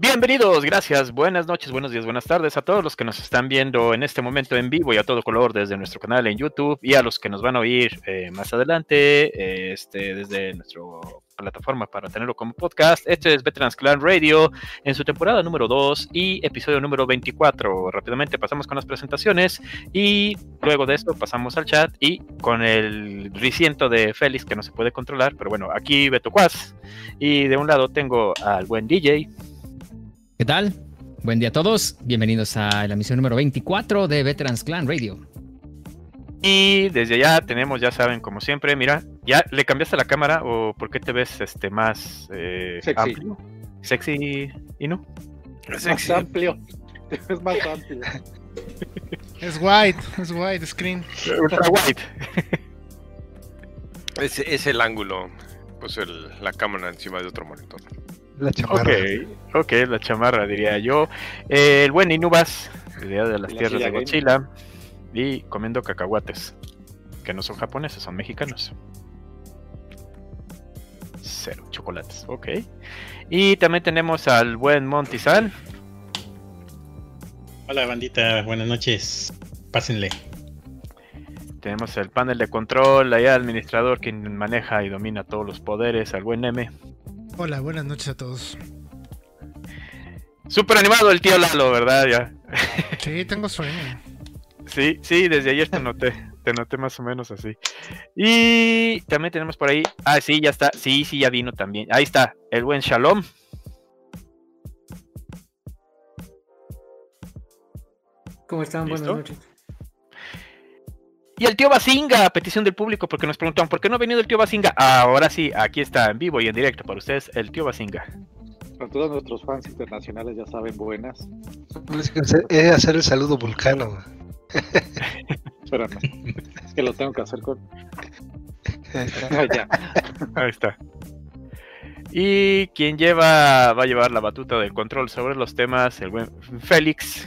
Bienvenidos, gracias, buenas noches, buenos días, buenas tardes a todos los que nos están viendo en este momento en vivo y a todo color desde nuestro canal en YouTube y a los que nos van a oír eh, más adelante eh, este, desde nuestra plataforma para tenerlo como podcast. Este es Veterans Clan Radio en su temporada número 2 y episodio número 24. Rápidamente pasamos con las presentaciones y luego de esto pasamos al chat y con el riciento de Félix que no se puede controlar, pero bueno, aquí Beto Quaz y de un lado tengo al buen DJ. ¿Qué tal? Buen día a todos. Bienvenidos a la misión número 24 de Veterans Clan Radio. Y desde allá tenemos, ya saben, como siempre, mira, ¿ya le cambiaste la cámara o por qué te ves este más eh, Sexy. amplio? Sexy y no. Es más amplio. Es más amplio. Es white, es white screen. Ultra white. Es, es el ángulo. Pues el- la cámara encima de otro monitor. La chamarra. Ok, ok, la chamarra diría yo. Eh, el buen Inubas, idea de las La tierras de Godzilla. Y comiendo cacahuates, que no son japoneses, son mexicanos. Cero chocolates, ok. Y también tenemos al buen Montizal. Hola bandita, buenas noches. Pásenle. Tenemos el panel de control, allá administrador quien maneja y domina todos los poderes, al buen M. Hola, buenas noches a todos. Súper animado el tío Lalo, ¿verdad? Ya. Sí, tengo sueño. Sí, sí, desde ayer te noté, te noté más o menos así. Y también tenemos por ahí, ah, sí, ya está, sí, sí, ya vino también. Ahí está, el buen Shalom. ¿Cómo están? ¿Listo? Buenas noches. Y el tío Basinga, a petición del público, porque nos preguntan, ¿por qué no ha venido el tío Basinga? Ahora sí, aquí está, en vivo y en directo para ustedes, el tío Basinga. Para todos nuestros fans internacionales ya saben buenas. Es que hacer- Es hacer el saludo vulcano. Espérame. Es que lo tengo que hacer con. Ahí está. Ya. Ahí está. Y quien lleva, va a llevar la batuta del control sobre los temas, el buen Félix,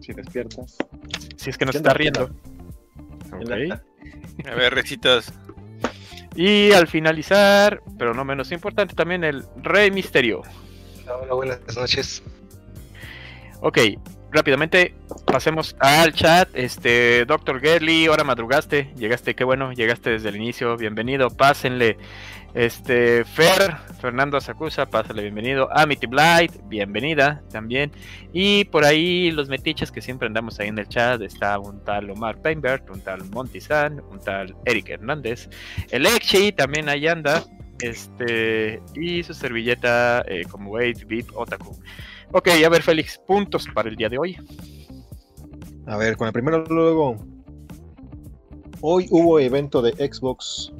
Si despiertas. si es que nos ¿Qué está? ¿Qué riendo. Ok. A ver, recitas. Y al finalizar, pero no menos importante, también el Rey Misterio. Hola, buenas noches. Ok, rápidamente pasemos al chat. Este, Doctor Gerly, ahora madrugaste, llegaste, qué bueno, llegaste desde el inicio, bienvenido, pásenle. Este, Fer, Fernando Asacusa, pásale bienvenido. Amity Blight, bienvenida también. Y por ahí los metiches que siempre andamos ahí en el chat, está un tal Omar Painbert, un tal Montizan, un tal Eric Hernández. El Exchi también ahí anda. Este, y su servilleta eh, como Wade Beat Otaku. Ok, a ver, Félix, puntos para el día de hoy. A ver, con el primero luego. Hoy hubo evento de Xbox.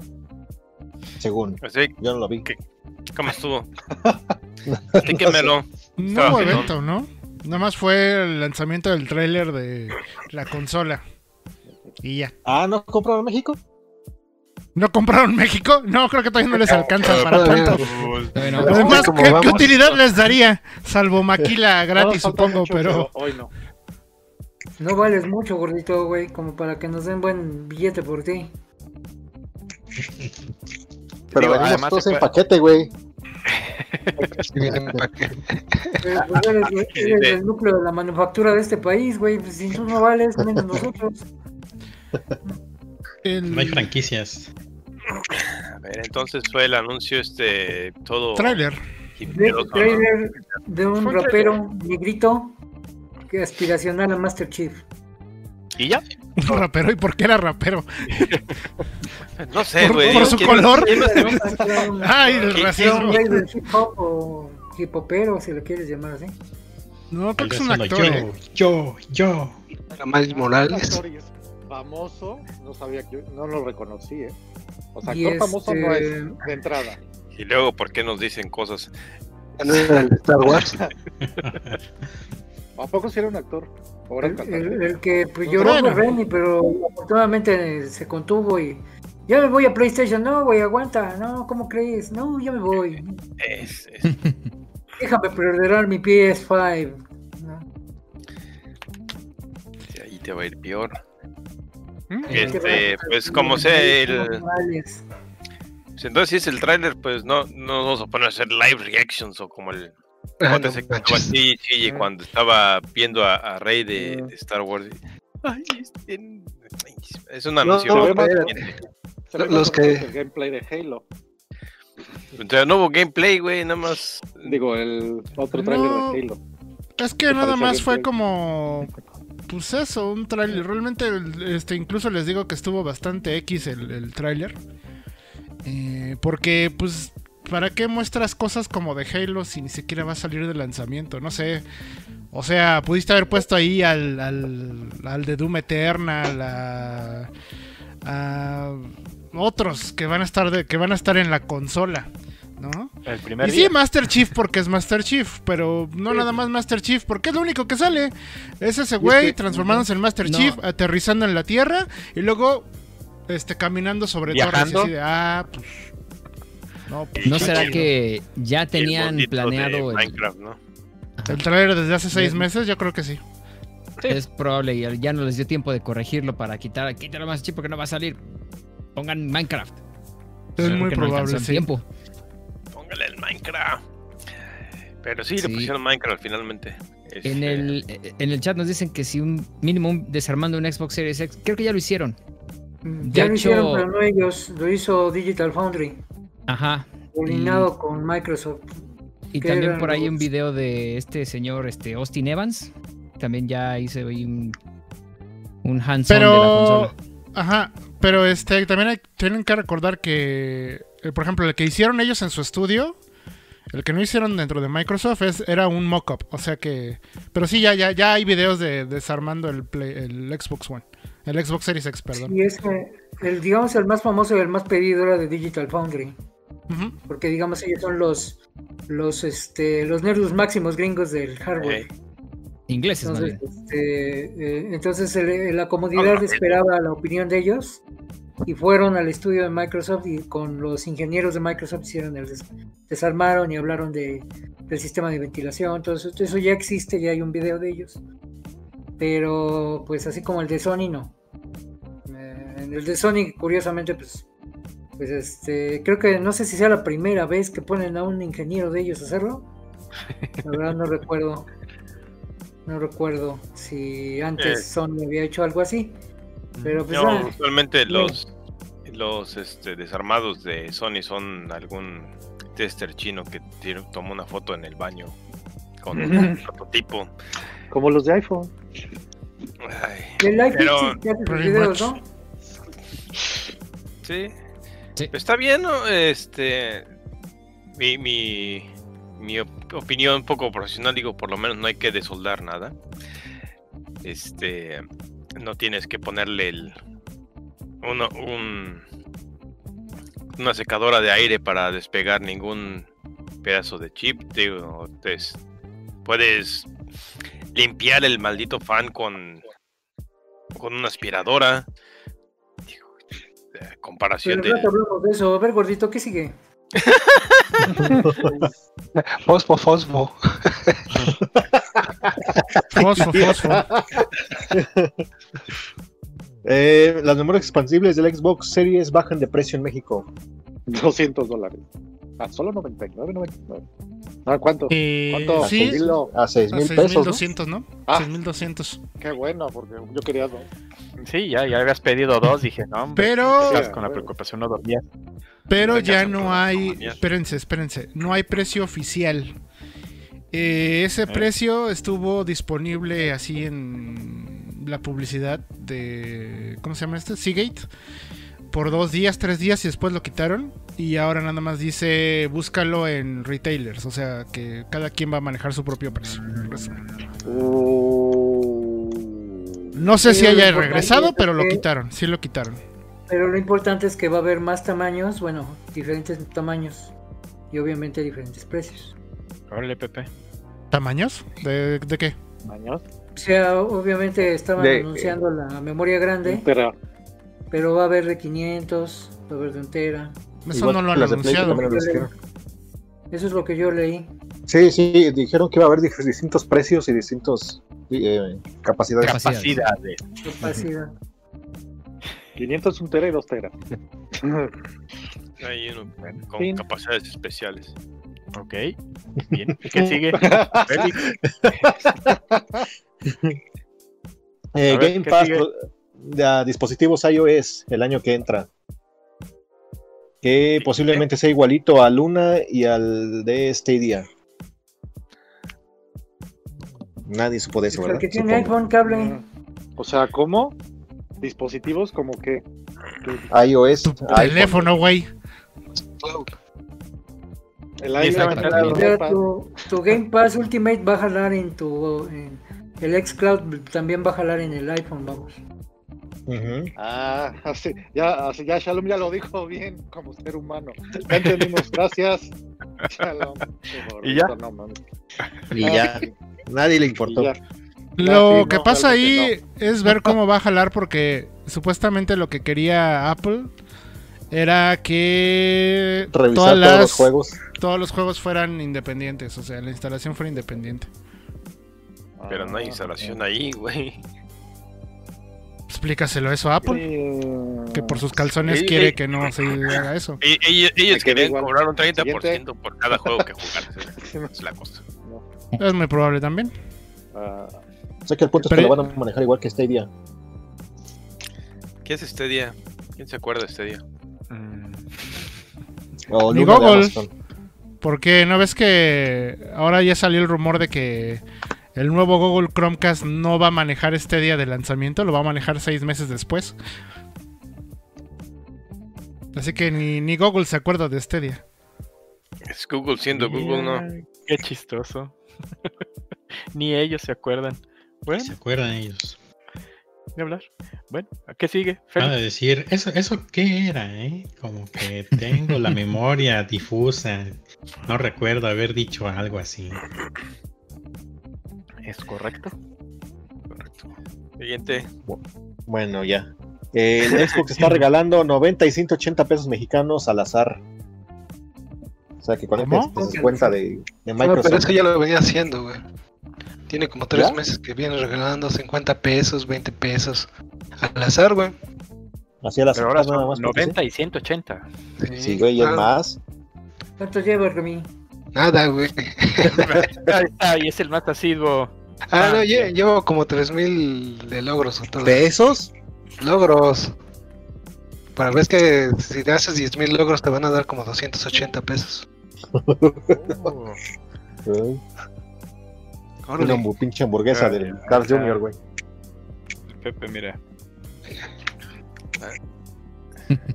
Según. Así, Yo no lo vi. ¿cómo estuvo? Explíquemelo. No hubo evento, ¿no? Nada más fue el lanzamiento del tráiler de la consola. Y ya. Ah, ¿no compraron en México? ¿No compraron México? No, creo que todavía no les alcanza para tanto. Bueno, Además, ¿qué, utilidad les daría? Salvo maquila gratis, supongo, mucho, pero... Hoy no. No vales mucho, gordito, güey, como para que nos den buen billete por ti. Pero Digo, además todos en paquete, güey. Pero, pues, eres, eres de- el núcleo de la manufactura de este país, güey. Pues, si tú no vales, menos nosotros. El No hay franquicias. A ver, entonces fue el anuncio este todo tráiler. De, hiperoso, ¿no? trailer de un rapero negrito que aspiracional a Master Chief. ¿Y ya? Un rapero, ¿y por qué era rapero? No sé, ¿Por, güey. por su ¿Quién- color? Ay, el ¿Qué- era racismo. del hip hop o hip hopero, si lo quieres llamar así. No, creo que es un actor. eh. Yo, yo, yo. Era Miles Morales. Famoso, no sabía que no lo reconocí, ¿eh? O sea, Y actor famoso no este- es de entrada. Y luego, ¿por qué nos dicen cosas? No era el de Star Wars. ¿A poco si era un actor? ¿O era un El, cantante? el- el que pues, No, lloró bueno. por Remy, pero afortunadamente se contuvo y ya me voy a PlayStation. No, güey, aguanta. No, ¿cómo crees? No, ya me voy. Es, es- Déjame perder mi PS5. ¿no? sí, ahí te va a ir peor. ¿Mm? Este, pues como sea el... Pues entonces si es el tráiler, pues no, no nos vamos a poner a hacer live reactions o como el Ah, ¿Cómo te no se así, Ah. cuando estaba viendo a, a Rey de, Ah. de Star Wars? Ay, este, es una No, anuncio. no, ¿no? pero- Se ve Los que- el gameplay de Halo. Sea, no hubo gameplay, güey, nada más. Digo, el otro No. trailer de Halo. Es que ¿Te nada más fue gameplay? como. Pues eso, un tráiler. Realmente, este, incluso les digo que estuvo bastante X el, el tráiler. Eh, porque, pues, ¿para qué muestras cosas como de Halo si ni siquiera va a salir de lanzamiento? No sé. O sea, pudiste haber puesto ahí al, al, al de Doom Eternal, a, a otros que van a estar de, que van a estar en la consola, ¿no? El primer Y día. sí, Master Chief porque es Master Chief, pero no nada más Master Chief porque es lo único que sale. Es ese güey que- transformándose en Master No. Chief, aterrizando en la Tierra y luego este caminando sobre torres. y ¿Viajando? así de, ah, pues. No, pues, ¿No qué será chido. que ya el tenían planeado el, Minecraft, ¿no? El trailer desde hace seis Bien. meses, yo creo que sí. Es probable y ya no les dio tiempo de corregirlo para quitar, quítalo más chip porque no va a salir. Pongan Minecraft. Es Creo muy no probable, sí. tiempo. Minecraft. Pero sí, Sí. le pusieron Minecraft finalmente. En Este, el, en el chat nos dicen que si un mínimo un- desarmando un Xbox Series X, creo que ya lo hicieron. Mm, De Ya lo hecho- hicieron, pero no ellos. Lo hizo Digital Foundry, Ajá. coordinado con Microsoft. Y ¿Qué también por ahí un video de este señor, este Austin Evans. También ya hice ahí un, un hands-on de la Pero, consola. ajá, pero este también hay- tienen que recordar que, eh, por ejemplo, el que hicieron ellos en su estudio, el que no hicieron dentro de Microsoft es, era un mock-up, o sea que, pero sí ya ya ya hay videos de desarmando el Play- el Xbox One, el Xbox Series X, perdón. Y es eh, el, digamos, el más famoso y el más pedido era de Digital Foundry. Porque, digamos, ellos son los, los, este, los nerdos máximos gringos del hardware. eh, Ingleses, Entonces, este, eh, entonces el- la comodidad esperaba la opinión de ellos y fueron al estudio de Microsoft y con los ingenieros de Microsoft hicieron el des- desarmaron y hablaron de, del sistema de ventilación. Entonces eso ya existe, ya hay un video de ellos. Pero pues así como el de Sony no. Eh, en el de Sony curiosamente pues pues este creo que no sé si sea la primera vez que ponen a un ingeniero de ellos a hacerlo. La verdad no recuerdo. No recuerdo si antes Eh. Sony había hecho algo así. Pero pues no, ah, usualmente bueno. los, los este, desarmados de Sony son algún tester chino que tomó una foto en el baño con un prototipo. Como los de iPhone. Ay, el live pero- videos, much. ¿no? sí. Sí. Está bien, ¿no? Este. Mi, mi, mi op- opinión un poco profesional, digo, por lo menos no hay que desoldar nada. Este. No tienes que ponerle el. uno- un, una secadora de aire para despegar ningún pedazo de chip. Digo, pues, puedes limpiar el maldito fan con. con una aspiradora. Digo, eh, Pero comparación de. hablamos de eso. A ver, gordito, ¿qué sigue? Fosfo, fosfo. Fosfo, fosfo. Eh, las memorias expansibles del Xbox Series bajan de precio en México. 200 dólares. Ah, solo 99, 99. Ah, ¿cuánto? Eh, ¿Cuánto? sí. A 6 a mil pesos. ¿no? 6200, ¿no? Ah. 6200. Qué bueno, porque yo quería dos. Sí, ya, ya habías pedido dos, dije, no, hombre, Pero- estás con la preocupación, no dormías. Pero Venga, ya no hay. Espérense, espérense. No hay precio oficial. Eh, ese precio estuvo disponible así en la publicidad de. ¿Cómo se llama este? Seagate. Por dos días, tres días y después lo quitaron. Y ahora nada más dice búscalo en retailers. O sea que cada quien va a manejar su propio precio. Uh, No sé si haya regresado, es pero lo quitaron. Sí lo quitaron. Pero lo importante es que va a haber más tamaños, bueno, diferentes tamaños y obviamente diferentes precios. Órale, Pepe. ¿Tamaños? ¿De, de qué? años. O sea, obviamente estaban De- anunciando la memoria grande, Pero pero va a haber de 500, va a haber de entera. Eso Igual no lo han anunciado. lo. Eso es lo que yo leí. Sí, sí, dijeron que iba a haber distintos precios y distintos eh, capacidades. Capacidad. Capacidades. Capacidad. 500 un tera y 2 teras. Hay uno con capacidades especiales. Ok. Bien. ¿Qué sigue? Félix. Eh, A ver, Game ¿qué Pass de dispositivos iOS el año que entra. Que posiblemente sea igualito a Luna y al de Stadia. Nadie supo de eso, ¿verdad? que tiene Supongo. iPhone cable. O sea, ¿cómo? Dispositivos como que. iOS. Tu iPhone. teléfono, güey. El entrando. O sea, iPad. tu, tu Game Pass Ultimate va a jalar en tu. en- el xCloud también va a jalar en el iPhone, vamos. Ah, así, ya, así, ya Shalom ya lo dijo bien como ser humano. Ya entendimos, gracias. Shalom. ¿Y ya? no. Y ya. Nadie le importó. ya. Lo que no, pasa ahí es ver cómo va a jalar porque supuestamente lo que quería Apple era que Revisar todas todos las- los juegos. Todos los juegos fueran independientes, o sea, la instalación fuera independiente. Pero no hay Ah, instalación ahí, güey. Explícaselo eso a Apple, que por sus calzones quiere que no se haga eso. Ellos, ellos querían cobrar un 30% Siguiente. por cada juego que jugar. Es la cosa. Es muy probable también. Ah, O sea que el punto es Pero- que lo van a manejar igual que Stadia. ¿Qué es este día? ¿Quién se acuerda de este día? Mm, O Ni Google. Porque no ves que ahora ya salió el rumor de que el nuevo Google Chromecast no va a manejar este día de lanzamiento, lo va a manejar seis meses después. Así que ni, ni Google se acuerda de este día. Es Google siendo Google, ¿no? Qué chistoso. Ni ellos se acuerdan. Bueno, ¿Se acuerdan ellos? De hablar. Bueno, ¿a qué sigue? Van a Félix? decir, ¿eso, ¿eso qué era, eh? Como que tengo la memoria difusa. No recuerdo haber dicho algo así. ¿Es correcto? Correcto. Siguiente. Bueno, ya. El Xbox está regalando 90 y 180 pesos mexicanos al azar. O sea que con este se descuenta de, de No, pero Microsoft. eso ya lo venía haciendo, güey. Tiene como tres ¿Ya? meses que viene regalando 50 pesos, 20 pesos. Al azar, güey. Así al azar Pero ahora nada son más. porque 90 y 180. sí. Sí, güey, es Ah, más. ¿Cuánto lleva Remy? Nada, güey. Ahí está, y es el más asiduo. Ah, Ah, no, bien. llevo como 3000 de logros. ¿Pesos? Logros. Para ver que si te haces 10.000 logros te van a dar como 280 pesos. Oh, Órale. Una pinche hamburguesa Ah, del. Carl. Jr., güey. Pepe, mira.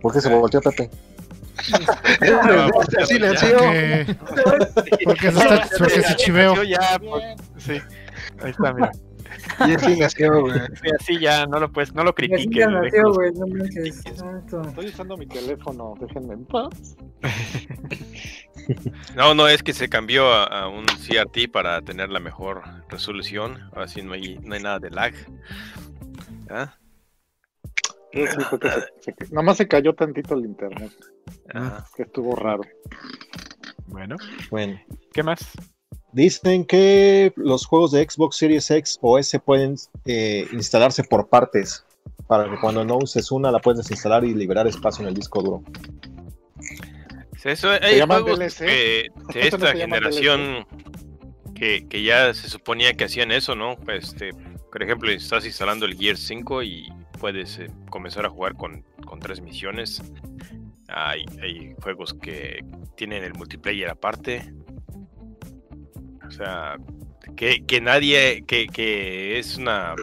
¿Por qué se volteó Pepe? Así nació. Porque, se, está- porque se chiveo. Yo ya, pues, sí. Ahí está, mira. Y así nació, güey. Sí, así ya no lo puedes, no lo critiques. nació, güey. No manches. Estoy usando mi teléfono, déjenme en paz. No, no, es que se cambió a, a un CRT para tener la mejor resolución. Ahora sí no hay, no hay nada de lag. ¿Ah? Sí, sí, fue que se- se- nada más se cayó tantito el internet, Ajá. que estuvo raro. Bueno, Bueno. ¿qué más? Dicen que los juegos de Xbox Series X o S pueden eh, instalarse por partes. Para que cuando no uses una la puedes desinstalar y liberar espacio en el disco duro. Eso, hay juegos que, de ¿No esta generación que, que ya se suponía que hacían eso, ¿no? Este, por ejemplo, estás instalando el Gear 5 y puedes eh, comenzar a jugar con, con tres misiones. Hay, hay juegos que tienen el multiplayer aparte. O sea, que, que nadie, que, que es una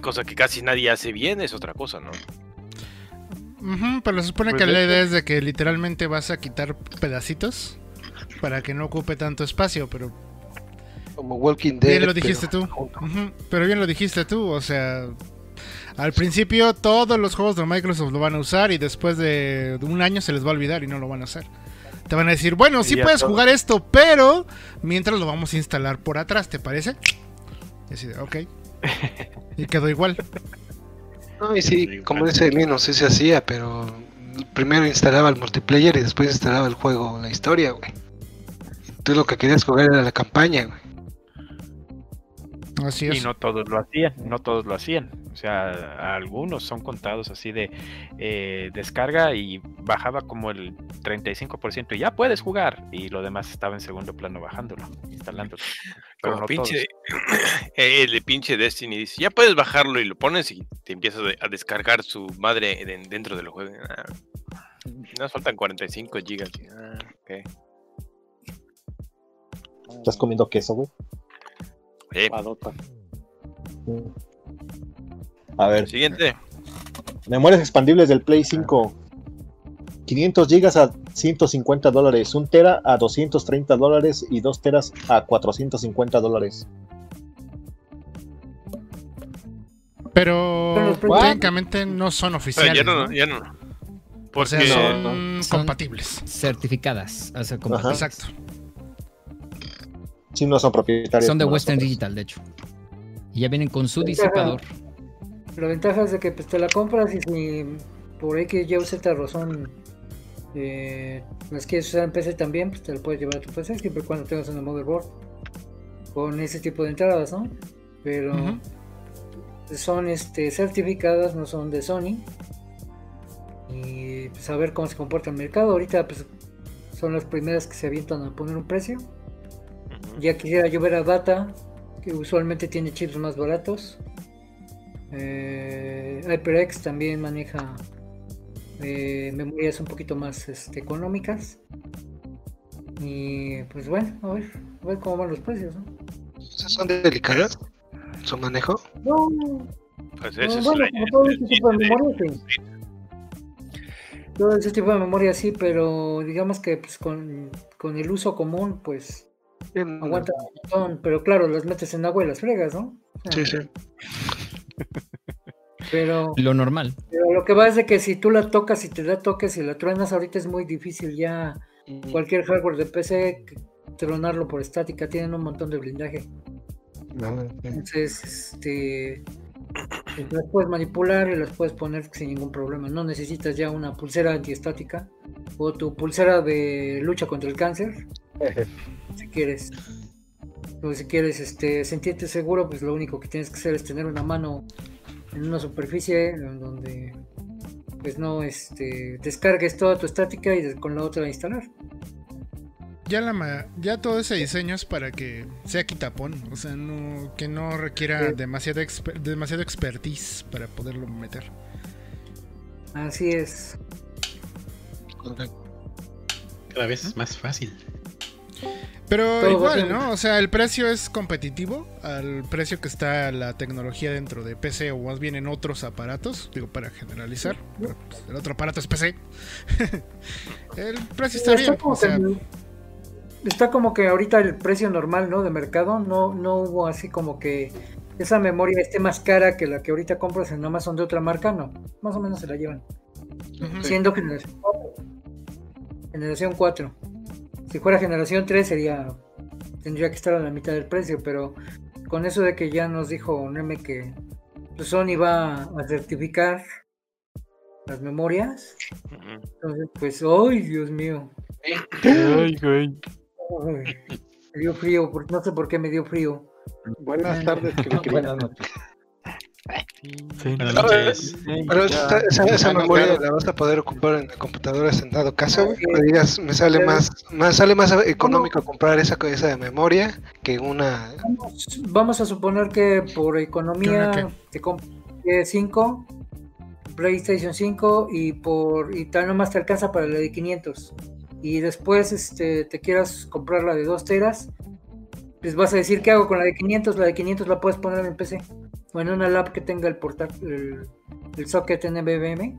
cosa que casi nadie hace bien, es otra cosa, ¿no? Ujú, pero se supone Pues que la idea es de que literalmente vas a quitar pedacitos para que no ocupe tanto espacio, pero Como Walking Dead. bien lo pero dijiste tú. Pero bien lo dijiste tú, o sea, al principio todos los juegos de Microsoft lo van a usar y después de un año se les va a olvidar y no lo van a hacer. Te van a decir, bueno, sí puedes todo. jugar esto, pero mientras lo vamos a instalar por atrás, ¿te parece? Y así de, ok. Y quedó igual. No, y sí, como dice Linus, sí se hacía, pero primero instalaba el multiplayer y después instalaba el juego, la historia, güey. Tú lo que querías jugar era la campaña, güey. Así Y no todos lo hacían, no todos lo hacían. O sea, algunos son contados así de eh, descarga y bajaba como el 35% y ya puedes jugar. Y lo demás estaba en segundo plano bajándolo, instalándolo. Pero Como no pinche, el de pinche Destiny dice, ya puedes bajarlo y lo pones y te empiezas a- descargar su madre de- dentro del juego. Ah, nos faltan 45 gigas. Ah, ok. ¿Estás comiendo queso, güey? Padota. A ver, siguiente. memorias expandibles del Play 5. 500 gigas a 150 dólares, 1 tera a 230 dólares y 2 teras a 450 dólares. Pero Pero técnicamente no son Pero oficiales. ya no, ¿no? ya no. O sea, Porque son Son- compatibles. Certificadas. O sea. Exacto. Si no son propietarios. son de Western nosotros. Digital, de hecho. Y ya vienen con su disipador. La ventaja es de que pues, te la compras y si por X, Y o Z razón eh, las quieres usar en PC también, pues te la puedes llevar a tu PC siempre y cuando tengas una motherboard con ese tipo de entradas, ¿no? Pero son este, certificadas, no son de Sony. Y pues a ver cómo se comporta el mercado. Ahorita pues son las primeras que se avientan a poner un precio. Ya quisiera yo ver a Data, que usualmente tiene chips más baratos. Eh, HyperX también maneja eh, memorias un poquito más este, económicas. Y pues bueno, a ver, a ver cómo van los precios. ¿no? ¿Esas ¿Son delicadas? ¿Su manejo? No, Pues ese bueno, como todo ese tipo de memoria, sí. Todo ese tipo de memoria sí, pero digamos que pues, con, con el uso común, pues Bien, aguanta un montón. Pero claro, las metes en agua y las fregas, ¿no? Sí, sí. Pero Lo normal. Pero lo que va es de que si tú la tocas y te da toques y la truenas, ahorita es muy difícil ya cualquier hardware de PC tronarlo por estática, tienen un montón de blindaje. Entonces, este las puedes manipular y las puedes poner sin ningún problema. No necesitas ya una pulsera antiestática o tu pulsera de lucha contra el cáncer, si quieres. O si quieres este, sentirte seguro, pues lo único que tienes que hacer es tener una mano en una superficie en donde pues no este, descargues toda tu estática y con la otra instalar. Ya, la ma- ya todo ese diseño es para que sea quitapón, o sea, no, que no requiera Sí. demasiada exper- demasiado expertise para poderlo meter. Así es. Cada vez es más fácil. Pero Todo igual, ¿no? O sea, el precio es competitivo al precio que está la tecnología dentro de PC o más bien en otros aparatos, digo para generalizar. pero, pues, el otro aparato es PC. el precio está bien, como o sea, que, está como que ahorita el precio normal, ¿no? De mercado, no, no hubo así como que esa memoria esté más cara que la que ahorita compras en Amazon de otra marca, no. Más o menos se la llevan. ujú. Siendo generación 4. Generación 4. Si fuera generación 3 sería tendría que estar a la mitad del precio, pero con eso de que ya nos dijo Neme que pues, Sony va a certificar las memorias, entonces pues, ¡ay, Dios mío! Ay, güey. Ay, me dio frío, no sé por qué me dio frío. Buenas tardes, Cri-Cri. Buenas noches. Sí. Pero esa, esa, memoria claro. la vas a poder ocupar en la computadora en dado caso, güey. Que digas, me sale más, más sale más económico comprar esa esa de memoria que una Vamos, vamos a suponer que por ¿Qué economía te compras 5, PlayStation 5 y por y tal nomás te alcanza para la de 500. Y después este te quieras comprar la de 2 teras, pues vas a decir qué hago con la de 500, la de 500 la puedes poner en PC o en una lap que tenga el portátil el, el socket NVMe.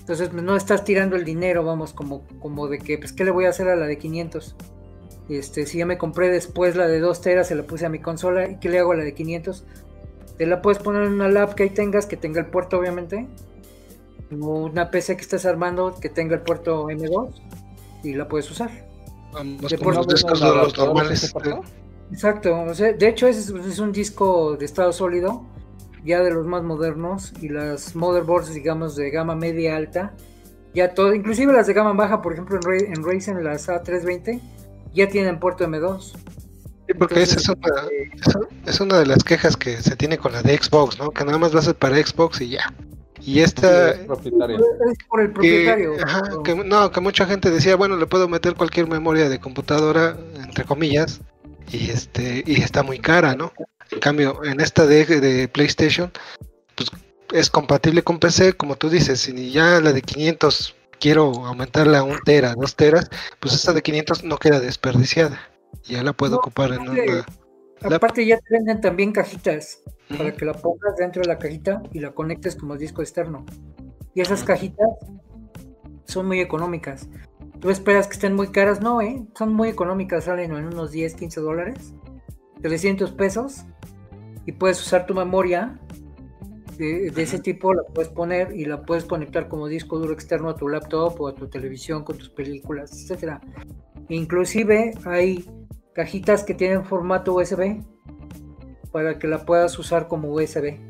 Entonces pues, no estás tirando el dinero, vamos, como, como de que, pues, ¿qué le voy a hacer a la de 500? Este, si ya me compré después la de 2 teras, se la puse a mi consola, ¿y qué le hago a la de 500? Te la puedes poner en una lap que ahí tengas, que tenga el puerto, obviamente. O una PC que estés armando, que tenga el puerto M2, y la puedes usar. vamos, De con por- los. Exacto, o sea, de hecho es, es un disco de estado sólido, ya de los más modernos, y las motherboards, digamos, de gama media alta, ya todo, inclusive las de gama baja, por ejemplo en, en Ryzen, las A320, ya tienen puerto M2. Sí, porque esa es una, esa es una de las quejas que se tiene con la de Xbox, ¿no? Que nada más va a ser para Xbox y ya. Y esta, Es por el que, propietario. ajá, que- no, que mucha gente decía, bueno, le puedo meter cualquier memoria de computadora, entre comillas, y este y está muy cara, ¿no? En cambio, en esta de, de PlayStation, pues es compatible con PC, como tú dices, si ya la de 500 quiero aumentarla a un tera, dos teras, pues esta de 500 no queda desperdiciada. Ya la puedo No, ocupar en una... Aparte ya te venden también cajitas para que la pongas dentro de la cajita y la conectes como disco externo. Y esas cajitas son muy económicas. ¿Tú esperas que estén muy caras? No, ¿eh? Son muy económicas, salen en unos 10, 15 dólares, 300 pesos y puedes usar tu memoria de, de ese tipo, la puedes poner y la puedes conectar como disco duro externo a tu laptop o a tu televisión con tus películas, etcétera. Inclusive hay cajitas que tienen formato USB para que la puedas usar como USB.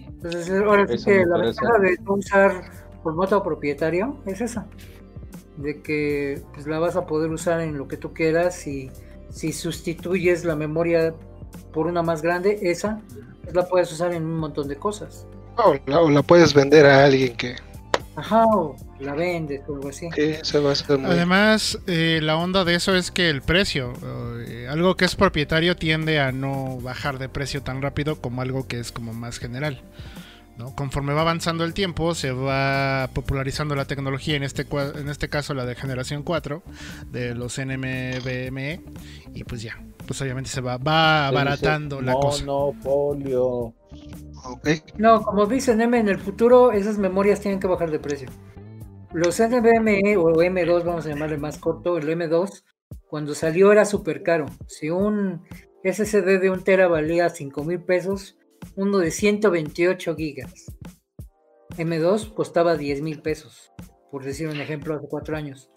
Entonces, ahora sí que la ventaja de no usar formato propietario es esa, de que pues, la vas a poder usar en lo que tú quieras y si sustituyes la memoria por una más grande, esa pues, la puedes usar en un montón de cosas. O la, o la puedes vender a alguien que, Ajá, o la vendes o algo así. que se va a hacer muy... Además, eh, la onda de eso es que el precio, eh, algo que es propietario tiende a no bajar de precio tan rápido como algo que es como más general. ¿No? Conforme va avanzando el tiempo, se va popularizando la tecnología, en este, en este caso la de generación 4, de los NMBME, y pues ya, pues obviamente se va, va abaratando la cosa. Monopolio. Ok. No, como dicen M, en el futuro esas memorias tienen que bajar de precio. Los NVMe o M2, vamos a llamarle más corto, el M2, cuando salió era súper caro. Si un SSD de un tera valía 5 mil pesos, uno de 128 gigas. M2 costaba 10 mil pesos, por decir un ejemplo, hace cuatro años.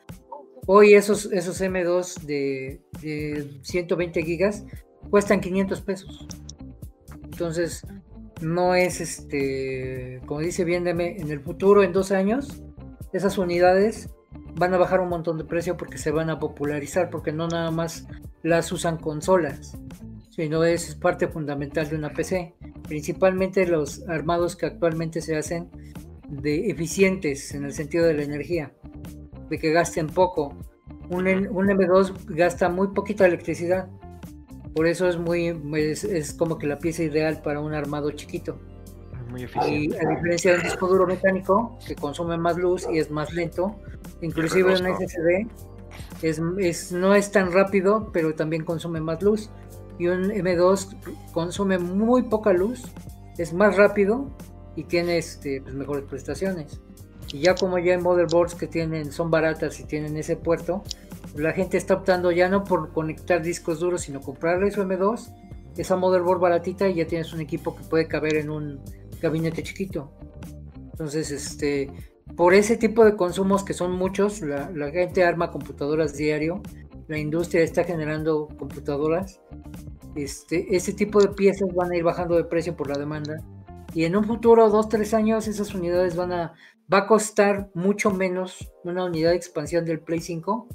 Hoy esos, esos M2 de, de 120 gigas cuestan 500 pesos. Entonces, no es este, como dice bien en el futuro, en dos años, esas unidades van a bajar un montón de precio porque se van a popularizar, porque no nada más las usan consolas, sino es parte fundamental de una PC. Principalmente los armados que actualmente se hacen de eficientes en el sentido de la energía, de que gasten poco. Un, un M2 gasta muy poquita electricidad, por eso es muy es, es como que la pieza ideal para un armado chiquito. Muy Y eficiente. a diferencia de un disco duro mecánico que consume más luz y es más lento, inclusive un. SSD es, es- no es tan rápido, pero también consume más luz. Y un M2 consume muy poca luz, es más rápido y tiene este, pues, mejores prestaciones. Y ya como ya hay motherboards que tienen, son baratas y tienen ese puerto, la gente está optando ya no por conectar discos duros, sino comprarle su M2, esa motherboard baratita y ya tienes un equipo que puede caber en un gabinete chiquito. Entonces, este, por ese tipo de consumos que son muchos, la, la gente arma computadoras diario, la industria está generando computadoras, este, ese tipo de piezas van a ir bajando de precio por la demanda y en un futuro, dos, tres años, esas unidades van a, va a costar mucho menos una unidad de expansión del Play 5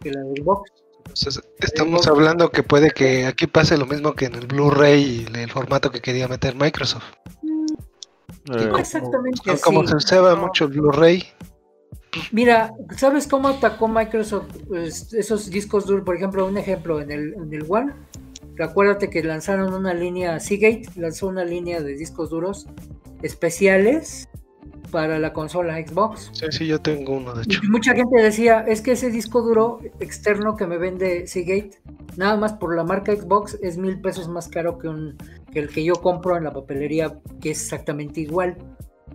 que la del Xbox. Entonces, estamos hablando que puede que aquí pase lo mismo que en el Blu-ray y el formato que quería meter Microsoft. Eh, No exactamente Como, así. como se usaba No. mucho el Blu-ray, Mira, ¿sabes cómo atacó Microsoft pues, esos discos duros? Por ejemplo, un ejemplo en el, en el One. Acuérdate que lanzaron una línea, Seagate lanzó una línea de discos duros especiales para la consola Xbox. sí, sí, yo tengo uno de hecho. Y mucha gente decía, es que ese disco duro externo que me vende Seagate, nada más por la marca Xbox, es mil pesos más caro que, un, que el que yo compro en la papelería, que es exactamente igual.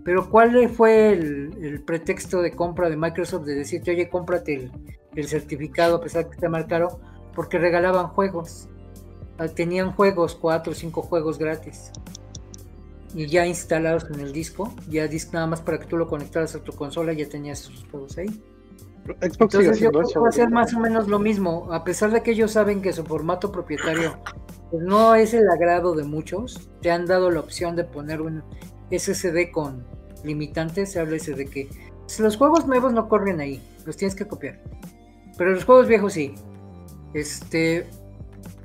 Pero ¿cuál fue el, el pretexto de compra de Microsoft de decirte, oye, cómprate el, el certificado a pesar que esté más caro? Porque regalaban juegos. Ah, Tenían juegos, cuatro o cinco juegos gratis. Y ya instalados en el disco, ya disc nada más para que tú lo conectaras a tu consola, ya tenías sus juegos ahí. Xbox Entonces yo creo que va a ser más o menos lo mismo, a pesar de que ellos saben que su formato propietario pues, no es el agrado de muchos, te han dado la opción de poner un SSD con limitantes, háblese de que si los juegos nuevos no corren ahí, los tienes que copiar, pero los juegos viejos sí. Este,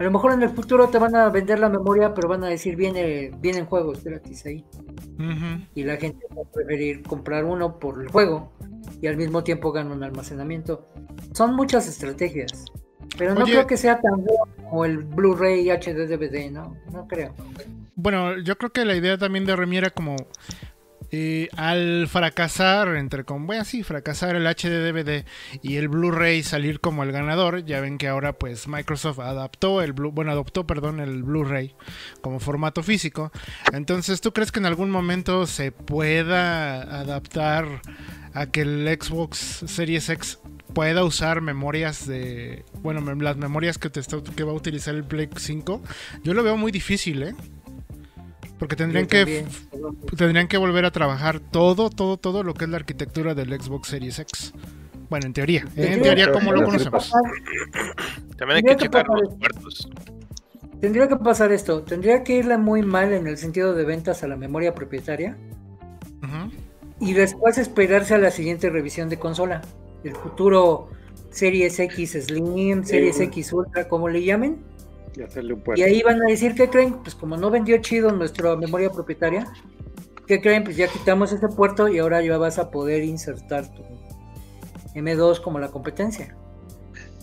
A lo mejor en el futuro te van a vender la memoria, pero van a decir viene, vienen juegos gratis ahí. Ujú. Y la gente va a preferir comprar uno por el juego y al mismo tiempo gana un almacenamiento. Son muchas estrategias. Pero no Oye. creo que sea tan bueno como el Blu-ray HD DVD, ¿no? No creo. Bueno, yo creo que la idea también de Remy era como eh, al fracasar, entre con, bueno, sí, fracasar el HD DVD y el Blu-ray salir como el ganador, ya ven que ahora pues Microsoft adaptó el Blu, bueno, adoptó, perdón, el Blu-ray como formato físico. Entonces, ¿tú crees que en algún momento se pueda adaptar a que el Xbox Series X pueda usar memorias de, bueno, las memorias que que va a utilizar el Play 5? Yo lo veo muy difícil, ¿eh? Porque tendrían que tendrían que volver a trabajar todo, todo, todo lo que es la arquitectura del Xbox Series X. Bueno, en teoría, ¿eh? en teoría como lo conocemos. También hay Tendría que checar pasar los eso. puertos. Tendría que pasar esto. Tendría que irle muy mal en el sentido de ventas a la memoria propietaria. Ujú. Y después esperarse a la siguiente revisión de consola. El futuro Series X Slim, Series. X Ultra, como le llamen. Y hacerle un puerto. Y ahí van a decir, ¿qué creen? Pues como no vendió chido nuestra memoria propietaria, ¿qué creen? Pues ya quitamos ese puerto y ahora ya vas a poder insertar tu M2 como la competencia.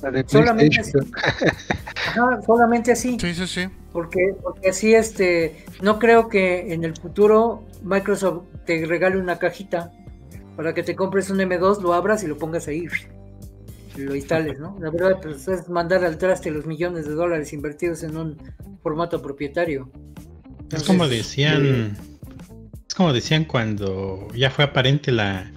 La Solamente así. Ajá, solamente así. Sí, sí, sí. Porque, porque así este, no creo que en el futuro Microsoft te regale una cajita para que te compres un M2, lo abras y lo pongas ahí lo instales, ¿no? La verdad, pues es mandar al traste los millones de dólares invertidos en un formato propietario. Es como decían. Es como decían cuando ya fue aparente la,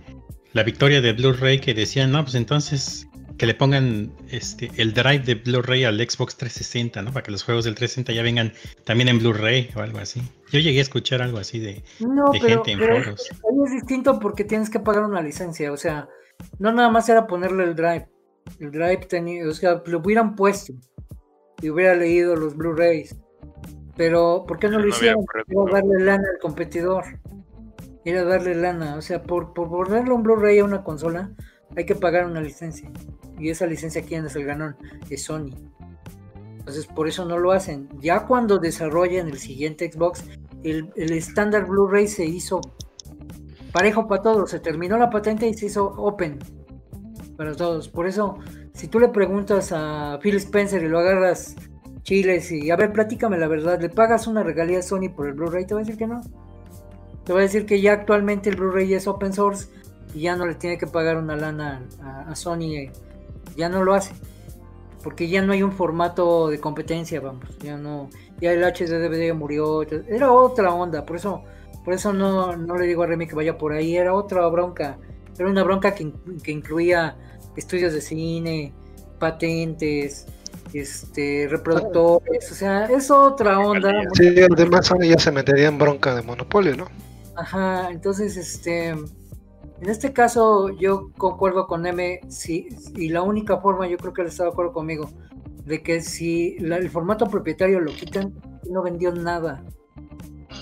la victoria de Blu-ray que decían, no, pues entonces que le pongan este el drive de Blu-ray al Xbox 360, ¿no? Para que los juegos del 360 ya vengan también en Blu-ray o algo así. Yo llegué a escuchar algo así de, No, de pero, gente en pero foros. ahí es distinto porque tienes que pagar una licencia, o sea, no nada más era ponerle el drive. El drive tenía, o sea, lo hubieran puesto y hubiera leído los Blu-rays. Pero, ¿por qué no lo hicieron? Era darle lana al competidor. Era darle lana. O sea, por, por ponerle un Blu-ray a una consola, hay que pagar una licencia. Y esa licencia, ¿quién es el ganón? Es Sony. Entonces, por eso no lo hacen. Ya cuando desarrollen el siguiente Xbox, el, el estándar Blu-ray se hizo parejo para todos. Se terminó la patente y se hizo open para todos. Por eso, si tú le preguntas a Phil Spencer y lo agarras chiles y a ver, platícame la verdad, ¿le pagas una regalía a Sony por el Blu-ray? Te va a decir que no. Te va a decir que ya actualmente el Blu-ray es open source y ya no le tiene que pagar una lana a, Sony. eh, Ya no lo hace. Porque ya no hay un formato de competencia, vamos. Ya no. Ya el HDDVD murió. Era otra onda. Por eso, por eso no, no le digo a Remy que vaya por ahí. Era otra bronca. Era una bronca que, que incluía estudios de cine, patentes, este, reproductores. O sea, es otra onda. Sí, además ya se metería en bronca de monopolio, ¿no? Ajá, entonces, este, en este caso yo concuerdo con M, sí, y la única forma, yo creo que él está de acuerdo conmigo, de que si la- el formato propietario lo quitan, no vendió nada.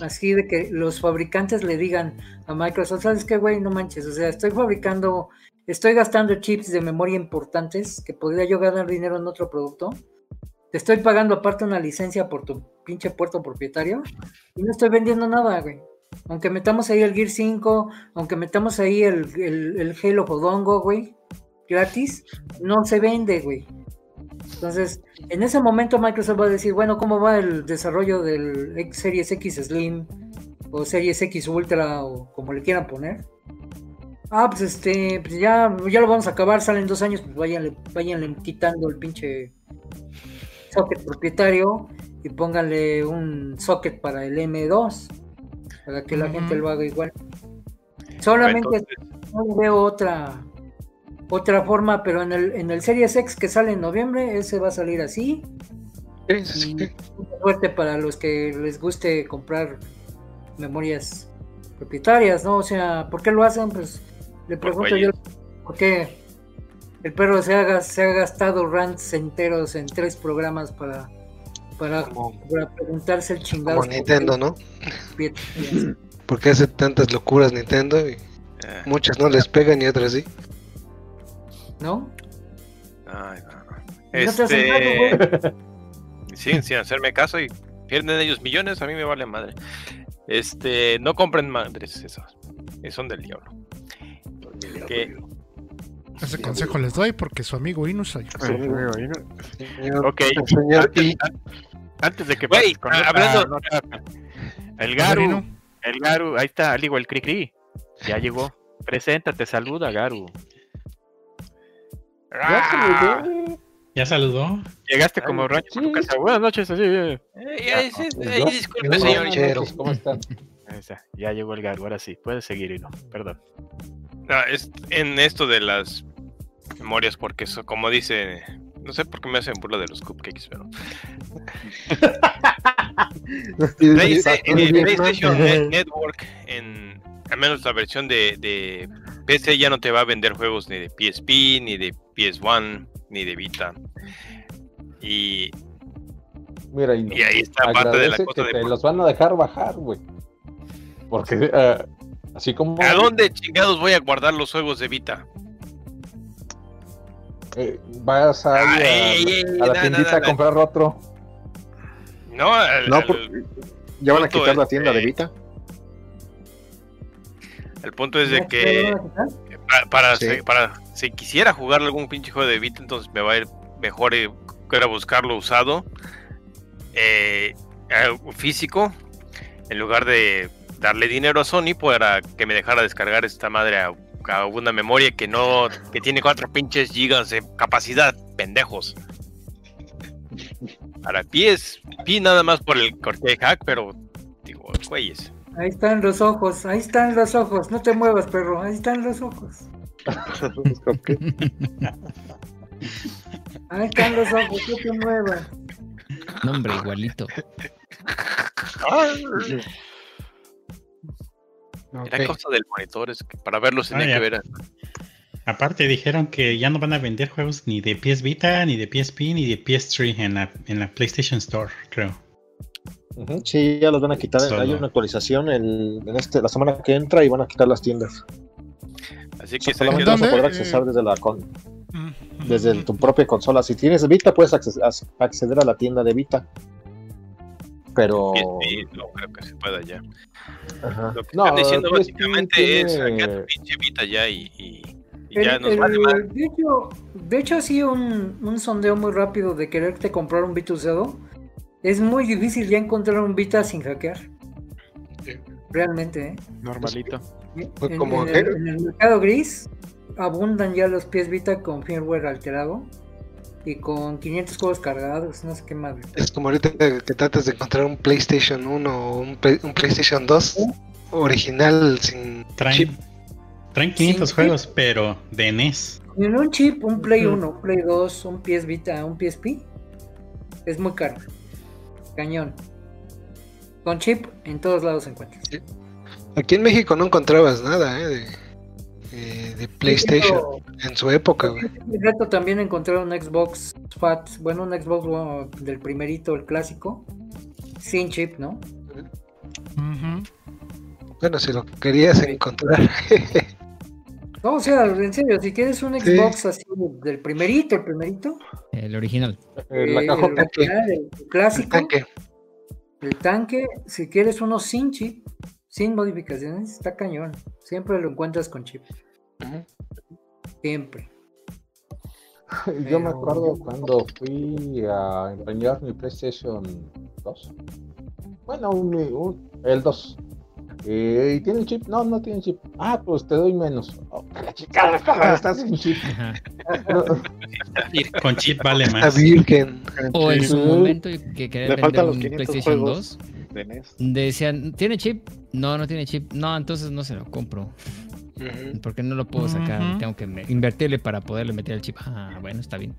Así de que los fabricantes le digan a Microsoft, ¿sabes qué, güey? No manches, o sea, estoy fabricando, estoy gastando chips de memoria importantes, que podría yo ganar dinero en otro producto. Te estoy pagando aparte una licencia por tu pinche puerto propietario y no estoy vendiendo nada, güey. Aunque metamos ahí el Gear 5, aunque metamos ahí el, el, Halo Fodongo, güey, gratis, no se vende, güey. Entonces, en ese momento Microsoft va a decir, bueno, ¿cómo va el desarrollo del Series X Slim o Series X Ultra o como le quieran poner? Ah, pues este, pues ya, ya lo vamos a acabar, salen dos años, pues váyanle, váyanle quitando el pinche socket propietario y pónganle un socket para el M2 para que la gente lo haga igual. Solamente Entonces, no veo otra otra forma, pero en el en el Series X que sale en noviembre, ese va a salir así. Sí. Y suerte para los que les guste comprar memorias propietarias, ¿no? O sea, ¿por qué lo hacen? Pues le Por pregunto yo. ¿por qué el perro se ha, se ha gastado rants enteros en tres programas para para, Como, para preguntarse el chingado? como Nintendo, ¿no? Porque hace tantas locuras Nintendo y eh, muchas no les pegan y otras sí. ¿No? ay, no, no. ¿No te has sentado, Este, güey? siguen sin hacerme caso y pierden ellos millones, a mí me vale madre. Este, no compren madres esas. Son del diablo. Que- Ese consejo les doy porque su amigo Inus ayuda. Señor, Ok, señor antes, de que con ah, hablando- el Garu, el Garu, ahí está, al igual Cri Cri, ya llegó. Preséntate, saluda, Garu. ¡Ah! ¿Ya saludó? Llegaste como Ay, rancho por tu sí. casa. Buenas noches, así. eh. Sí, ay, yo- disculpe, señor. ¿Cómo está, Ya llegó el Garu, ahora sí, puedes seguir, Ino. Perdón. No, es en esto de las memorias, porque eso, como dice, no sé por qué me hacen burla de los cupcakes, pero Playsta- eh, PlayStation Net- Network, en al menos la versión de, de PC ya no te va a vender juegos ni de PSP, ni de PS1, ni de Vita. Y, Mira, y, y ahí está parte de la cosa que de te por- los van a dejar bajar, güey. Porque eh, así como ¿A dónde chingados voy a guardar los juegos de Vita? eh, vas a, ir a- Ay, la na, tiendita na, a comprar otro. No, al- No, al- por- ¿Ya van a quitar la tienda de eh, Vita? el punto es de ¿No que para, para, Sí. si, para- si quisiera jugar algún pinche juego de Vita, entonces me va a ir mejor eh, ir a buscarlo usado, eh, eh, físico, en lugar de darle dinero a Sony para que me dejara descargar esta madre a, a una memoria que no, que tiene cuatro pinches gigas de capacidad, pendejos. Para PSP nada más por el corte de hack, pero digo, güeyes. Ahí están los ojos, ahí están los ojos. No te muevas, perro. Ahí están los ojos. Ahí están los ojos, no te muevas. No, hombre, igualito. Era cosa del monitor, es que para verlos tenía Ah, que ver. Aparte dijeron que ya no van a vender juegos ni de PS Vita, ni de PSP, ni de PS3 en la, en la PlayStation Store, creo. Ujú, Sí, ya los van a quitar. Solo. Hay una actualización el- en este, la semana que entra y van a quitar las tiendas. Así que Solamente vas a poder accesar desde la con- desde tu propia consola. Si tienes Vita, puedes acceder a la tienda de Vita. Pero PSP, no creo que se pueda ya. ajá. Lo que No, están diciendo PSP básicamente es sacar tu pinche Vita ya y, y- y El- ya nos el- vale más. de, hecho, de hecho, así un, un sondeo muy rápido de quererte comprar un Vita usado. Es muy difícil ya encontrar un Vita sin hackear. Realmente, ¿eh? Normalito. Pues En, como en el, en el mercado gris abundan ya los pies Vita con firmware alterado y con 500 juegos cargados, no sé qué más. Es como ahorita que tratas de encontrar un PlayStation 1 o un, Play- un PlayStation 2 original sin Traen, chip. traen 500 Sí. juegos, pero de NES. En un chip, un Play Ujú. 1, Play 2, un PS Vita, un PSP, es muy caro. Cañón. Con chip, en todos lados se encuentra. Aquí en México no encontrabas nada ¿eh? de, eh, de PlayStation en su época. güey. El reto también encontrar un Xbox Fat, bueno, un Xbox del primerito, el clásico, sin chip, ¿no? Bueno, si lo querías encontrar. No, o sea, en serio, si quieres un Sí. Xbox así del primerito, el primerito, El original. Eh, la eh, cajota. el, original, el el clásico, tanque. el tanque, si quieres uno sin chip, sin modificaciones, está cañón. Siempre lo encuentras con chip. Siempre. Yo me acuerdo cuando fui a empeñar mi PlayStation 2. Bueno, un- un- el 2. Eh, ¿Y tiene chip? No, no tiene chip. Ah, pues te doy menos. Oh, la chica, ¿cómo estás sin chip? No, Con chip vale Está más. virgen. O en su momento que querían Le vender un 500 PlayStation juegos 2, de NES. decían, ¿tiene chip? No, no tiene chip. No, entonces no se lo compro. Porque no lo puedo sacar. Tengo que me- invertirle para poderle meter el chip. Ah, bueno, está bien.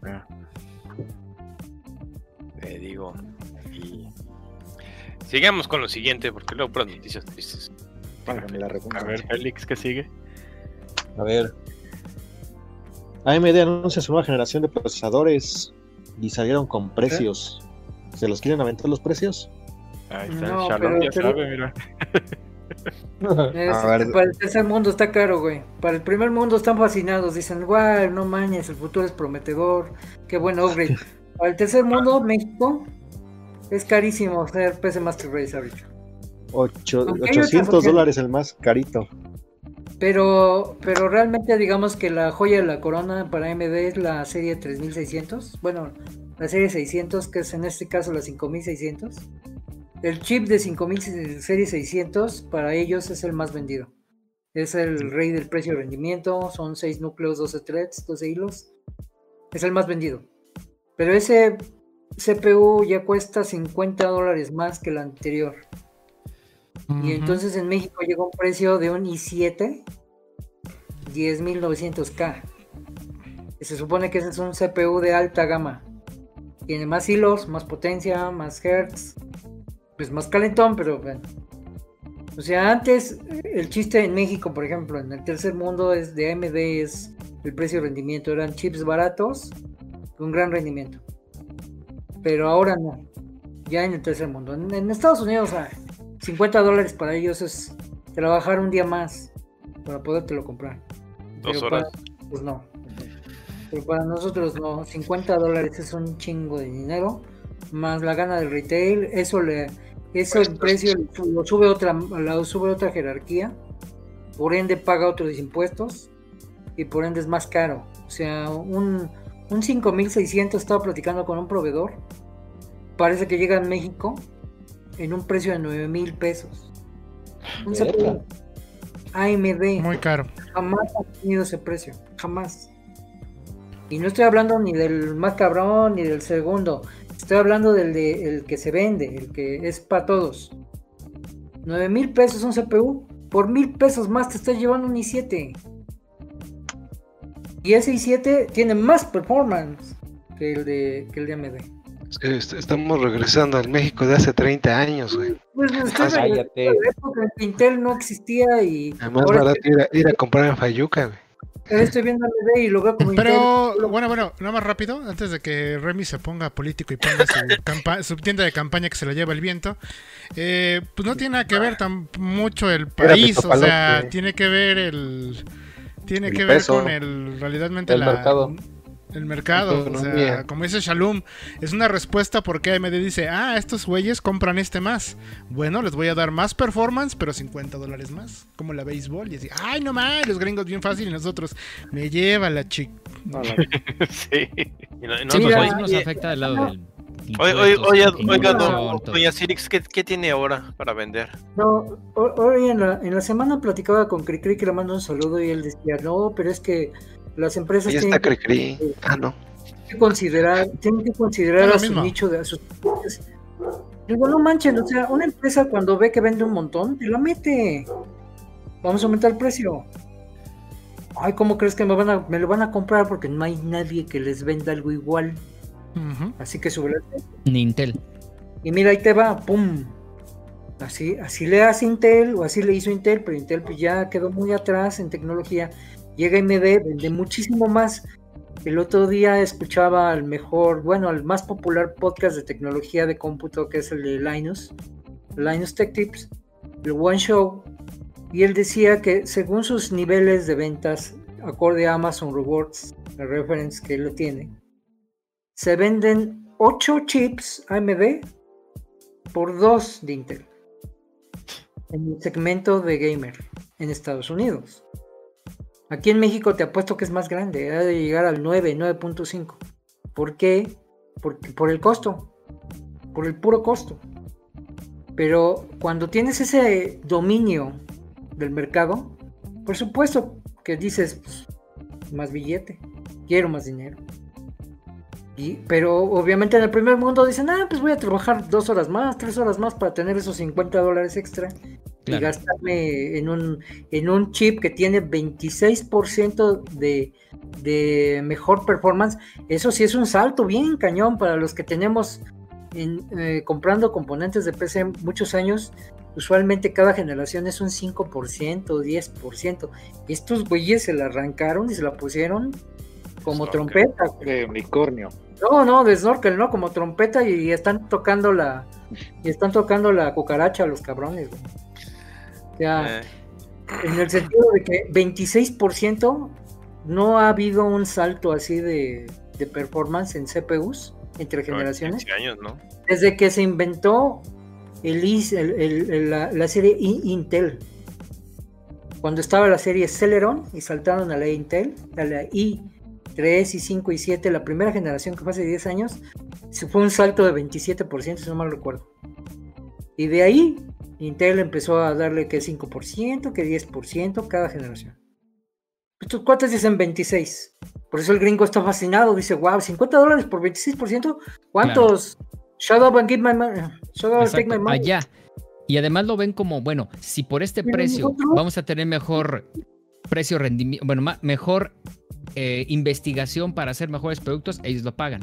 Te digo. Y sigamos con lo siguiente, porque luego puras noticias tristes. La A ver, Félix, ¿qué sigue? A ver. AMD anuncia su nueva generación de procesadores y salieron con precios. ¿Se los quieren aventar los precios? Ahí está, No, Shalom pero- ya pero- sabe, mira. Es-. Para el tercer mundo está caro, güey. Para el primer mundo están fascinados. Dicen, guau, no mañes, el futuro es prometedor. Qué buen upgrade. Para el tercer mundo, México, Es carísimo ser PC Master Race ahorita. Ocho- Aunque hay otras 800 opciones. dólares el más carito. Pero, pero realmente digamos que la joya de la corona para AMD es la serie 3600. Bueno, la serie 600, que es en este caso la 5600. El chip de 5000 serie 600 para ellos es el más vendido. Es el rey del precio de rendimiento. Son 6 núcleos, 12 threads, 12 hilos. Es el más vendido. Pero ese CPU ya cuesta 50 dólares más que el anterior. Y entonces en México llegó un precio de un i7 10900K. Y se supone que ese es un CPU de alta gama. Tiene más hilos, más potencia, más hertz. Pues más calentón, pero bueno. O sea, antes el chiste en México, por ejemplo, en el tercer mundo es de AMD es el precio de rendimiento. Eran chips baratos con gran rendimiento. Pero ahora no. Ya en el tercer mundo. En, en Estados Unidos, ah, 50 dólares para ellos es trabajar un día más para podértelo comprar. Dos Pero horas. para- pues no. Pero para nosotros no. 50 dólares es un chingo de dinero. Más la gana del retail. Eso le. Eso el precio lo sube otra, lo sube otra jerarquía. Por ende paga otros impuestos. Y por ende es más caro. O sea, un, un 5600 estaba platicando con un proveedor. Parece que llega a México en un precio de 9 mil pesos. Un AMD Muy caro. jamás ha tenido ese precio, jamás. Y no estoy hablando ni del más cabrón ni del segundo, estoy hablando del de, el que se vende, el que es para todos. 9 mil pesos un CPU, por mil pesos más te estás llevando un i7. Y ese i7 tiene más performance que el de, que el de AMD. Estamos regresando al México de hace 30 años, güey. Pues estoy Ah, regresando cállate. a la época en que Intel no existía y Además, ahora barato ir a, ir a comprar en Fayuca, güey. Estoy, viendo y lo veo como Pero, bueno, bueno, nada más rápido, antes de que Remy se ponga político y ponga su, campa- su tienda de campaña que se la lleva el viento, eh, pues no tiene nada que ver tan mucho el país, o sea, tiene que ver el... Tiene El que ver peso. con el, realmente El la, mercado. El mercado, o sea, como dice Shalom, es una respuesta porque AMD dice, ah, estos güeyes compran este más. Bueno, les voy a dar más performance, pero 50 dólares más, como la béisbol. Y así, ay, no más, los gringos bien fácil y nosotros, me lleva la chica. sí. Y no- no- Sí, nos afecta del lado del. Oye, oye, oye, oiga, doña Sirix, ¿qué, qué tiene ahora para vender? No, ho- hoy en la, en la semana platicaba con Cricri que le mando un saludo y él decía, no, pero es que las empresas tienen está que. Ah, no. que considerar, tienen que considerar a su mismo. nicho de a sus clientes. Digo, no manchen, o sea, una empresa cuando ve que vende un montón, te la mete. Vamos a aumentar el precio. Ay, ¿cómo crees que me van a, me lo van a comprar? Porque no hay nadie que les venda algo igual. Así que sube Ni Intel. Y mira, ahí te va, pum. Así, así le hace Intel, o así le hizo Intel, pero Intel pues ya quedó muy atrás en tecnología. Llega AMD, vende muchísimo más. El otro día escuchaba al mejor, bueno, al más popular podcast de tecnología de cómputo, que es el de Linus, Linus Tech Tips, el One Show, y él decía que según sus niveles de ventas, acorde a Amazon Rewards, la reference que él lo tiene, se venden 8 chips AMD por 2 de Intel en el segmento de gamer en Estados Unidos. Aquí en México te apuesto que es más grande, ha de llegar al 9, 9.5. ¿Por qué? Por el costo, por el puro costo. Pero cuando tienes ese dominio del mercado, por supuesto que dices, pues, más billete, quiero más dinero. Y, pero obviamente en el primer mundo dicen, ah, pues voy a trabajar dos horas más, tres horas más para tener esos 50 dólares extra y gastarme en un, en un chip que tiene 26% de, de mejor performance. Eso sí es un salto bien cañón para los que tenemos en, eh, comprando componentes de PC muchos años. Usualmente cada generación es un 5%, 10%. Estos güeyes se la arrancaron y se la pusieron como trompeta. De unicornio. No, no, de snorkel, ¿no? Como trompeta y están tocando la y están tocando la cucaracha los cabrones, güey. O sea, Eh, en el sentido de que 26% no ha habido un salto así de, de performance en CPUs entre generaciones. 15 años, ¿no? Desde que se inventó el, el- la, la serie I- Intel. Cuando estaba la serie Celeron y saltaron a la Intel, a la i3 y 5 y 7, la primera generación que fue hace 10 años, fue un salto de 27%, si no mal recuerdo. Y de ahí, Intel empezó a darle que 5%, que 10% cada generación. Estos cuates dicen 26. Por eso el gringo está fascinado. Dice, wow, 50 dólares por 26%. ¿Cuántos? Shut up and give my money. Shut up and take my money. allá. Y además lo ven como, bueno, si por este Pero precio nosotros- vamos a tener mejor precio rendimiento, bueno, mejor eh, investigación para hacer mejores productos, ellos lo pagan.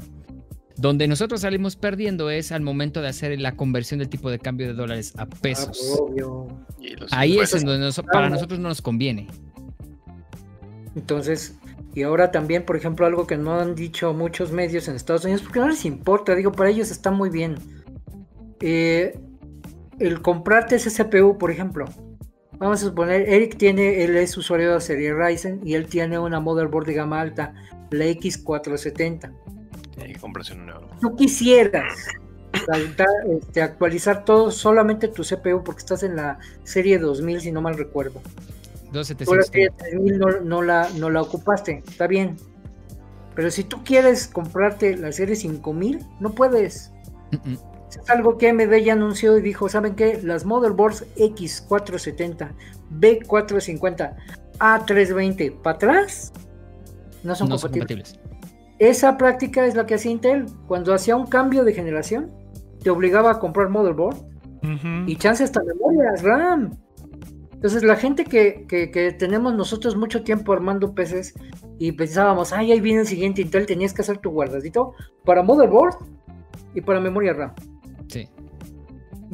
Donde nosotros salimos perdiendo es al momento de hacer la conversión del tipo de cambio de dólares a Ah, pesos. obvio. Los Ahí es en donde nos- para nosotros no nos conviene. Entonces, y ahora también, por ejemplo, algo que no han dicho muchos medios en Estados Unidos, porque no les importa, digo, para ellos está muy bien. Eh, el comprarte ese CPU, por ejemplo, vamos a suponer, Eric tiene, él es usuario de la serie Ryzen y él tiene una motherboard de gama alta, la X470. Tiene que comprarse un nuevo. Tú quisieras saltar, este, actualizar todo, solamente tu CPU, porque estás en la serie 2000, si no mal recuerdo. Tú la 2700. serie 3000 no, no la, no la ocupaste, está bien. Pero si tú quieres comprarte la serie 5000, no puedes. Mm. Es algo que AMD ya anunció y dijo, ¿saben qué? Las motherboards X470, B450, A320 para atrás no son No son compatibles. Esa práctica es la que hacía Intel. Cuando hacía un cambio de generación, te obligaba a comprar motherboard y chance hasta memorias RAM. Entonces la gente que, que- que tenemos nosotros mucho tiempo armando PCs y pensábamos, ay, ahí viene el siguiente Intel, tenías que hacer tu guardadito para motherboard y para memoria RAM. Sí.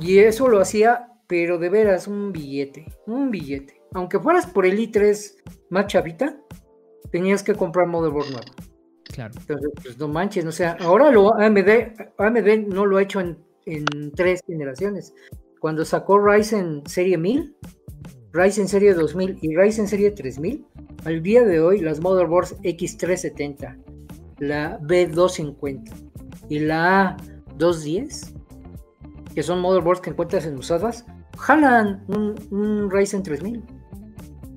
Y eso lo hacía, pero de veras, un billete, un billete. Aunque fueras por el i3 más chavita, tenías que comprar motherboard nuevo. Claro. Entonces, pues no manches, o sea, ahora lo AMD, AMD no lo ha hecho en, en tres generaciones. Cuando sacó Ryzen serie 1000, Ryzen serie 2000 y Ryzen serie 3000, al día de hoy las motherboards X370, la B250 y la A210, que son motherboards que encuentras en usadas, jalan un, un Ryzen 3000.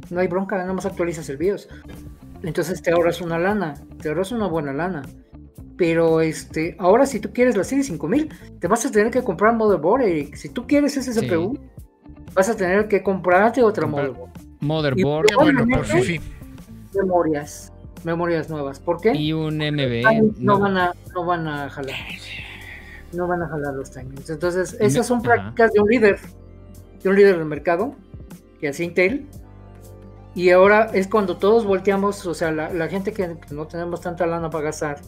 No hay bronca, nada más actualizas el BIOS. Entonces te ahorras una lana, te ahorras una buena lana. Pero este, ahora si tú quieres la serie 5000, te vas a tener que comprar motherboard. Eric. Si tú quieres ese Sí. CPU, vas a tener que comprarte otra Comprar- motherboard. Motherboard Qué bueno por. Memorias, memorias nuevas. ¿Por qué? y un MB. No. van a, no van a jalar. No van a jalar los timings. Entonces, esas son prácticas de un líder, de un líder del mercado, que hace Intel. Y ahora es cuando todos volteamos, o sea, la, la gente que no tenemos tanta lana para gastar,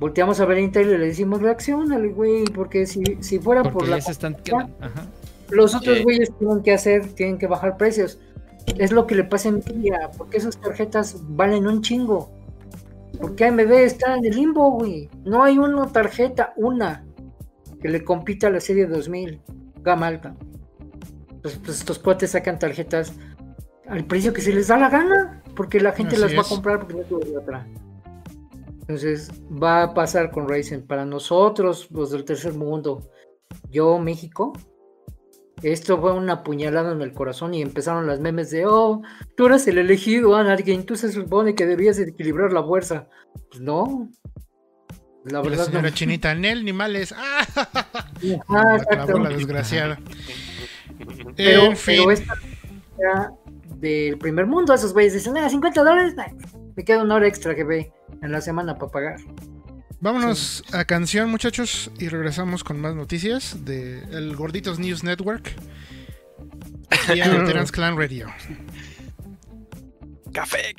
volteamos a ver a Intel y le decimos, reaccionale, güey, porque si, si fuera por la están. Ajá. los otros güeyes tienen que hacer, tienen que bajar precios. Es lo que le pasa a Nvidia, porque esas tarjetas valen un chingo. Porque AMD está en el limbo, güey. No hay una tarjeta, una, que le compita a la serie 2000, gama alta. Pues, pues estos cuates sacan tarjetas al precio que se les da la gana, porque la gente Así las va a comprar porque no de otra. Entonces va a pasar con Ryzen. Para nosotros, los del tercer mundo, yo, México, esto fue una puñalada en el corazón y empezaron las memes de, oh, tú eres el elegido, Anarkin, tú se supone que debías de equilibrar la fuerza. Pues no. La Y la verdad señora no. Chinita, Nel, ni males. ¡Ah! Ajá, exacto. clavó la desgraciada. Pero, en fin. pero esta era del primer mundo, esos güeyes dicen, ah, 50 dólares, me queda una hora extra que ve en la semana para pagar. Vámonos a canción, muchachos, y regresamos con más noticias de el Gorditos News Network. Y a Veterans Clan Radio. Café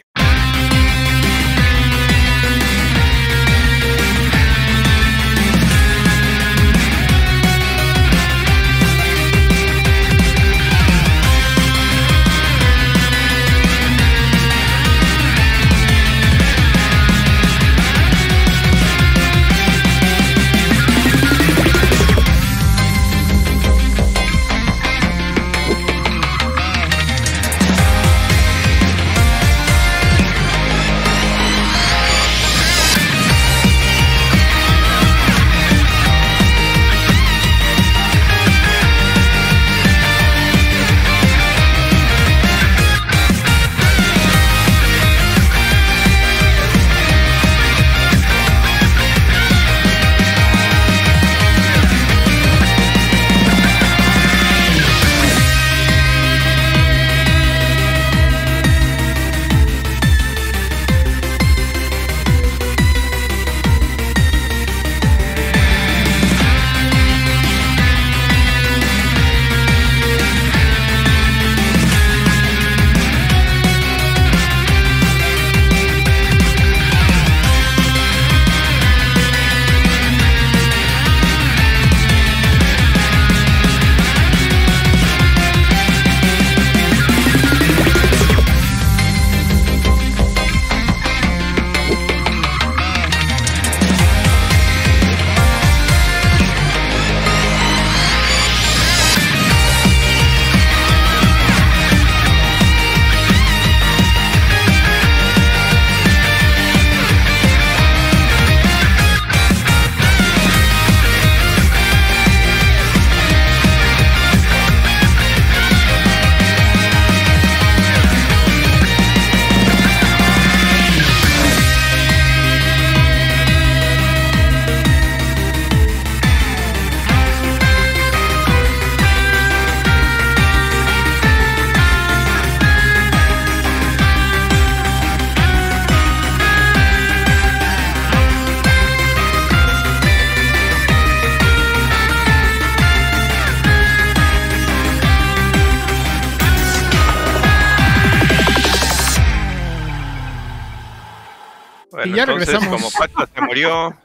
ya entonces, regresamos. como Pacha se murió,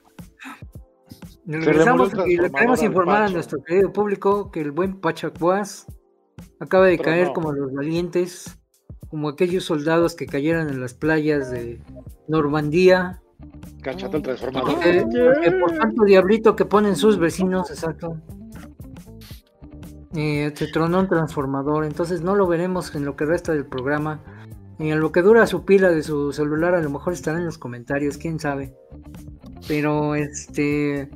Regresamos y le queremos informar a nuestro querido público que el buen Pachacuás acaba de Pero caer no. como los valientes, como aquellos soldados que cayeron en las playas de Normandía, Cachate el transformador. que, que por tanto diablito que ponen sus vecinos, exacto. Eh, se tronó un transformador, entonces no lo veremos en lo que resta del programa. Y en lo que dura su pila de su celular, a lo mejor estará en los comentarios, quién sabe. Pero este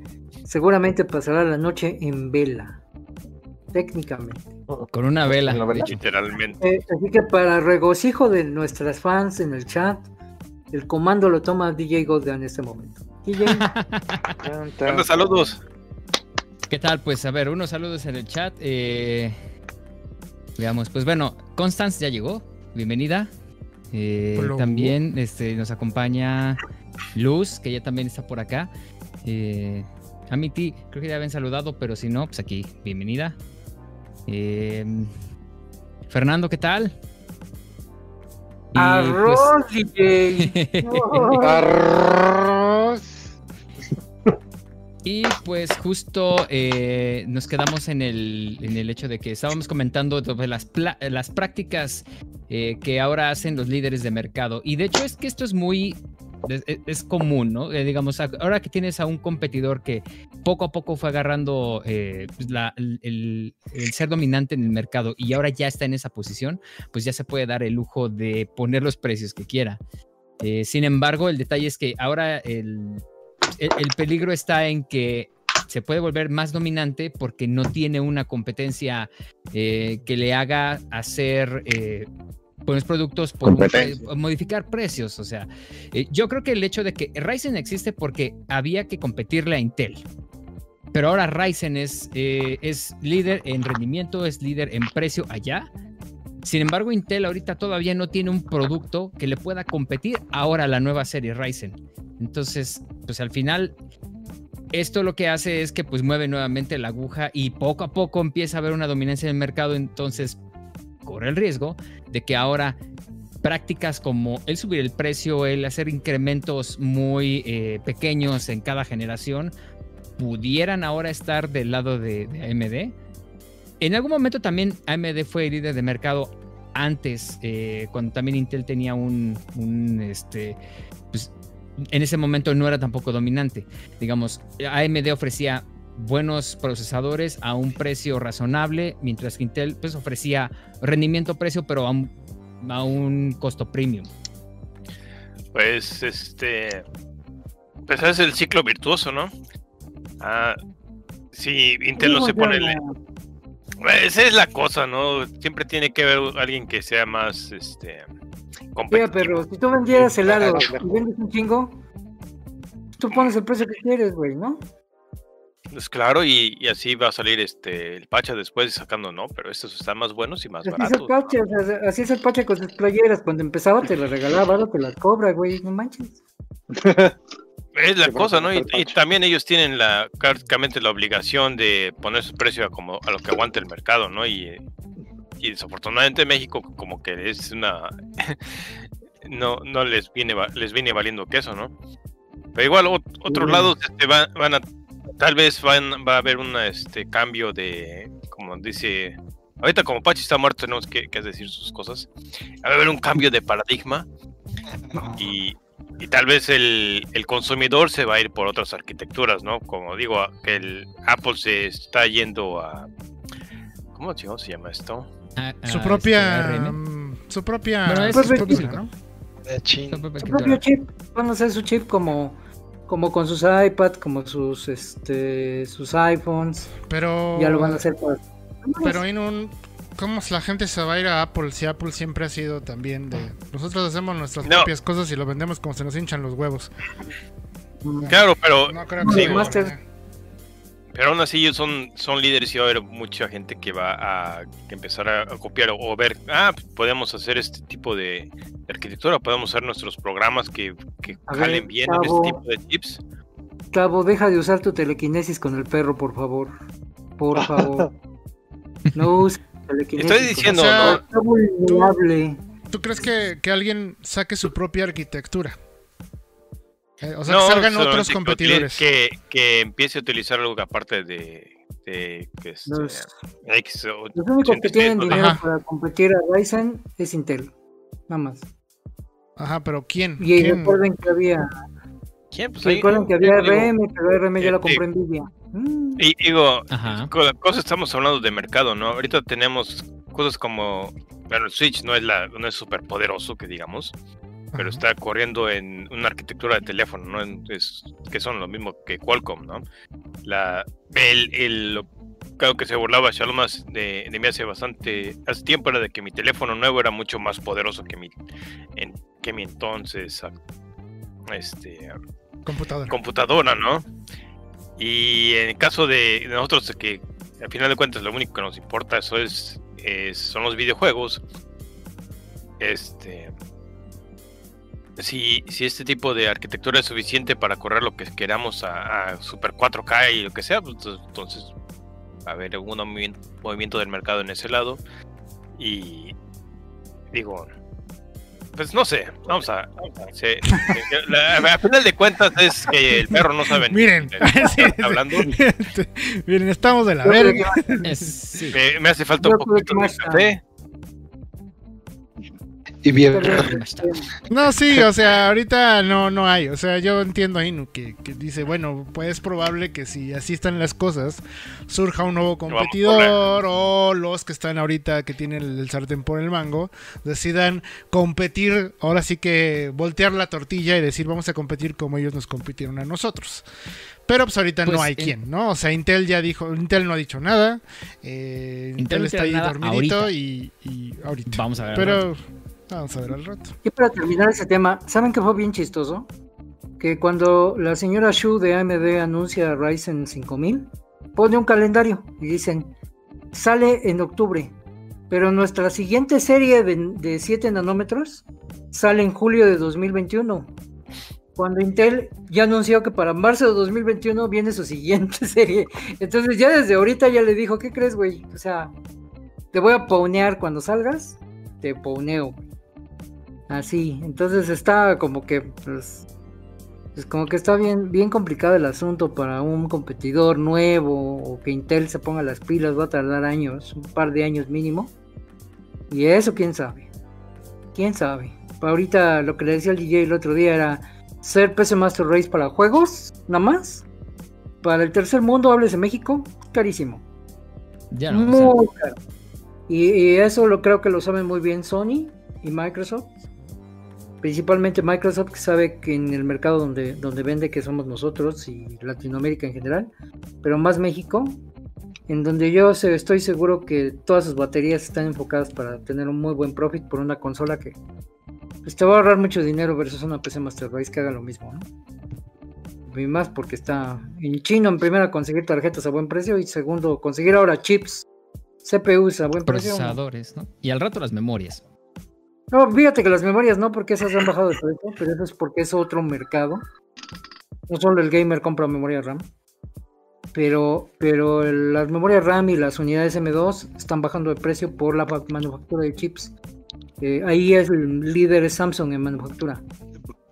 seguramente pasará la noche en vela. Técnicamente. Con una vela. ¿En la vela? literalmente. Eh, así que para regocijo de nuestras fans en el chat, el comando lo toma DJ Golda en este momento. DJ, Manda saludos. ¿Qué tal? Pues a ver, unos saludos en el chat. eh, veamos, pues bueno, Constance ya llegó. Bienvenida. Eh, también este, nos acompaña Luz, que ya también está por acá. Eh, Amity, creo que ya habían saludado, pero si no, pues aquí, bienvenida. Eh, Fernando, ¿qué tal? Y, arroz. Oh. Arroz. Y pues justo eh, nos quedamos en el, en el hecho de que estábamos comentando sobre las, las prácticas eh, que ahora hacen los líderes de mercado. Y de hecho es que esto es muy... Es, común, ¿no? Eh, digamos, ahora que tienes a un competidor que poco a poco fue agarrando pues, el, el- ser dominante en el mercado y ahora ya está en esa posición, pues ya se puede dar el lujo de poner los precios que quiera. Sin embargo, el detalle es que ahora el, el, el peligro está en que se puede volver más dominante porque no tiene una competencia eh, que le haga hacer eh, buenos productos por un modificar precios. O sea, eh, yo creo que el hecho de que Ryzen existe porque había que competirle a Intel. Pero ahora Ryzen es, eh, es líder en rendimiento, es líder en precio allá. Sin embargo, Intel ahorita todavía no tiene un producto que le pueda competir ahora a la nueva serie Ryzen. Entonces, pues al final, esto lo que hace es que pues mueve nuevamente la aguja y poco a poco empieza a haber una dominancia en el mercado. Entonces, corre el riesgo de que ahora prácticas como el subir el precio, el hacer incrementos muy eh, pequeños en cada generación, pudieran ahora estar del lado de, de AMD. En algún momento también AMD fue líder de mercado antes, eh, cuando también Intel tenía un, un, este, pues, en ese momento no era tampoco dominante. Digamos, AMD ofrecía buenos procesadores a un precio razonable, mientras que Intel pues ofrecía rendimiento-precio, pero a un, a un costo premium. Pues este. Pues es el ciclo virtuoso, ¿no? Ah, si Intel no se pone. el- Esa es la cosa, ¿no? Siempre tiene que haber alguien que sea más este Mira, competitivo. pero si tú vendieras helado y vendes un chingo, tú pones el precio que quieres, güey, ¿no? Pues claro, y, y así va a salir este el Pacha después sacando, no, pero estos están más buenos y más Así es el baratos. pache, o sea, así es el pache con sus playeras. Cuando empezaba te las regalaba, ahora te las cobra, güey, no manches. Es la Sí, cosa, ¿no? Y, y también ellos tienen la prácticamente la obligación de poner su precio a como a lo que aguanta el mercado, ¿no? Y, y desafortunadamente México como que es una no no les viene les viene valiendo queso, ¿no? Pero igual ot- otros Mm. lados este, van, van a tal vez van va a haber un este cambio de como dice ahorita como Pachi está muerto tenemos que, que decir sus cosas va a haber un cambio de paradigma y, y tal vez el, el consumidor se va a ir por otras arquitecturas, ¿no? Como digo, el Apple se está yendo a... ¿Cómo se llama esto? A- a, Su este, propia. ARM. mm, Su propia. Bueno, es su arquitectura, propio silicon. ¿no? Su propia Su propio chip, van a hacer su chip como, como con sus iPad, como sus, este, sus iPhones. Pero. Ya lo van a hacer para. Pero en un. ¿Cómo la gente se va a ir a Apple si Apple siempre ha sido también de. Nosotros hacemos nuestras No. propias cosas y lo vendemos como se nos hinchan los huevos. Claro, pero, No creo que idea. pero aún así ellos son, son líderes y va a haber mucha gente que va a que empezar a, a copiar o, o ver, ah, pues podemos hacer este tipo de, arquitectura, podemos hacer nuestros programas que, que A ver, bien en chavo. este tipo de chips. Cabo, deja de usar tu telequinesis con el perro, por favor. Por favor. No uses. Estoy diciendo, O sea, ¿no? Está vulnerable. ¿Tú crees que, que alguien saque su propia arquitectura? Eh, o sea, No, que salgan otros competidores. Que, que empiece a utilizar algo que aparte de, de que este, Los- X o Los únicos que tienen 86, dinero Ajá. para competir a Ryzen es Intel. Nada más. Ajá, pero ¿quién? Y ¿Quién? recuerden que había, ¿Quién? Pues ahí- recuerden que había digo, RM, pero RM ya eh, lo compró Nvidia. Mm, Y digo, Ajá. con la cosa estamos hablando de mercado, ¿no? Ahorita tenemos cosas como, bueno, el Switch no es la, no es súper poderoso, que digamos, pero Ajá. está corriendo en una arquitectura de teléfono, ¿no? En- Es, que son lo mismo que Qualcomm, ¿no? La, el, el, lo- claro que se burlaba Shalom as- de, de mí hace bastante, hace tiempo era de que mi teléfono nuevo era mucho más poderoso que mi, en, que mi entonces, este, Computadora. computadora, ¿no? Y en el caso de nosotros, que al final de cuentas lo único que nos importa eso es, son los videojuegos. Este. Si, si este tipo de arquitectura es suficiente para correr lo que queramos a, Super 4K y lo que sea, pues entonces va a haber algún movi- movimiento del mercado en ese lado. Y digo, pues no sé, vamos a. la- a final de cuentas es que el perro no sabe ni Miren, qué sí, hablando. Miren, estamos de la verga. sí. Me, me hace falta Yo un poquito de café. Y bien, No, sí, o sea, ahorita no, no hay. O sea, yo entiendo a Inu que, que dice, bueno, pues es probable que si así están las cosas, surja un nuevo competidor o los que están ahorita que tienen el, el sartén por el mango decidan competir, ahora sí que voltear la tortilla y decir, vamos a competir como ellos nos compitieron a nosotros. Pero pues ahorita Pues, no hay en- quien, ¿no? O sea, Intel ya dijo, Intel no ha dicho nada, eh, Intel, está ahí dormidito ahorita. y, y ahorita. Vamos a ver. Pero vamos a ver al rato. Y para terminar ese tema, ¿saben qué fue bien chistoso? Que cuando la señora Shu de AMD anuncia Ryzen 5000, pone un calendario y dicen, sale en octubre, pero nuestra siguiente serie de, de 7 nanómetros sale en julio de 2021. Cuando Intel ya anunció que para marzo de 2021 viene su siguiente serie. Entonces ya desde ahorita ya le dijo, ¿qué crees, güey? O sea, te voy a ponear cuando salgas, te poneo. Así, entonces está como que, pues, pues como que está bien, bien complicado el asunto para un competidor nuevo o que Intel se ponga las pilas, va a tardar años, un par de años mínimo. Y eso, quién sabe. Quién sabe. Ahorita lo que le decía el DJ el otro día era ser PC Master Race para juegos, nada más. Para el tercer mundo, hables de México, carísimo. Ya no, o sea, Muy caro. Y, y eso lo creo que lo saben muy bien Sony y Microsoft. Principalmente Microsoft que sabe que en el mercado donde, donde vende que somos nosotros y Latinoamérica en general, pero más México, en donde yo estoy seguro que todas sus baterías están enfocadas para tener un muy buen profit por una consola que pues, te va a ahorrar mucho dinero versus una PC Master Race que haga lo mismo, ¿no? Y más porque está en chino en primera conseguir tarjetas a buen precio y segundo conseguir ahora chips CPUs a buen precio. procesadores. Y al rato las memorias. No, fíjate que las memorias no, porque esas han bajado de precio, pero eso es porque es otro mercado. No solo el gamer compra memoria RAM, pero, pero las memorias RAM y las unidades M2 están bajando de precio por la fa- manufactura de chips. Eh, ahí es el líder es Samsung en manufactura.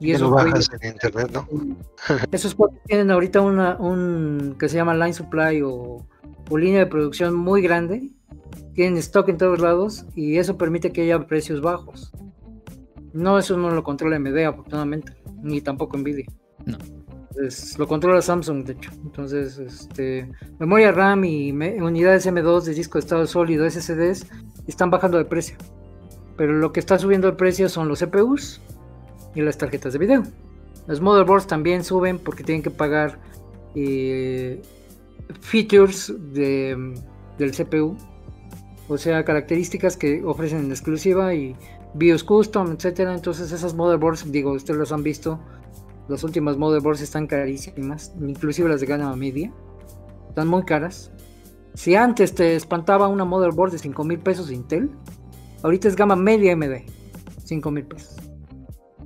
Y eso bajas en internet, ¿no? esos cuatro tienen ahorita una, un que se llama line supply o, o línea de producción muy grande. Tienen stock en todos lados y eso permite que haya precios bajos. No, eso no lo controla AMD afortunadamente, ni tampoco Nvidia. No. Entonces, lo controla Samsung, de hecho. Entonces, este, memoria RAM y me- unidades M2 de disco de estado sólido, SSDs, están bajando de precio. Pero lo que está subiendo de precio son los CPUs y las tarjetas de video. Los motherboards también suben porque tienen que pagar eh, features de, del CPU. O sea, características que ofrecen en exclusiva y BIOS custom, etcétera. Entonces esas motherboards, digo, ustedes los han visto. Las últimas motherboards están carísimas, inclusive las de gama media. Están muy caras. Si antes te espantaba una motherboard de 5 mil pesos Intel, ahorita es gama media AMD, 5 mil pesos.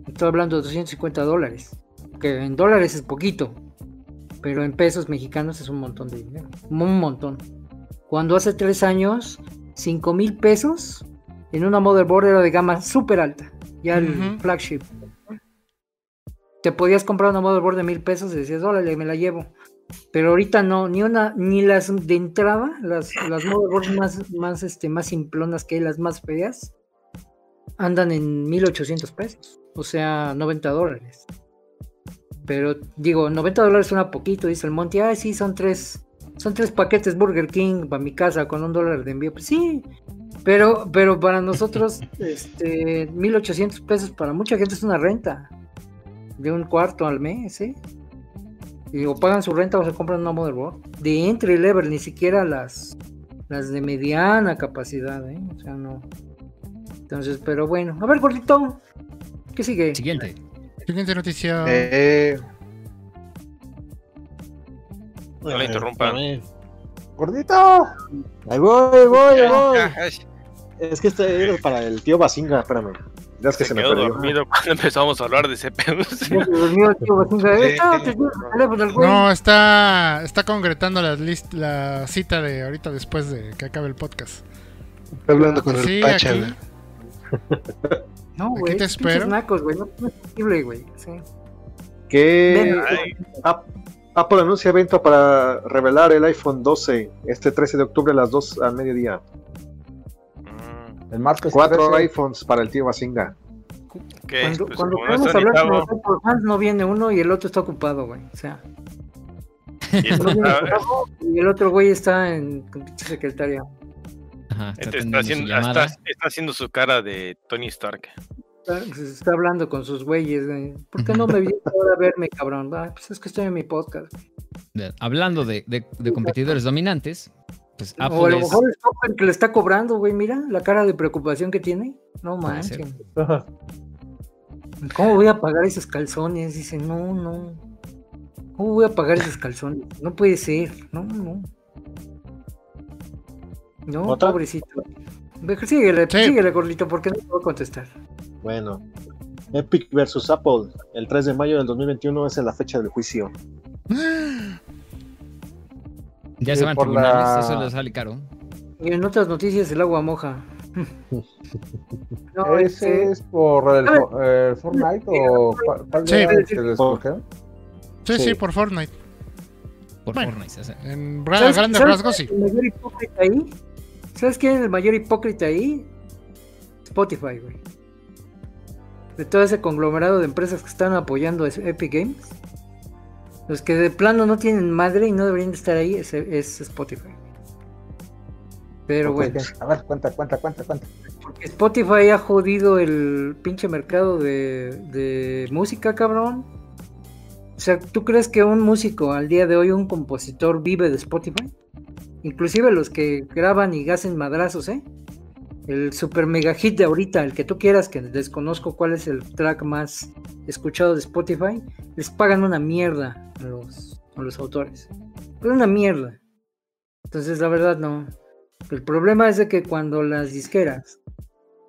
Estoy hablando de 250 dólares, que en dólares es poquito, pero en pesos mexicanos es un montón de dinero, un montón. Cuando hace 3 años, 5 mil pesos en una motherboard era de gama súper alta, ya el flagship. te podías comprar una motherboard de mil pesos y decías, órale, me la llevo. Pero ahorita no, ni una, ni las de entrada, las, las motherboards más, más, este, más simplonas que hay, las más feas, andan en 1800 pesos. O sea, 90 dólares. Pero digo, 90 dólares suena poquito, dice el Monty. Ay, sí, son tres, son tres paquetes Burger King para mi casa con un dólar de envío. Pues sí, pero, pero para nosotros, este, 1800 pesos para mucha gente es una renta de un cuarto al mes, ¿eh? Y o pagan su renta o se compran una motherboard de entry level, ni siquiera las, las de mediana capacidad, ¿eh? O sea, no. Entonces, pero bueno, a ver, gordito, ¿qué sigue? Siguiente. Siguiente noticia. Eh, No le interrumpan. ¡Gordito! Ahí voy, ahí voy, ahí voy. Ah, Es que este era para el tío Basinga, espérame. Ya es que se, se me quedó perdió. dormido cuando empezamos a hablar de CPUs. Ya se durmió el tío Basinga. Eh. No, está, está concretando la, list, la cita de ahorita después de que acabe el podcast. Estoy hablando con Sí, el Pacha, aquí. güey. No, Aquí güey. te pinches espero. nacos, güey. No, no es posible, güey. Sí. Que Ven, Ay, Ap- Apple anuncia evento para revelar el iPhone 12 este 13 de octubre a las 2 al mediodía. El martes. Cuatro 13, iPhones para el tío Basinga. ¿qué? Cuando, Pues cuando queremos hablar con los Apple fans, no viene uno y el otro está ocupado, güey. O sea, y no viene está- Tavo y el otro güey está en secretaria. Ajá, está Este haciendo, está haciendo su cara de Tony Stark. Está, se está hablando con sus güeyes. güey. ¿Por qué no me vienes ahora a verme, cabrón? Ah, pues es que estoy en mi podcast. Hablando de, de- de competidores dominantes, pues o a Apple lo es... mejor es Apple que le está cobrando, güey. Mira la cara de preocupación que tiene. No Puede manches. ¿Cómo voy a pagar esos calzones? Dice, no, no. ¿Cómo voy a pagar esos calzones? No puede ser. No, no. No, ¿Otra? pobrecito. Ve, Síguele, Sí. síguele, gordito, porque no te voy a contestar. Bueno. Epic versus Apple. El 3 de mayo del 2021 es en la fecha del juicio. Ya Sí, se van por tribunales, la- eso les sale caro. Y en otras noticias, el agua moja. no, ¿Ese este, es por el, el Fortnite o cuál Sí. el que les escogieron? Sí, sí, Sí. por Fortnite. Por Bueno. Fortnite. o sea, En ¿sabes- grandes sabes rasgos, sí. es El mayor hipócrita ahí. ¿Sabes quién es el mayor hipócrita ahí? Spotify, güey. De todo ese conglomerado de empresas que están apoyando a Epic Games. Los que de plano no tienen madre y no deberían de estar ahí es, es Spotify. Pero bueno, A ver, cuenta, cuenta, cuenta, cuenta. porque Spotify ha jodido el pinche mercado de, de música, cabrón. O sea, ¿tú crees que un músico al día de hoy, un compositor, vive de Spotify? Inclusive los que graban y hacen madrazos, ¿eh? El super mega hit de ahorita, el que tú quieras, que desconozco cuál es el track más escuchado de Spotify, les pagan una mierda a los, a los autores. Pero una mierda. Entonces, la verdad, no. El problema es de que cuando las disqueras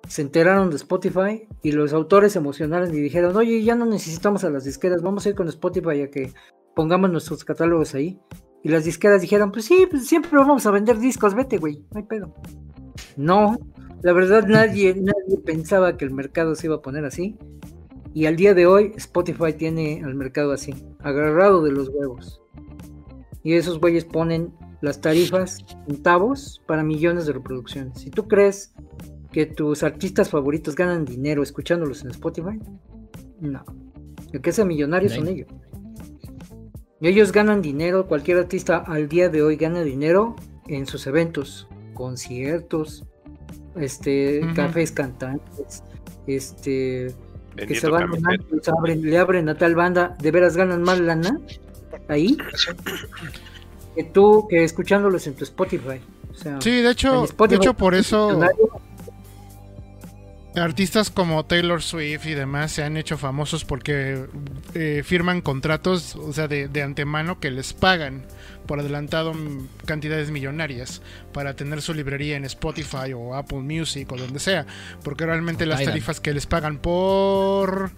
se enteraron de Spotify y los autores se emocionaron y dijeron, oye, ya no necesitamos a las disqueras, vamos a ir con Spotify a que pongamos nuestros catálogos ahí. Y las disqueras dijeron, pues sí, pues siempre vamos a vender discos, vete, güey, no hay pedo. No, la verdad nadie, nadie pensaba que el mercado se iba a poner así. Y al día de hoy Spotify tiene al mercado así, agarrado de los huevos. Y esos güeyes ponen las tarifas centavos para millones de reproducciones. Si tú crees que tus artistas favoritos ganan dinero escuchándolos en Spotify, no. El que sea millonario son ellos. Y ellos ganan dinero, cualquier artista al día de hoy gana dinero en sus eventos, conciertos, este, Ujú. cafés cantantes, este, que se van les abren- le abren a tal banda, de veras ganan más lana ahí que tú que escuchándolos en tu Spotify. O sea, Sí, de hecho, de hecho por eso artistas como Taylor Swift y demás se han hecho famosos porque eh, firman contratos, o sea, de, de antemano que les pagan por adelantado mm, cantidades millonarias para tener su librería en Spotify o Apple Music o donde sea, porque realmente las tarifas que les pagan por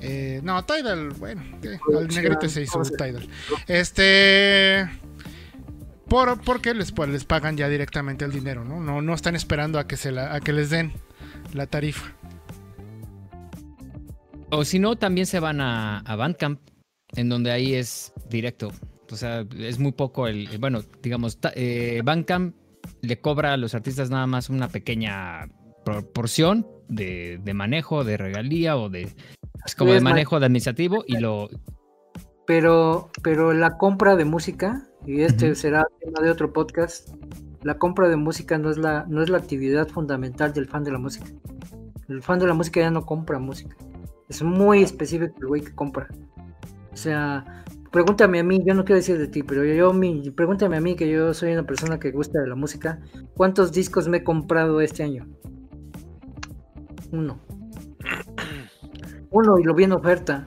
eh, no, Tidal, bueno, eh, al negrete se hizo Tidal. Este por, porque les, pues, les pagan ya directamente el dinero, ¿no? No, no están esperando a que se la, a que les den la tarifa. O si no, también se van a, a Bandcamp, en donde ahí es directo. O sea, es muy poco el. Bueno, digamos, eh, Bandcamp le cobra a los artistas nada más una pequeña proporción de, de manejo, de regalía o de. Es como de manejo de administrativo y lo. Pero, pero la compra de música, y este será tema de otro podcast, la compra de música no es la, no es la actividad fundamental del fan de la música. El fan de la música ya no compra música. Es muy específico el güey que compra. O sea, pregúntame a mí, yo no quiero decir de ti, pero yo, mi, pregúntame a mí que yo soy una persona que gusta de la música. ¿Cuántos discos me he comprado este año? Uno. Uno y lo vi en oferta.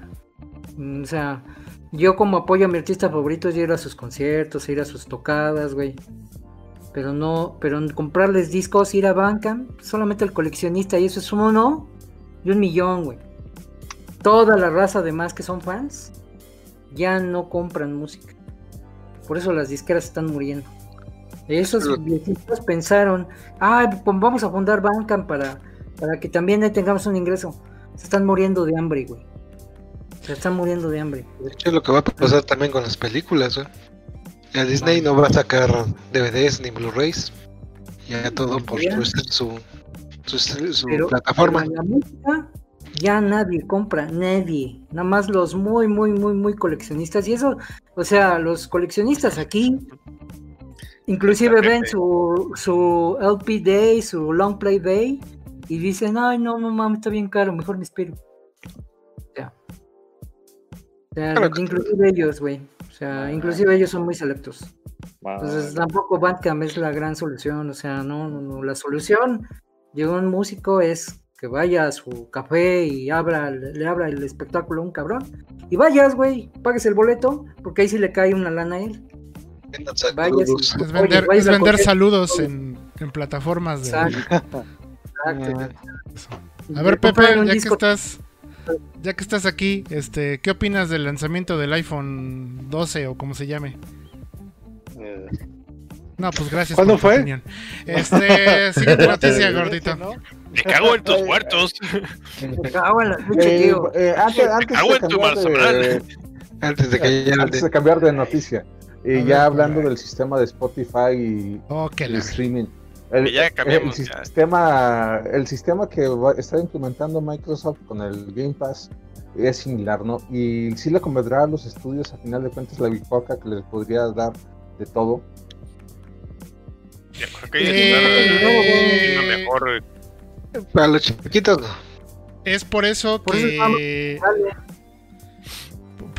Mm, O sea, yo como apoyo a mi artista favorito es ir a sus conciertos, ir a sus tocadas, güey. Pero no, pero comprarles discos, ir a Bandcamp, solamente el coleccionista y eso es uno y un millón, güey. Toda la raza además que son fans ya no compran música. Por eso las disqueras están muriendo. Esos viejitos pensaron, ah, pues vamos a fundar Bandcamp para, para que también tengamos un ingreso. Se están muriendo de hambre, güey. Se están muriendo de hambre. De hecho, es lo que va a pasar también con las películas, güey. Ya Disney no va a sacar DVDs ni Blu-rays. Ya todo por su, su, su- su Pero, plataforma. pero la música ya nadie compra, nadie. Nada más los muy, muy, muy, muy coleccionistas. Y eso, o sea, los coleccionistas aquí, inclusive ven su, su LP Day, su Long Play Day, y dicen, ay, no, no mames, está bien caro, mejor me espero. O sea, o sea, Claro que- inclusive ellos, güey. O sea, inclusive ellos son muy selectos. Entonces tampoco Bandcamp es la gran solución, o sea, no, no, no, la solución de un músico es que vaya a su café y abra, le abra el espectáculo a un cabrón y vayas, güey, pagues el boleto, porque ahí sí le cae una lana a él. Vayas y- Es Oye, vender, vayas es vender saludos en, en plataformas de. Exacto. Exacto. A ver, Pepe, ya que estás. Ya que estás aquí, este, ¿qué opinas del lanzamiento del iPhone 12 o como se llame? Eh, No, pues gracias ¿Cuándo por tu fue? opinión. Este, siguiente noticia, gordito. Me cago en tus muertos. Me cago en la Eh, tío. eh, antes, antes cago de en tu cambiar de, Marzamán. Antes de que ya antes de cambiar de noticia, eh, A ver, ya hablando del sistema de Spotify y Oh, que el la- streaming. El, ya. sistema, el sistema que va- está implementando Microsoft con el Game Pass es similar, ¿no? Y sí le convendrá a los estudios, a final de cuentas, la bicoca que les podría dar de todo. Yo creo que Eh, es lo mejor. Para los chiquitos. Es por eso Por eso que. Dale.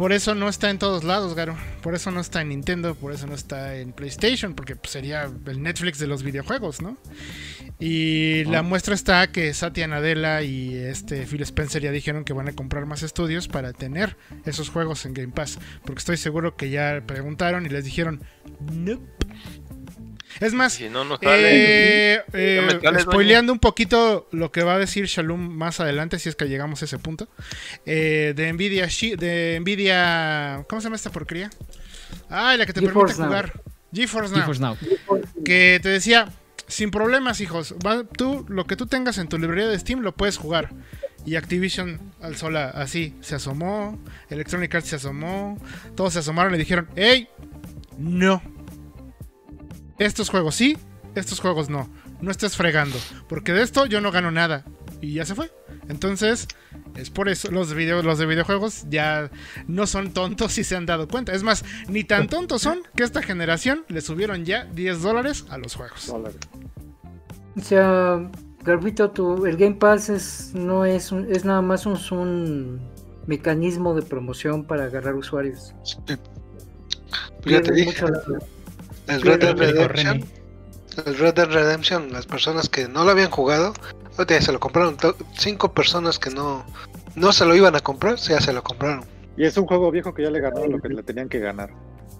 Por eso no está en todos lados, Garo. Por eso no está en Nintendo, por eso no está en PlayStation, porque pues, sería el Netflix de los videojuegos, ¿no? Y la muestra está que Satya Nadella y este Phil Spencer ya dijeron que van a comprar más estudios para tener esos juegos en Game Pass. Porque estoy seguro que ya preguntaron y les dijeron, nope. Es más, Si no, no sale. eh, eh, spoileando un poquito lo que va a decir Shalom más adelante, si es que llegamos a ese punto. eh, de Nvidia, Shi- de Nvidia, ¿cómo se llama esta porquería? Ay, la que te GeForce permite Now. jugar. GeForce Now. GeForce Now. Que te decía, sin problemas, hijos. va- tú, lo que tú tengas en tu librería de Steam lo puedes jugar. Y Activision al sola, así, se asomó. Electronic Arts se asomó. Todos se asomaron y le dijeron, hey, no. Estos juegos sí, estos juegos no. No estés fregando. Porque de esto yo no gano nada. Y ya se fue. Entonces, es por eso los, video, los de videojuegos ya no son tontos si se han dado cuenta. Es más, ni tan tontos son que esta generación le subieron ya 10 dólares a los juegos. dólares. O sea, Garbito, tu, el Game Pass es, no es, un- es nada más un, un mecanismo de promoción para agarrar usuarios. Sí. Pues ya te dije, mucho la- el Red Dead Redemption, el Red Dead Redemption, las personas que no lo habían jugado, ahorita ya se lo compraron. Cinco personas que no, no se lo iban a comprar, ya se lo compraron. Y es un juego viejo que ya le ganó lo que le tenían que ganar.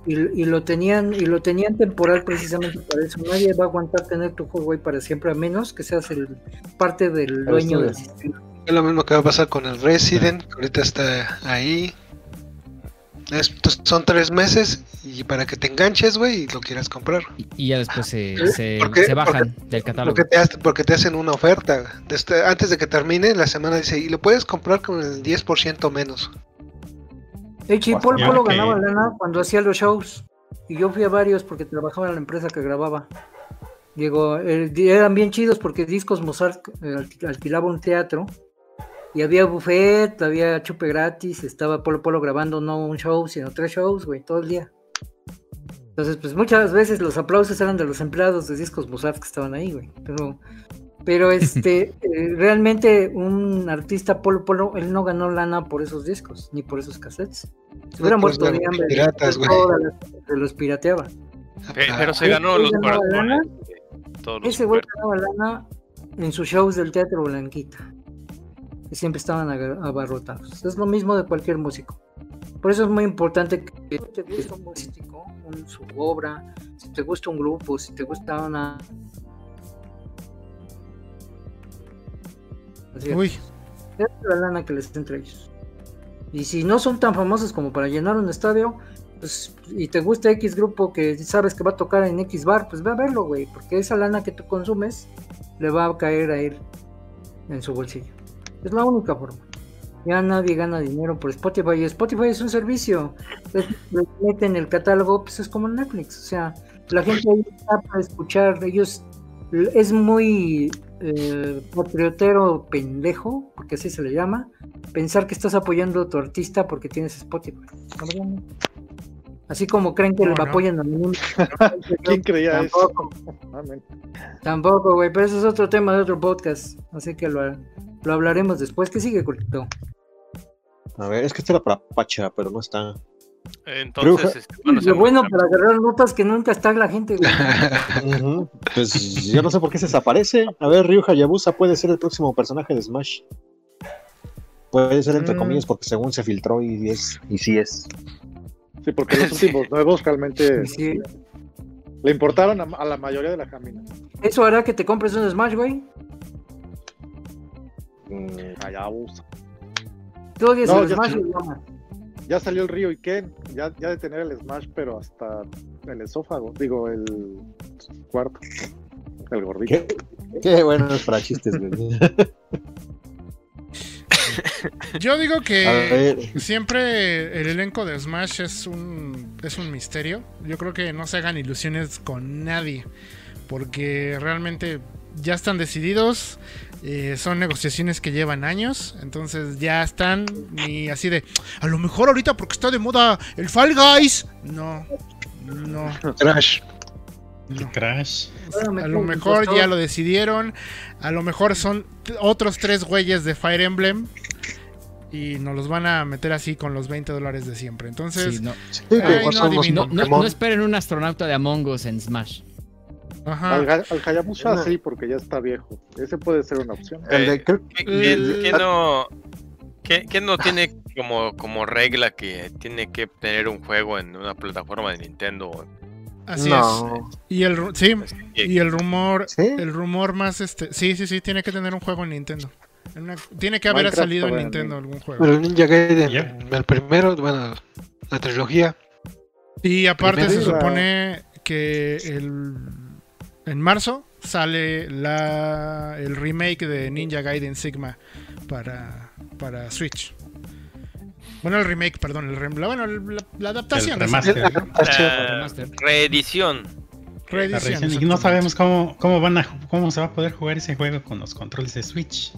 y, y lo tenían y lo tenían temporal precisamente para eso. Nadie va a aguantar tener tu juego ahí para siempre a menos que seas el parte del dueño del sistema. Es lo mismo que va a pasar con el Resident, que ahorita está ahí. Es- entonces son tres meses y para que te enganches, güey, y lo quieras comprar. Y, y ya después se, bajan del catálogo. Porque te, hace- porque te hacen una oferta. Este, antes de que termine la semana dice, y lo puedes comprar con el 10% menos. Echi, Pues, Polo ganaba lana cuando hacía los shows. Y yo fui a varios porque trabajaba en la empresa que grababa. Digo, eh, eran bien chidos porque Discos Mozart eh, alqui- alquilaba un teatro. Y había buffet, había chupe gratis, estaba Polo Polo grabando no un show, sino tres shows, güey, todo el día. Entonces, pues muchas veces los aplausos eran de los empleados de Discos Mozart que estaban ahí, güey. Pero, pero este, eh, realmente un artista Polo Polo, él no ganó lana por esos discos, ni por esos cassettes. Se hubiera pues, muerto de hambre. piratas, güey. Se los pirateaba. Ah, Pero se ¿Él- ganó los ganaba maratones lana? Ese güey ganaba lana en sus shows del Teatro Blanquita. Que siempre estaban abarrotados. Es lo mismo de cualquier músico. Por eso es muy importante que te guste un músico, un- su obra, si te gusta un grupo, si te gusta una. Así es. Uy, Es la lana que les entre ellos. Y si no son tan famosos como para llenar un estadio, pues, y te gusta X grupo que sabes que va a tocar en X bar, pues ve a verlo, güey, porque esa lana que tú consumes le va a caer a él en su bolsillo. Es la única forma. Ya nadie gana dinero por Spotify. Spotify es un servicio. Lo meten en el catálogo, pues es como Netflix. O sea, la gente ahí está para escuchar. Ellos es muy eh, patriotero pendejo, porque así se le llama, pensar que estás apoyando a tu artista porque tienes Spotify. Así como creen que No, apoyan a mí. ¿Quién creía eso? Tampoco. Amén. Tampoco, güey, pero eso es otro tema de otro podcast. Así que lo, lo hablaremos después. ¿Qué sigue, Culito? A ver, es que este era para Pacha, pero no está. Entonces, Bruja. este, hacer Lo bueno para agarrar notas que nunca está la gente, güey. Pues yo no sé por qué se desaparece. A ver, Ryu Hayabusa puede ser el próximo personaje de Smash. Puede ser entre Mm. comillas porque según se filtró y es y sí es. Sí, porque los últimos nuevos realmente Sí. le importaron a, a la mayoría de la camina. Eso hará que te compres un Smash, güey. Mm, Allá abusa. Tú odias No, el yo Smash amas. Ya salió el Río y Ken, ya, ya de tener el Smash, pero hasta el esófago, digo, el cuarto, el gordito. ¿Qué? Qué bueno es para chistes, güey. yo digo que siempre el elenco de Smash es un, es un misterio. Yo creo que no se hagan ilusiones con nadie. Porque realmente ya están decididos. eh, son negociaciones que llevan años. Entonces ya están. Y así de. A lo mejor ahorita porque está de moda el Fall Guys. No. No. No. Crash. A lo mejor ya lo decidieron. A lo mejor son otros tres güeyes de Fire Emblem. Y nos los van a meter así con los 20 dólares de siempre. Entonces, Sí, no, Ay, esperen un astronauta de Among Us en Smash. ajá. Al, al Hayabusa No. sí, porque ya está viejo. Ese puede ser una opción. el de- creo- ¿Qué, El- qué- qué no, qué- qué no tiene como, como regla que tiene que tener un juego en una plataforma de Nintendo? Así no. es. Y el sí, y el rumor, ¿Sí? el rumor más este, sí, sí, sí, tiene que tener un juego en Nintendo. En una- tiene que haber Minecraft salido en Nintendo algún juego. Pero Ninja Gaiden, el primero, bueno, la trilogía. Y aparte se supone que el, en marzo sale la, el remake de Ninja Gaiden Sigma para, para Switch. Bueno, el remake, perdón, el rem- la, bueno, el- la, la adaptación. El remaster. ¿no? Ah, Remaster. reedición. La reedición, reedición, y no sabemos cómo, cómo van a cómo se va a poder jugar ese juego con los controles de Switch.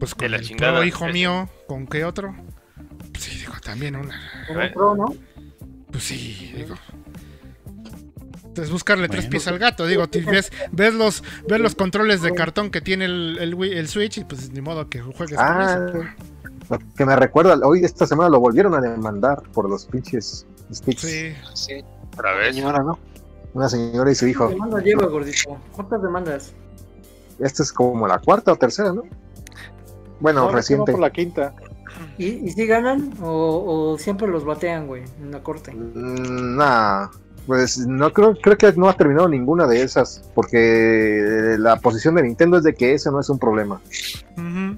Pues De con la el chingada. Pro, hijo mío, ¿con qué otro? Pues sí, digo, también una. Como pro, ¿no? Pues sí, digo. Es buscarle tres pies al gato, digo, ves, ves los ves los controles de cartón que tiene el, el Switch y pues ni modo que juegues con Ah, eso. Lo que me recuerda, hoy esta semana lo volvieron a demandar por los pinches sticks. Sí, Sí, Otra vez. señora, ¿no? Una señora y su hijo. ¿Cuántas demandas lleva, gordito? ¿Cuántas demandas? Esta es como la cuarta o tercera, ¿no? Bueno, No, reciente. por la quinta. ¿Y, y si ganan o, o siempre los batean, güey, en la corte? Mm, Nah, pues no creo, creo que no ha terminado ninguna de esas, porque la posición de Nintendo es de que ese no es un problema. Ujú.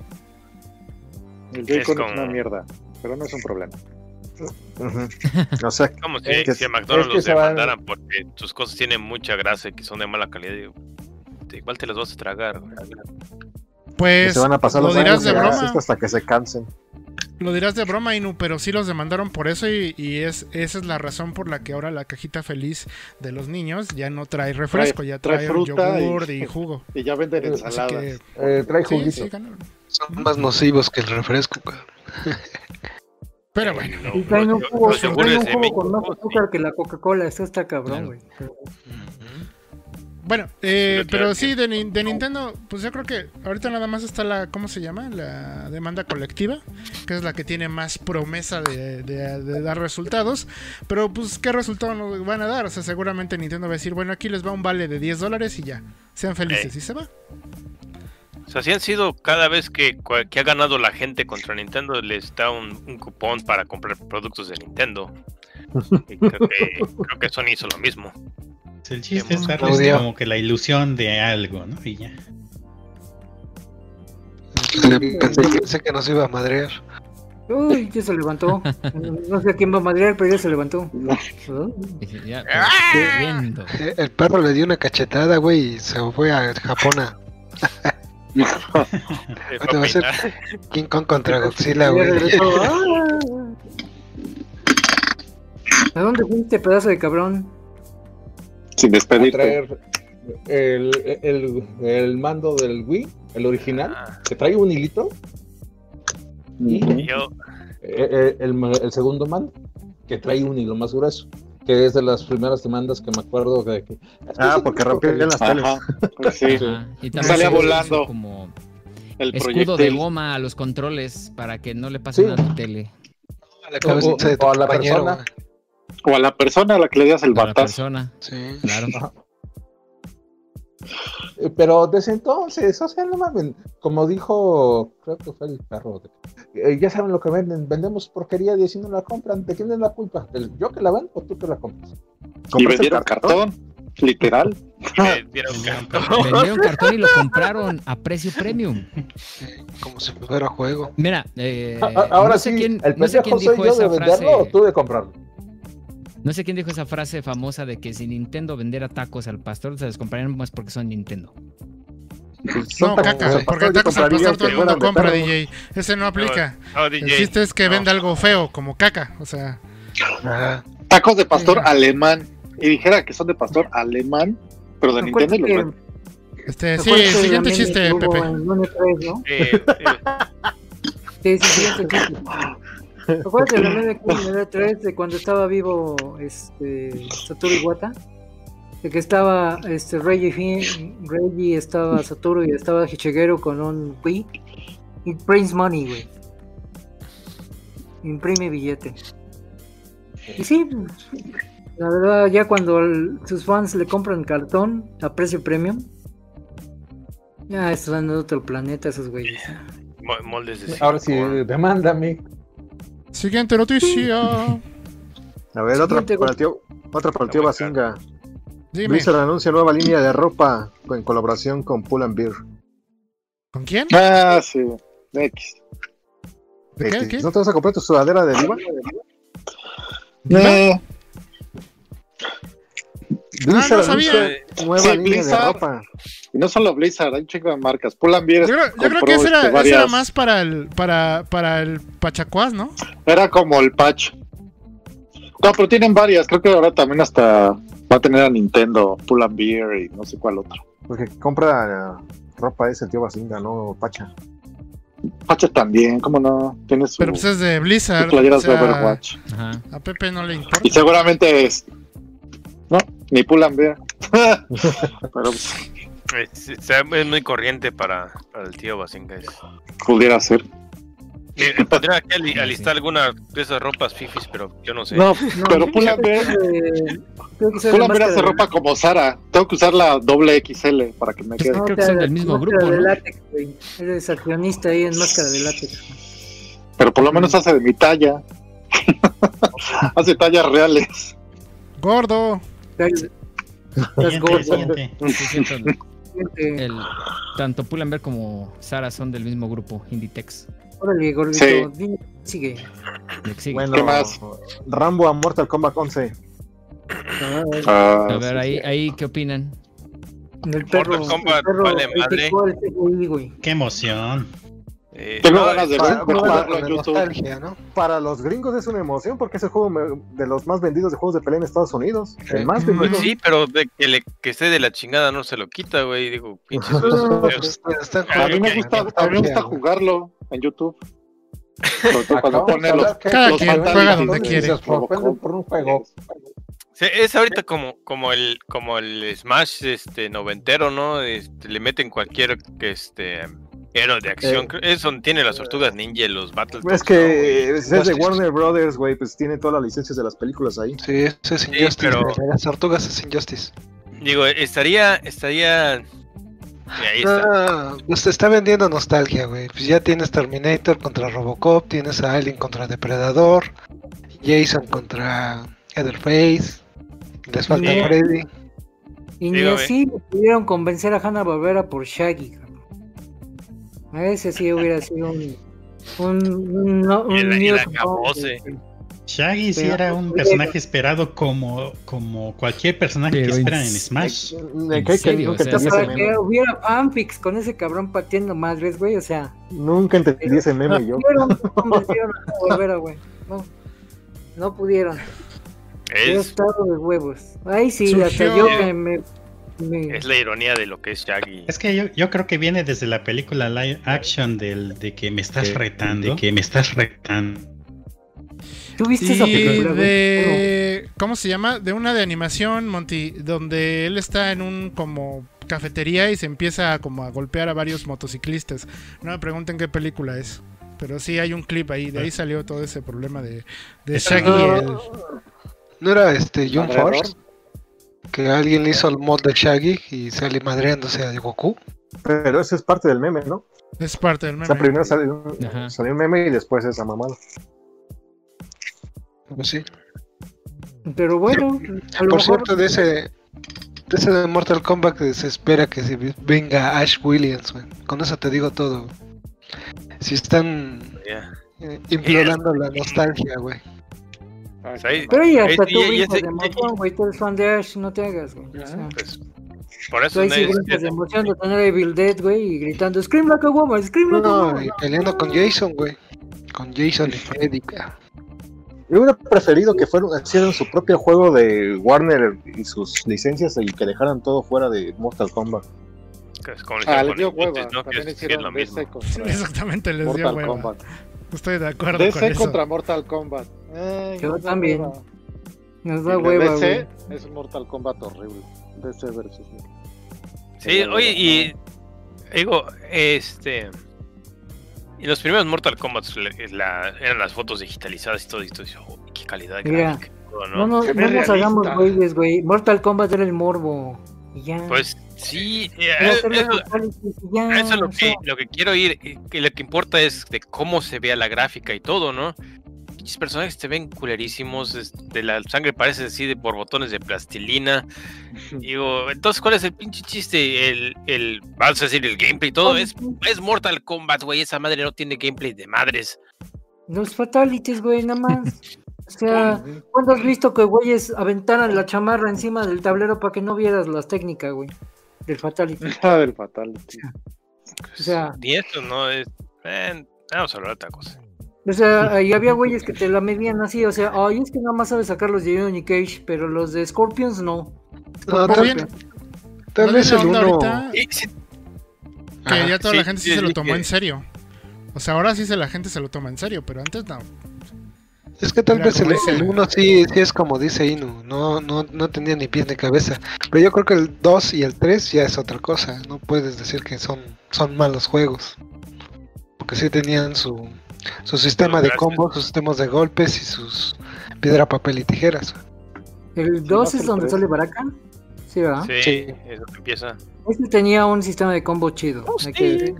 El Joy-Con es, como- una mierda, pero no es un problema. Ujú. O sea, Como si, que- si a McDonald's es que los se van- demandaran porque tus cosas tienen mucha grasa y que son de mala calidad. digo, igual te las vas a tragar. que Pues se van a pasar lo los dirás años de broma. hasta que se cansen. Lo dirás de broma, Inu, pero sí los demandaron por eso y, y es esa es la razón por la que ahora la cajita feliz de los niños ya no trae refresco, ya trae trae, fruta y- yogur y, jugo. Y ya venden ensaladas. que Eh, trae juguito. sí. Son más nocivos que el refresco, cabrón. Pero bueno, No, Y traen un jugo, los traen yogures un de jugo con más azúcar que la Coca-Cola. Esto está cabrón, güey. Bueno, eh, pero sí, de, Nin- de Nintendo, pues yo creo que ahorita nada más está la, ¿cómo se llama? La demanda colectiva, que es la que tiene más promesa de, de- de dar resultados. Pero pues, ¿qué resultado nos van a dar? O sea, seguramente Nintendo va a decir, bueno, aquí les va un vale de 10 dólares y ya, sean felices y se va. O sea, si han sido cada vez que, ha ganado la gente contra Nintendo, les da un, un cupón para comprar productos de Nintendo. Y creo, que, creo que Sony hizo lo mismo. Pues El chiste es darles Claudia. como que la ilusión de algo, ¿no? Y ya. Pensé, pensé que nos iba a madrear. Uy, ya se levantó. No sé a quién va a madrear, pero ya se levantó. Dije, ya, ¡Ah! pero corriendo. Eh, El perro le dio una cachetada, güey, y se fue a Japón a va a ser-. King Kong contra Godzilla, güey. ¡Ah! ¿A dónde fuiste, pedazo de cabrón? Sin a despedirte. traer el, el, el mando del Wii, el original, Ah, que trae un hilito, y yo, eh, eh, el, el segundo mando, que trae un hilo más grueso, que es de las primeras demandas que me acuerdo de que... Ah, porque rompieron las teles. Pues sí. Y también Salía volando. como El escudo de goma a los controles para que no le pase Sí. nada a tu tele. La cabecita de tu o a la compañero, persona. O a la persona a la que le das el Para la batazo. persona, Sí. claro. Eh, Pero desde entonces, o sea, no mames, como dijo, creo que fue el perro, de- eh, ya saben lo que venden, vendemos porquería y si no la compran, ¿de quién es la culpa? ¿Del yo que la vendo o tú que la compras? Y ¿Compraste el vendieron cartón. Literal. me dieron cartón. Vendieron cartón y lo compraron a precio premium. Como si fuera juego. Mira, eh, A- a- Ahora no sé sí, quién, ¿el no sé soy yo esa de venderlo o tú de comprarlo? No sé quién dijo esa frase famosa de que si Nintendo vendiera tacos al pastor, se les comprarían más porque son Nintendo. Son No, caca, porque tacos al pastor todo el mundo compra. DJ. Ese no aplica. No, El DJ, chiste es que no. venda algo feo, como caca. O sea, Ajá. Tacos de pastor Sí. alemán. Y dijera que son de pastor alemán, pero de Nintendo y los este, sí, la siguiente chiste, Pepe. en Lune 3, ¿no? Eh, eh, Sí, sí, siguiente chiste. Acuérdate de la meme que hubo en Lune 3 de cuando estaba vivo este, Satoru Iwata. De que estaba este, Reggie, Reggie, estaba Satoru y estaba Hichigero con un Wii. Y Prince Money, güey. Imprime billete. Y sí, la verdad, ya cuando el- sus fans le compran cartón a precio premium, ya están en otro planeta esos güeyes. mo- moldes de Ahora sí, demándame. Siguiente noticia. A ver, otra para el tío, otra para el tío Basinga. Dime, Blizzard anuncia nueva línea de ropa en colaboración con Pull and Beer. ¿con quién? Ah, sí. X. ¿De qué? Este, ¿Qué? ¿No te vas a comprar tu sudadera de Diva? Eh, Blizzard no sabía. nueva Sí, línea de Blizzard. ropa. y no solo Blizzard, hay un chico de marcas. Pull&Bear Yo creo, yo creo que ese era, este, ese era varias- más para el, para, para el Pachacuás, ¿no? Era como el patch. No, pero tienen varias. Creo que ahora también hasta va a tener a Nintendo, Pull&Bear y no sé cuál otro. Porque compra eh, ropa ese el tío Basinga, no Pacha. Patch también, ¿cómo no? Tiene su, Pero pues es de Blizzard. playeras o sea, de Overwatch. Ajá. a Pepe no le importa. Y seguramente es... No, ni pero pues, Es, es- es muy corriente para, para el tío Basinga. pudiera ser. Eh, Podría aquí ali- alistar alguna de esas ropas fifis, pero yo no sé. No, No, pero Pull&Bear... máscara hace de- ropa como Sara. Tengo que usar la doble XL para que me quede. Creo que te- son del mismo máscara grupo, de ¿no? látex, güey. Eres accionista ahí en máscara de látex. Pero por lo menos hace de mi talla. hace tallas reales. Gordo. Estás Siguiente, gordo. el- tanto Pull&Bear como Sara son del mismo grupo, Inditex. Órale, gordito. Sí. dime, Sigue. Sigue. Bueno, ¿Qué más? Rambo a Mortal Kombat 11. Ah, A ver, sí, ahí, sí. ahí, ¿qué opinan? El perro, Mortal Kombat el perro vale madre. CGI, güey. Qué emoción. Eh, Tengo no, ganas de, Para, ver- de para jugarlo la en YouTube. nostalgia, ¿no? Para los gringos es una emoción porque es el juego de los más vendidos de juegos de pelea en Estados Unidos. Sí. El más Pues sí, pero de que, le, que esté de la chingada no se lo quita, güey. Digo, pinches pues, A mí me gusta, a mí me gusta jugarlo en YouTube. Cuando pone los, Cada los quien juega donde de- quiere. Por un juego. Sí, es ahorita como, como el como el Smash este noventero, ¿no? Este, le meten cualquier que este héroe de acción. Eh, Creo- es donde tiene las tortugas ninja, los Battle Es que es de Warner Brothers, güey, pues tiene todas las licencias de las películas ahí. Sí, eso es Sí, Injustice. pero- güey. Las tortugas es Injustice. Digo, estaría, estaría. y ahí está. Ah, pues te está vendiendo nostalgia, güey. Pues ya tienes Terminator contra Robocop, tienes a Alien contra Depredador, Jason contra Leatherface, les falta Sí. Freddy. Y ni así pudieron convencer a Hanna Barbera por Shaggy. A ese sí hubiera sido un. Un. Un. no- el- un y el Shaggy sí era un personaje esperado como, como cualquier personaje que esperan en Smash. Que hubiera fanfics con ese cabrón pateando madres, güey. O sea, Nunca entendí ese meme yo. pudieron, no Hanna Barbera, güey. No. No pudieron. Es, estado de huevos. Ahí sí, Surgió- hasta yo me. me, es la ironía de lo que es Shaggy. Es que yo, yo creo que viene desde la película live action del de que me estás retando, de que me estás retando. ¿Tú viste esa película, de. ¿Cómo se llama? De una de animación, Monty, donde él está en un como cafetería y se empieza como a golpear a varios motociclistas. No me pregunten qué película es. Pero sí hay un clip ahí, de ahí salió todo ese problema de, de Shaggy. y el- ¿No era este ¿Alrededor? Force? Que alguien hizo el mod de Shaggy y sale madreándose a Goku. Pero eso es parte del meme, ¿no? Es parte del O sea, meme. primero salió, salió un meme y después esa mamada. Pues sí. Pero bueno, a lo Por mejor. cierto, de ese, de ese de Mortal Kombat que se espera que se venga Ash Williams, güey. Con eso te digo todo. Si están eh, implorando la nostalgia, güey. Ah, Pues ahí- Pero y hasta ahí tú y brincas ese- de emoción, güey. Tú eres fan de Ash, no te hagas, güey. O sea, pues, por eso ahí no sí es- brincas de emoción de tener a Evil Dead, güey, y gritando Scream like a woman, Scream like a No, woman. y peleando con Jason, güey. Con Jason y Freddy. Yo hubiera preferido que fueran, hicieran su propio juego de Warner y sus licencias y que dejaran todo fuera de Mortal Kombat. que es como le Ah, les con dio hueva. ¿no? Que También es, que es hicieron lo mismo. Contra Exactamente, les dio Mortal hueva. Kombat. Estoy de acuerdo con DC eso. contra Mortal Kombat. Nos da también. hueva. Nos da hueva, DC güey. es un Mortal Kombat horrible. DC versus. Sí, oye, y digo, este. Y los primeros Mortal Kombat la- eran las fotos digitalizadas y todo, y todo, y, oh, qué calidad de Mira, gráfica. ¿no? No, nos hagamos güeyes, güey. Mortal Kombat era el morbo. Y ya. Pues sí, eh, eso, ya, es lo sea, que, lo que quiero ir, eh, que lo que importa es de cómo se vea la gráfica y todo, ¿no? Personajes te ven culerísimos, este, la sangre parece así de por botones de plastilina. Digo, entonces, ¿cuál es el pinche chiste? El, el, vas a decir, el gameplay y todo, es, es Mortal Kombat, güey, esa madre no tiene gameplay de madres. Los fatalities, güey, nada más. O sea, ¿cuándo has visto que güeyes aventaran la chamarra encima del tablero para que no vieras las técnicas, güey? Del fatality. Ah, del Fatality. O sea, Ni esto, ¿no? Es, eh, vamos a hablar de otra cosa. O sea, ahí había güeyes que te la medían así, o sea, ay, es que nada más sabes sacar los de Johnny Cage, pero los de Scorpions no. Tal, vez el uno. ahorita Y sí, que Ajá, ya toda sí, la gente sí, se lo tomó que- en serio. O sea, ahora sí se la gente se lo toma en serio, pero antes no. Es que tal vez el, como dice- el uno sí, sí es como dice Inu, no, no, no tenía ni pies ni cabeza. Pero yo creo que el 2 y el 3 ya es otra cosa. No puedes decir que son, son malos juegos. Porque sí tenían su, su sistema de combos, sus sistemas de golpes y sus piedra, papel y tijeras. El 2 más es el donde sale Baraka. Sí, ¿verdad? sí, Sí. eso que empieza. Este tenía un sistema de combo chido. Oh, hay que sí. decir.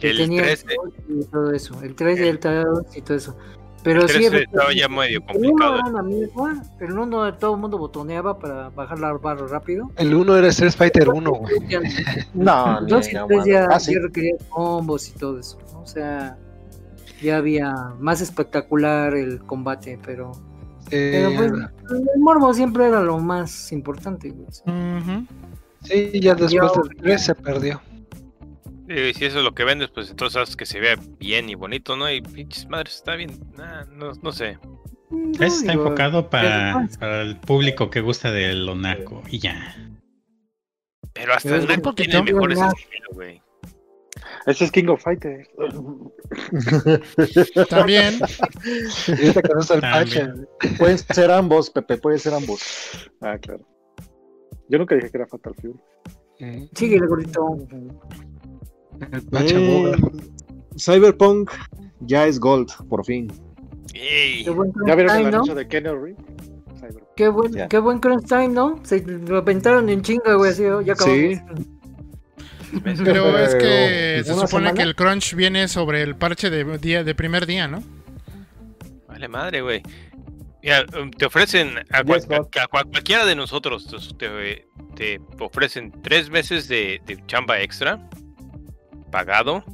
Que El tenía 13, y todo eso. El 3 y el 3 y todo eso. Pero el sí, 13 estaba ya medio el 1 complicado. era. El 1 todo el mundo botoneaba para bajar la barra rápido. El 1 era Street Fighter 1, güey. No, El ni 2 y no, el 3 ya. Ah, sí. ya requerían combos y todo eso. ¿no? O sea, ya había más espectacular el combate, pero, Eh, pero pues, el morbo siempre era lo más importante. güey. Ujú. sí, ya después del 3 se perdió. Y si eso es lo que vendes, pues entonces haces que se vea bien y bonito, ¿no? Y pinches madres, está bien. nah, no, no sé. No, Ese está digo, enfocado para, el público que gusta del Onaco y ya. Pero hasta Pero el Naco tiene mejores estilos, güey. Ese es King of Fighters. También. También. Pueden ser ambos, Pepe, puede ser ambos. Ah, claro. Yo nunca dije que era Fatal Fury. Eh, Síguele, gordito. Eh. Cyberpunk ya es Gold, por fin. Ey, Qué buen ¿Ya vieron el time, ¿no? anuncio de Kenny Reeves? Qué buen, Ya. qué buen crunch time, ¿no? Se lo aventaron en chinga, güey, así, ya acabamos. Sí. Pero es que se ¿una supone semana? que el crunch viene sobre el parche de, día, de primer día, ¿no? vale madre, güey. Mira, um, te ofrecen a, cual- cualquiera de nosotros, te, te ofrecen tres meses de, de chamba extra pagado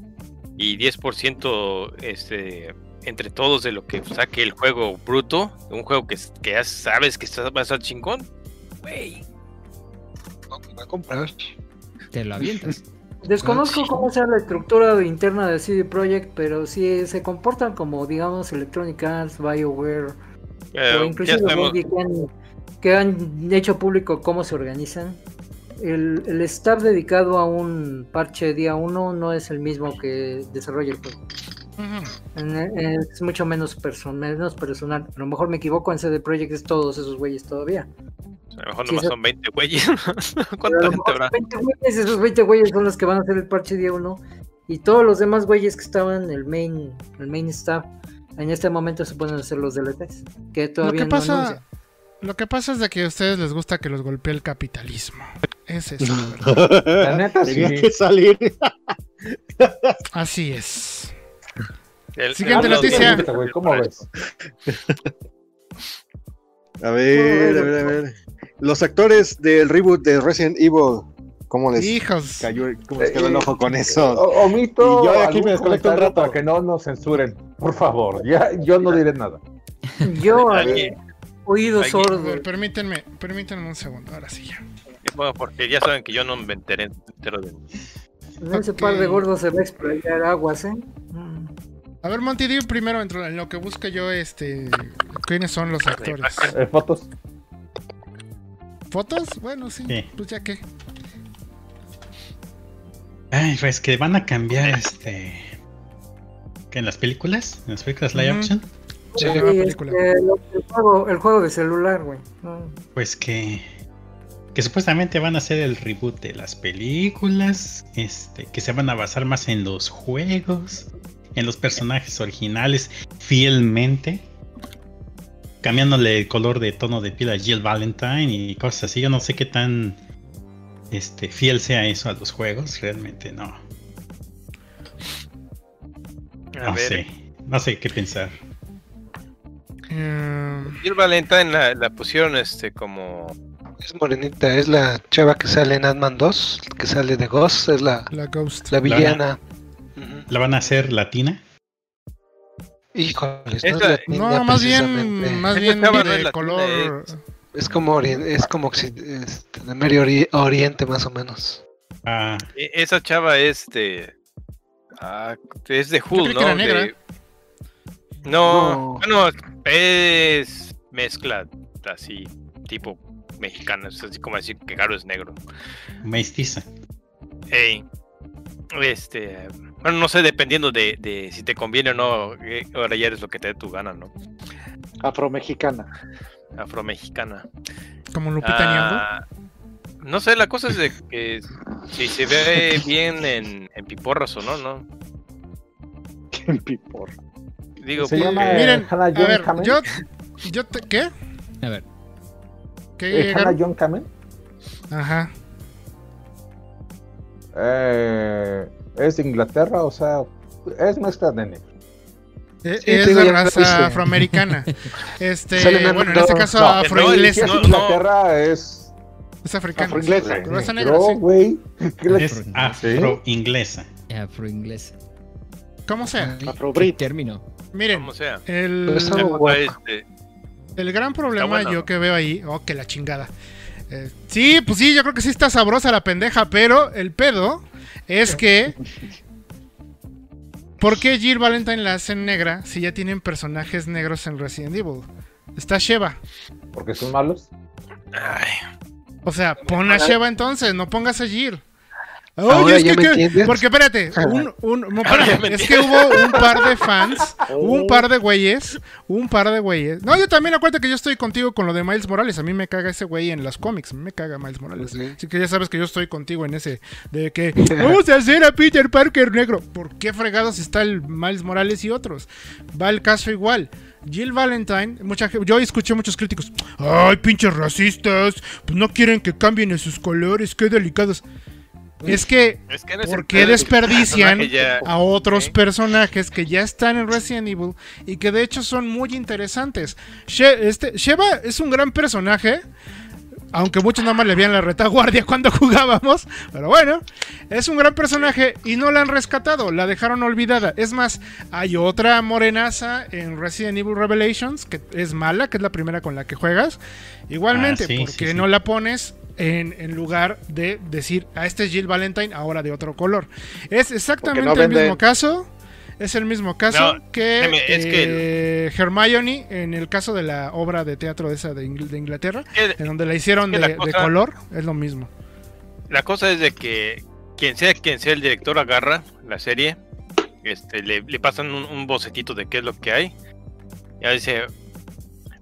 y 10% este, entre todos de lo que saque el juego bruto, un juego que, que ya sabes que está, va a estar chingón. Güey, Va a comprar. Te lo avientas. Desconozco cómo sea la estructura interna de CD Projekt, pero sí se comportan como, digamos, Electronic Arts, BioWare, eh, o inclusive que han, que han hecho público cómo se organizan. El, el staff dedicado a un parche día 1 no es el mismo que desarrolla el juego. Ujú. En- en- Es mucho menos, person menos personal. A lo mejor me equivoco en CD Projekt es todos esos güeyes todavía. a lo mejor sí, nomás eso- son 20 güeyes. ¿Cuánta lo gente mejor habrá? 20 güeyes, esos 20 güeyes son los que van a hacer el parche día 1. Y todos los demás güeyes que estaban, el main, el main staff, en este momento se pueden hacer los DLTs. Que Lo todavía que no pasa, anuncian. lo que pasa es de que a ustedes les gusta que los golpee el capitalismo. Es eso, la verdad. La neta, Tenía sí. que salir. Así es. El- Siguiente el- noticia. ¿Cómo ves? A ver, a ver, a ver. Los actores del reboot de Resident Evil, ¿cómo les Hijos. cayó, cómo les quedó el ojo con eso? O- omito Y yo aquí me desconecto un rato. para que no nos censuren. Por favor, ya yo no diré nada. Yo, eh, oído sordo. ver, permítanme, permítanme un segundo, ahora sí ya. Bueno, porque ya saben que yo no me enteré entero de En ese par de gordos se va a explayar aguas, ¿eh? Mm. A ver, Monty, di primero en en lo que busque yo, este, quiénes son los actores. Eh, fotos. ¿Fotos? Bueno, sí, Sí. pues ya que. Ay, pues que van a cambiar este. ¿Qué en las películas? ¿En las películas live Ujú. action? Sí, la Sí, película. este, lo- el, juego, el juego de celular, güey. Pues que. Que supuestamente van a hacer el reboot de las películas. Este. Que se van a basar más en los juegos. En los personajes originales. Fielmente. Cambiándole el color de tono de piel a Jill Valentine y cosas así. Yo no sé qué tan. Este, fiel sea eso a los juegos. Realmente no. A No ver, sé. No sé qué pensar. Eh, Jill Valentine la, la pusieron este como Es morenita, es la chava que sale en Ant-Man 2, que sale de Ghost, es la, la Ghost. la villana. ¿La van a hacer latina? Híjoles, Esa- no, es latina No, más bien, precisamente. más Esta bien de latina, color. Es como, orien- es como este, de Medio Ori- Oriente más o menos. Ah, e- esa chava es de ah, es de que ¿no? era negra. De- No, No. bueno, es mezcla así tipo mexicana, es así como decir que Garo es negro. mestiza. Ey, este, bueno, no sé, dependiendo de, de si te conviene o no, eh, ahora ya eres lo que te dé tu gana, ¿no? Afromexicana. Afromexicana. Como Lupita Nyong'o. Ah, no sé, la cosa es de que si se ve bien en, en piporras o no, ¿no? Qué pipor. Digo, Se porque- llama Miren, Hannah A ver, Kamen. yo, yo te, ¿qué? A ver. ¿Qué? Eh, Hannah? John Kamen. Ajá. Eh, es de Inglaterra, o sea, es mezcla de negro. Eh, Sí, es lo raza afroamericana. Este, bueno, en este caso No, afroinglesa. No, Inglaterra, es Es africana. Afroinglesa. Raza negra, negro, sí. güey. ¿Qué le- Es afro-inglesa. Afro-inglés. como sea. ¿Qué Afrobrit. término? Miren, Como sea. el, Pero está La muy cosa guapa. es, eh, el gran problema bueno. yo que veo ahí, oh, que la chingada. Eh, sí, pues sí, yo creo que sí está sabrosa la pendeja, pero el pedo es que. ¿Por qué Jill Valentine la hacen negra si ya tienen personajes negros en Resident Evil? Está Sheva. Porque son malos. ay, O sea, pon a Sheva entonces, no pongas a Jill. Ahora Oye, es ya que, me que- entiendes. porque espérate, un, espérate, es que hubo un par de fans, un par de güeyes, un par de güeyes. No, yo también acuérdate que yo estoy contigo con lo de Miles Morales. A mí me caga ese güey en las cómics, me caga Miles Morales. Sí. Así que ya sabes que yo estoy contigo en ese de que vamos a hacer a Peter Parker negro. ¿Por qué fregados está el Miles Morales y otros? Va el caso igual. Jill Valentine, mucha, yo escuché muchos críticos. Ay, pinches racistas, pues no quieren que cambien en sus colores, qué delicados. Es que es que ¿Por qué desperdician ya- a otros personajes que ya están en Resident Evil y que de hecho son muy interesantes? She- este, Sheva es un gran personaje, aunque muchos nada más le veían la retaguardia cuando jugábamos, pero bueno, es un gran personaje y no la han rescatado, la dejaron olvidada. Es más, hay otra morenaza en Resident Evil Revelations que es mala, que es la primera con la que juegas. Igualmente, Ah, sí, ¿por sí, qué sí. no la pones en, en lugar de decir a este es Jill Valentine ahora de otro color? Es exactamente no el mismo caso. Es el mismo caso No, que, es eh, Hermione en el caso de la obra de teatro de esa de, Ingl- de Inglaterra, en donde la hicieron es que de, la de cosa- color, es lo mismo. La cosa es de que quien sea quien sea el director agarra la serie, este, le, le pasan un, un bocetito de qué es lo que hay. Ya dice,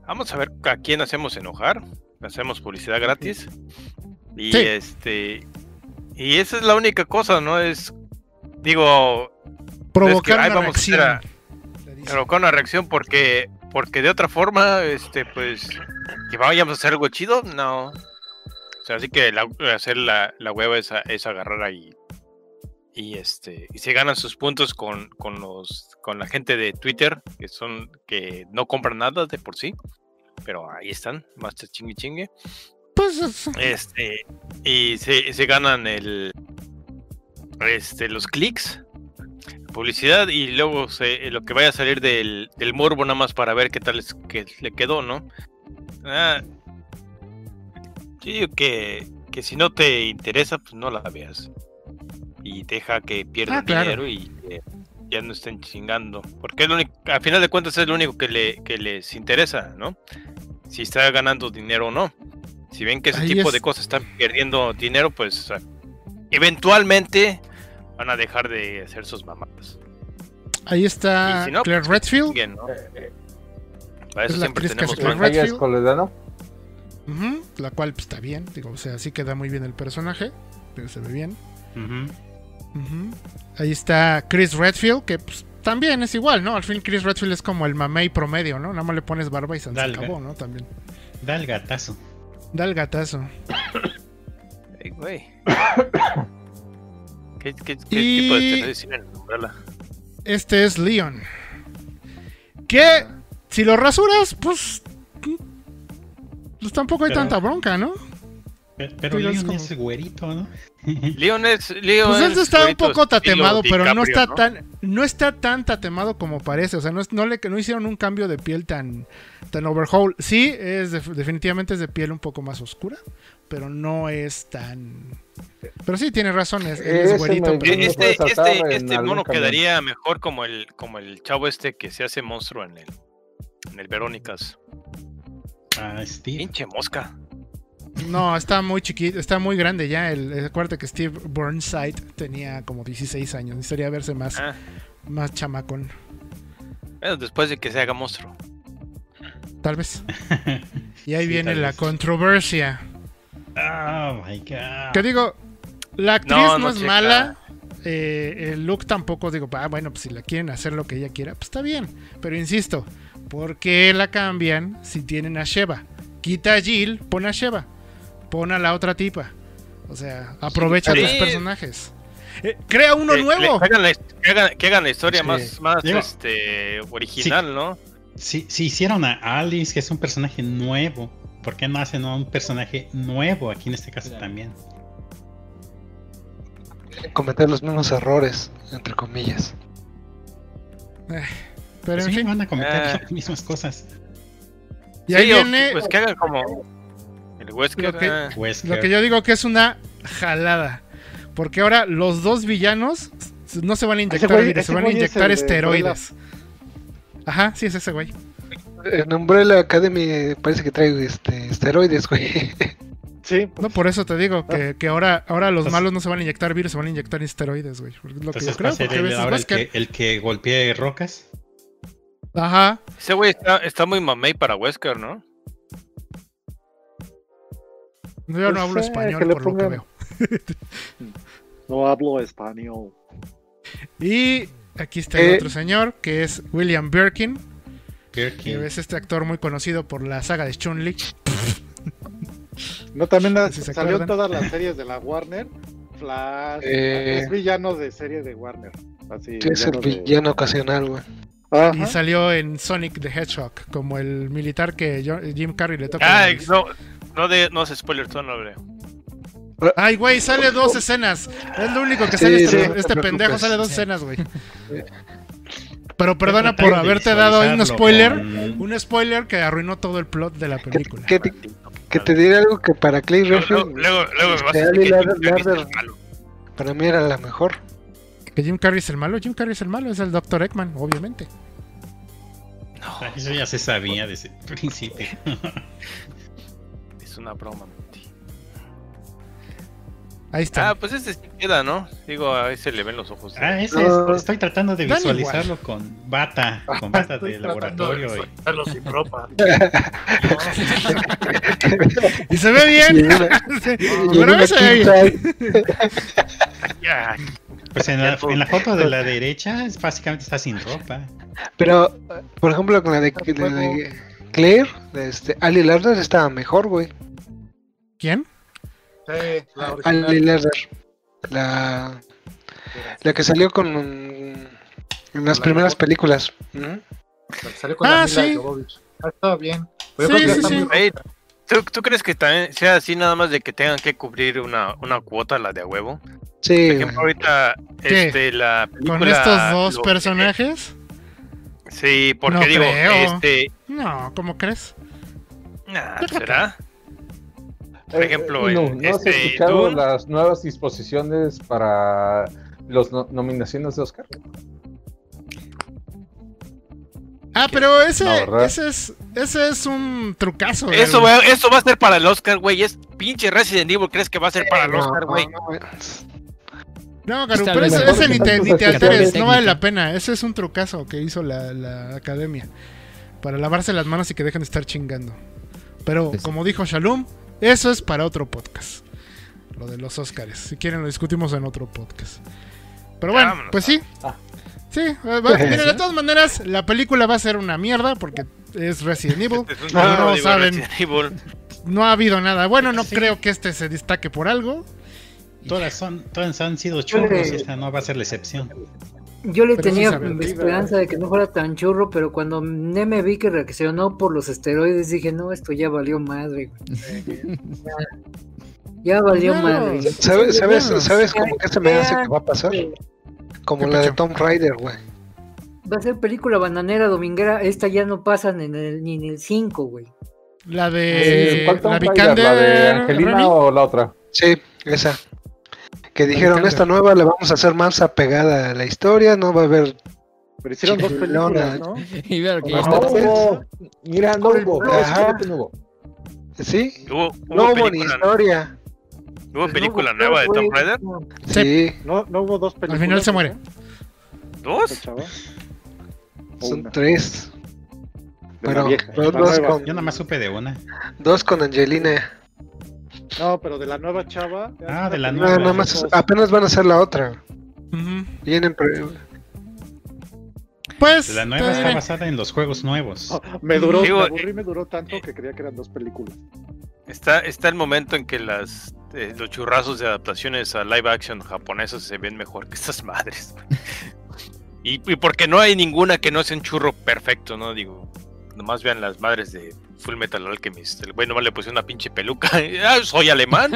vamos a ver a quién hacemos enojar, hacemos publicidad gratis. Y Sí. este y esa es la única cosa, ¿no? Es digo, Provocar una vamos reacción. a- provocar una reacción porque porque de otra forma, este, pues que vayamos a hacer algo chido, no. O sea, así que la, hacer la, la hueva es, a- es agarrar ahí y este y se ganan sus puntos con, con los con la gente de Twitter que son que no compran nada de por sí, pero ahí están, más chingue chingue. Pues, es- Este, y se, se ganan el este los clics, publicidad y luego se, lo que vaya a salir del, del morbo nada más para ver qué tal es que le quedó, ¿no? Ah, yo digo que, que si no te interesa, pues no la veas. Y deja que pierda Ah, claro. dinero y ya no estén chingando. Porque es lo único, al final de cuentas es lo único que, le, que les interesa, ¿no? Si está ganando dinero o no. Si ven que ese Ahí tipo es- de cosas están perdiendo dinero, pues o sea, eventualmente van a dejar de hacer sus mamadas. ahí está Y si no, Claire pues, Redfield. ¿no? Para Es eso la siempre tenemos es Redfield. Ujú, la cual pues, está bien, digo, o sea, sí queda muy bien el personaje, pero se ve bien. Ujú. Ujú. Ahí está Chris Redfield, que pues, también es igual, ¿no? Al fin Chris Redfield es como el mamey promedio, ¿no? Nada más le pones barba y se Dalga. acabó, ¿no? También. Da el gatazo. Da el gatazo. Ey, güey. ¿Qué, qué, qué Y- tipo de Umbrella? Este es Leon. Que si lo rasuras, pues. Pues tampoco hay Pero- tanta bronca, ¿no? Pe- Pero Pero es Leon como- es güerito, ¿no? Leon es. Leon Pues él es está un poco tatemado, pero no está ¿no? tan no está tan tatemado como parece, o sea, no, es- no le no hicieron un cambio de piel tan tan overhaul. Sí, es def- definitivamente es de piel un poco más oscura, pero no es tan Pero sí tiene razón, es, es Ese güerito, me- pero- me Este, este, este mono camión. quedaría mejor como el, como el chavo este que se hace monstruo en el, en el Verónicas. Ah, Steve. Pinche mosca. No, está muy chiquito, está muy grande ya, el, acuérdate que Steve Burnside tenía como 16 años, necesitaría verse más Ah, más chamacón, bueno, después de que se haga monstruo. tal vez. Y ahí Sí, viene la vez. controversia. Oh my god. Que digo, la actriz No, no, no es checa. mala. eh, el look tampoco, digo, ah, bueno, pues si la quieren hacer lo que ella quiera, pues está bien. Pero insisto, ¿por qué la cambian si tienen a Sheva? Quita a Jill, pon a Sheva. Pon a la otra tipa. O sea, aprovecha Sí. tus personajes. Eh, crea uno Que- nuevo. Que hagan la, que hagan- que hagan la historia Sí. más, más Digo, este, original, ¿no? Si, si hicieron a Alice, que es un personaje nuevo, ¿por qué no hacen a un personaje nuevo aquí en este caso Claro. también? Cometer los mismos errores, entre comillas. Pero en Sí, fin. van a cometer Ah. las mismas cosas. Y ahí viene Pues que hagan como. El Wesker. Lo que- ah, Wesker. lo que yo digo que es una jalada. Porque ahora los dos villanos no se van a inyectar güey- virus, se ese van a es inyectar el de esteroides. Ajá, sí es ese güey. En Umbrella Academy parece que trae este, esteroides, güey. Sí, No, por eso te digo Ah. que, que ahora, ahora los Entonces- malos no se van a inyectar virus, se van a inyectar esteroides, güey. Lo que yo Entonces va creo, a ves ahora el que, el que golpee rocas. Ajá. Ese güey está, está muy mamey para Wesker, ¿no? Yo no Pues, hablo eh, español que por lo que pongan- veo. no hablo español. Y aquí está el Eh. otro señor, que es William Birkin, que Birkin. es este actor muy conocido por la saga de Chun-Li. No, también la- Si se salió en todas las series de la Warner. Flash. Eh. Es villano de serie de Warner. Así, Es el villano de- ocasional, güey. Ajá. Y salió en Sonic the Hedgehog, como el militar que Jim Carrey le toca. Ah, no, no, de, no se spoiler todo, hombre. Ay, güey, sale dos escenas. Es lo único que Sí, sale este, sí, no te este pendejo, sale dos escenas, güey. Pero perdona por haberte dado ahí un spoiler. Un spoiler que arruinó todo el plot de la Que, película. que, que te diré algo que para Clay Luego, Redfield luego, luego me vas a Este, que es para mí era la mejor. Que Jim Carrey es el malo. Jim Carrey es el malo, es el Dr. Eggman, obviamente. Eso ya se sabía desde el principio. Es una broma. Monty. Ahí está. Ah, pues este sí queda, ¿no? Digo, ahí se le ven los ojos. Ah, ese es- estoy tratando de visualizarlo con bata, con bata de laboratorio. y- sin ropa. Y se ve bien. Pero se ve bien. Pues en la, en la foto de la derecha, es- básicamente está sin ropa. Pero, por ejemplo, con la de, de- de Claire, este, Ali Lardner estaba mejor, güey. ¿Quién? Sí, la original. Ali Lardner. La, la que salió con en las La primeras mejor. películas. Ujú. La que salió con Ah, la sí. Ah, estaba bien. Pero Sí, yo creo que ya sí, está sí. ¿tú, ¿Tú crees que también sea así nada más de que tengan que cubrir una, una cuota, la de a huevo? Sí, Por ejemplo, ahorita, este, la película... ¿Con estos dos lo- personajes? Sí, porque No digo, creo. este... No, ¿cómo crees? nah, ¿Será? Por Eh, ejemplo, no, en ¿no has este, escuchado Dune? las nuevas disposiciones para las nominaciones de Oscar? Ah, pero ese, ese es ese es un trucazo. Eso, va- eso va a ser para el Oscar, güey. Es pinche Resident Evil. ¿Crees que va a ser para el No, Oscar, güey? No. No, Garu, pero ese, ni te, ni te alteres, no vale la pena. Ese es un trucazo que hizo la, la academia. Para lavarse las manos y que dejen de estar chingando. Pero, Pues como dijo Shalom, eso es para otro podcast. Lo de los Oscars. Si quieren lo discutimos en otro podcast. Pero bueno, Vámonos, pues sí. Ah. Sí, eh, va- miren, de todas maneras, la película va a ser una mierda porque es Resident Evil. Es no digo, saben. Evil. No ha habido nada. Bueno, no Sí. creo que este se destaque por algo. Todas, son, todas han sido churros y esta no va a ser la excepción. Yo le Pero sí tenía ve. esperanza de que no fuera tan churro, pero cuando Neme vi que reaccionó por los esteroides, dije, no, esto ya valió madre. güey". Ya, ya valió Claro. madre. ¿Sabes, sabes, sabes cómo que se me hace que va a pasar? Como ¿Qué la de? Tom Rider, güey. Va a ser película bananera dominguera. Esta ya no pasan en el, ni en el 5, güey. La de ¿Cuál Tomb la? Vikander, ¿La de Angelina Remy. o la otra? Sí, esa. Que dijeron, esta nueva le vamos a hacer más apegada a la historia, no va a haber... Pero hicieron dos películas, ¿no? Y veo que ya No está. hubo. Mira, no hubo. No hubo. ¿Sí? Hubo, hubo No hubo ni historia. ¿hubo película No, nueva de Tomb Raider? Sí, No, no hubo dos películas. final se muere. ¿Dos? Son una. tres. La vieja, dos, la dos nueva. con, Yo nada más supe de una. dos con Angelina. No, pero de la nueva chava. Ah, de la película No, nueva. nada más, apenas van a hacer la otra. Ujú. Vienen, pre- Pues La nueva está diré. basada en los juegos nuevos. Oh, me duró, Digo, me aburrí, me duró tanto que creía que eran dos películas. Está, está el momento en que las eh, los churrazos de adaptaciones a live action japonesas se ven mejor que estas madres. y, y porque no hay ninguna que no sea un churro perfecto, ¿no? Digo, nomás vean las madres de Full Metal Alchemist. El güey nomás le puse una pinche peluca. ah, soy alemán.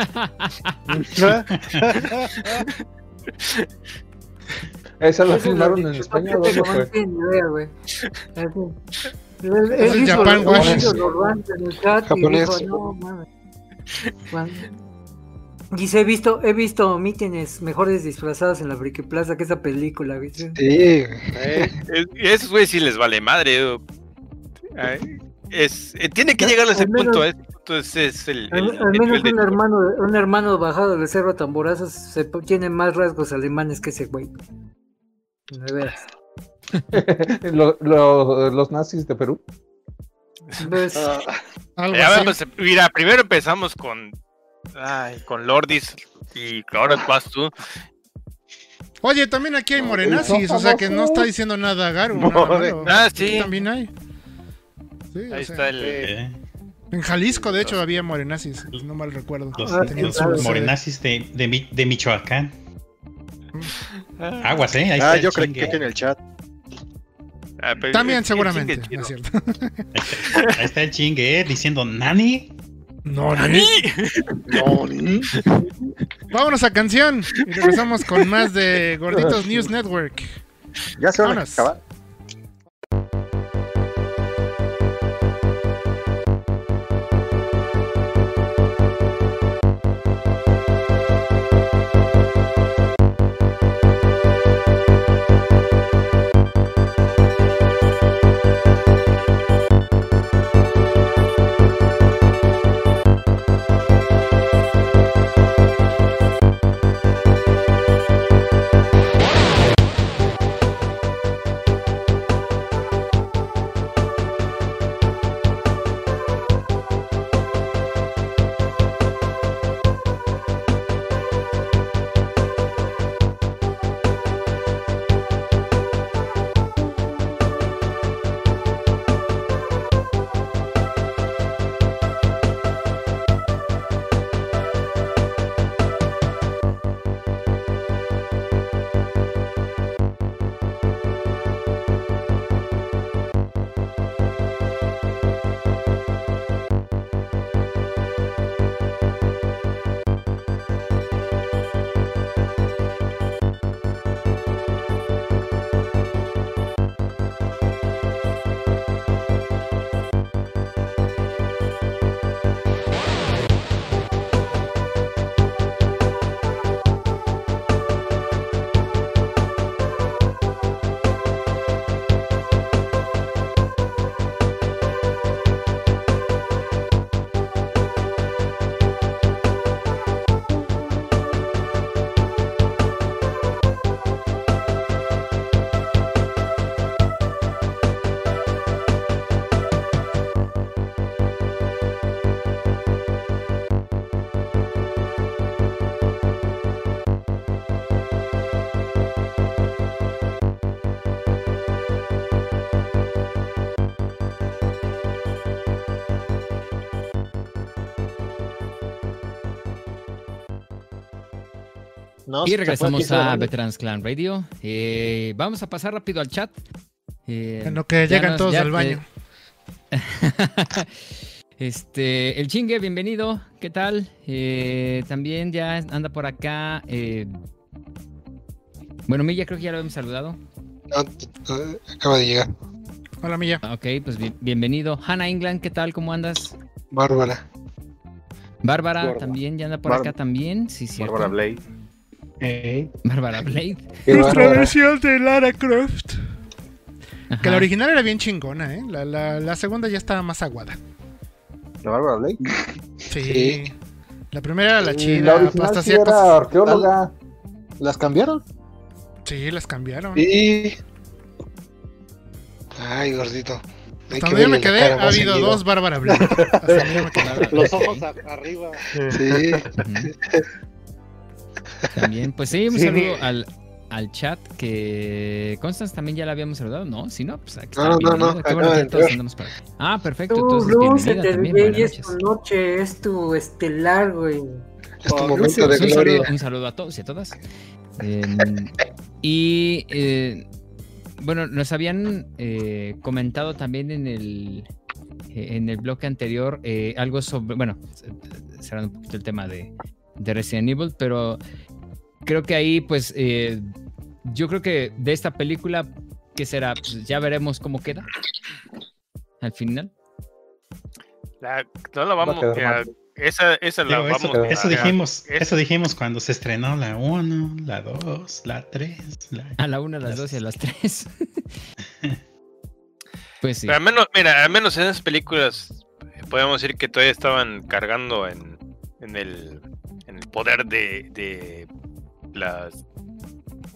Esa la filmaron en pero ¿dónde no fue? güey. Es el Japan Wash. Japonés. no, mames. Dice, he visto, he visto mítines mejores disfrazados en la Friki Plaza que esa película, güey. Sí, a esos güeyes sí les vale madre. ay, Es, eh, tiene que llegar a ese menos- punto. Ese punto es, el, Al, el- al el menos un hermano, un hermano bajado del cerro tamborazos se, tiene más rasgos alemanes que ese güey. De veras. Lo- lo- los nazis de Perú. Pues, vamos, mira, primero empezamos con. Ay, con Lordis. Y ahora vas tú. Oye, también aquí hay morenazis, o sea que no está diciendo nada Garu. nada. Ah, Aquí sí. También hay. Sí, o Ahí sea, está el. Eh, En Jalisco, de hecho, había morenazis, no mal recuerdo. Los, morenazis de, de, Mi- de Michoacán. Aguas, ¿eh? Ahí está Ah, el yo creo chingue. que en el chat. Ah, pero También el- seguramente, ¿no es cierto? Ahí está, ahí está el chingue, ¿eh? Diciendo, ¿Nani? No, ni. Vámonos a canción y regresamos con más de Gorditos News Network. Ya se van a Vámonos. acabar. Y regresamos a. Veterans Clan Radio. Eh, vamos a pasar rápido al chat. Eh, En lo que llegan nos- todos ya, al baño. eh, este, el chingue, bienvenido. ¿Qué tal? Eh, también ya anda por acá. eh, bueno, Milla, creo que ya lo hemos saludado. no, acaba de llegar. Hola, Milla. Ah, Ok, pues bien- bienvenido. Hannah England, ¿qué tal? ¿Cómo andas? Bárbara. Bárbara Bárbara. también, ya anda por Bar- acá también. Sí, cierto. Bárbara Blade. Bárbara Blade. Nuestra bárbara. versión de Lara Croft. Que la original era bien chingona, ¿eh? La, la- la segunda ya estaba más aguada. ¿La Bárbara Blade? Sí. Sí. La primera era la chida. la original hasta sí hacía era arqueóloga. ¿Las cambiaron? Sí, las cambiaron. Y... Ay, gordito. Hay que yo me quedé, ha habido seguido. dos Bárbara Blade. Hasta donde yo me quedé. Los ojos arriba. Sí. También, pues sí, un Sí. saludo al, al chat que Constance también ya la habíamos saludado, ¿no? Si no, pues aquí está. No, no, no, Qué bueno acaba que de todos entrar. andamos por aquí. Ah, perfecto, Tú, entonces bienvenida te también, ve buenas y es tu noche, es tu estelar, güey. Es tu Oh, momento Lucy, de un, gloria. saludo, un saludo a todos y a todas. Em, y eh, bueno, nos habían eh, comentado también en el eh, en el bloque anterior eh, algo sobre, bueno, cerrando un poquito el tema de, de Resident Evil, pero creo que ahí pues eh, yo creo que de esta película, ¿qué será? Pues ya veremos cómo queda. Al final. La- no la vamos quedar a. Esa, esa la Digo, eso, vamos a- eso dijimos, es- eso dijimos cuando se estrenó la 1, la 2, la 3, la... A la una, a las dos y a las tres. pues sí. Pero al menos, mira, al menos en esas películas eh, podemos decir que todavía estaban cargando en, en el poder de, de las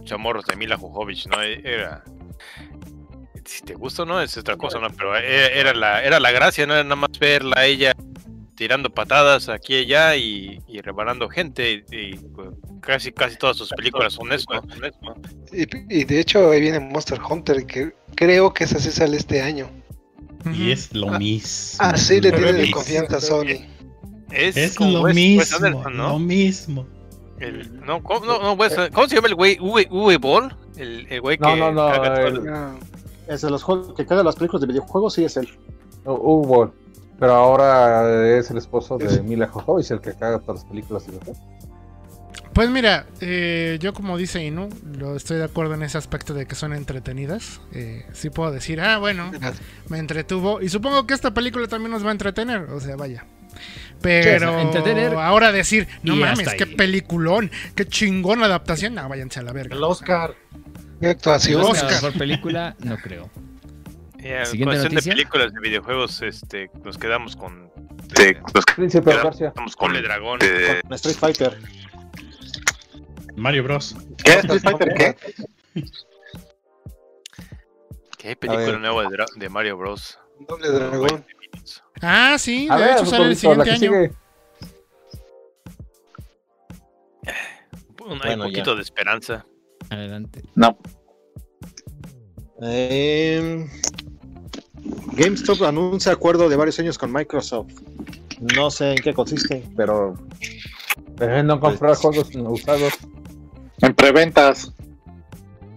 chamorros de Mila Jovovich, ¿no? E- Era. Si te gusta o no, es otra cosa, ¿no? Pero era, era la, era la gracia, no era nada más verla a ella tirando patadas aquí y allá y, y rebanando gente. Y, y, pues, casi, casi todas sus películas son eso. eso. Y, y de hecho ahí viene Monster Hunter, que creo que esa sí sale este año. Y es lo mismo. Así le lo tiene de confianza a Sony. Es, Es lo Wes- Wes mismo, Anderson, ¿no? lo mismo. El- no, ¿cómo, no, no, Wes- ¿cómo se llama el güey? Uwe, Uwe Ball? El, el güey que. No, no, no, caga todo el- el- Es de los juegos que caga las películas de videojuegos, sí es él. No, Hugo. Pero ahora es el esposo de Mila Jovovich el que caga todas las películas. y lo- Pues mira, eh, yo como dice Inu, lo estoy de acuerdo en ese aspecto de que son entretenidas. Eh, sí puedo decir, ah, bueno, me entretuvo. Y supongo que esta película también nos va a entretener. O sea, vaya. Pero entretener ahora decir, no y mames, qué peliculón, qué chingón adaptación. No, váyanse a la verga. El Oscar. ¿Qué actuación? La mejor película, no creo. Eh, en Siguiente cuestión de noticia. películas de videojuegos, este, nos quedamos con. Sí, eh, los Príncipe de quedamos con el dragón. de- Con Street Fighter. Mario Bros. ¿Qué? ¿Street Fighter qué? ¿Qué hay película nueva de, de Mario Bros? Doble dragón. Ah, sí, A de ver, hecho sale el siguiente año. sigue. Un, hay Bueno, un poquito de esperanza. Adelante. No. Eh, GameStop anuncia acuerdo de varios años con Microsoft. No sé en qué consiste, pero Dejen de comprar juegos usados. En preventas.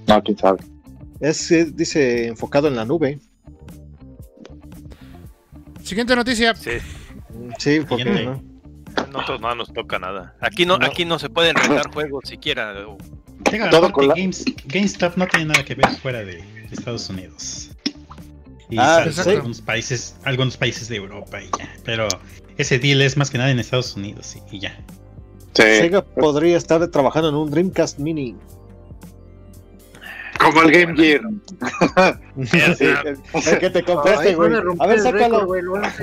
No, quién sabe. es, eh, dice, enfocado en la nube. Siguiente noticia. Sí, Sí, porque no. a nosotros no nos toca nada. Aquí no, No. aquí no se pueden rentar juegos siquiera. Digo, Todo aparte, con la- Games- GameStop no tiene nada que ver fuera de Estados Unidos. Y Ah, algunos países, algunos países de Europa y ya. Pero ese deal es más que nada en Estados Unidos y, y ya. Sí. Sega podría estar trabajando en un Dreamcast Mini. Como el Game Gear. Sí, el, el que te compraste, güey. a ver, sácalo.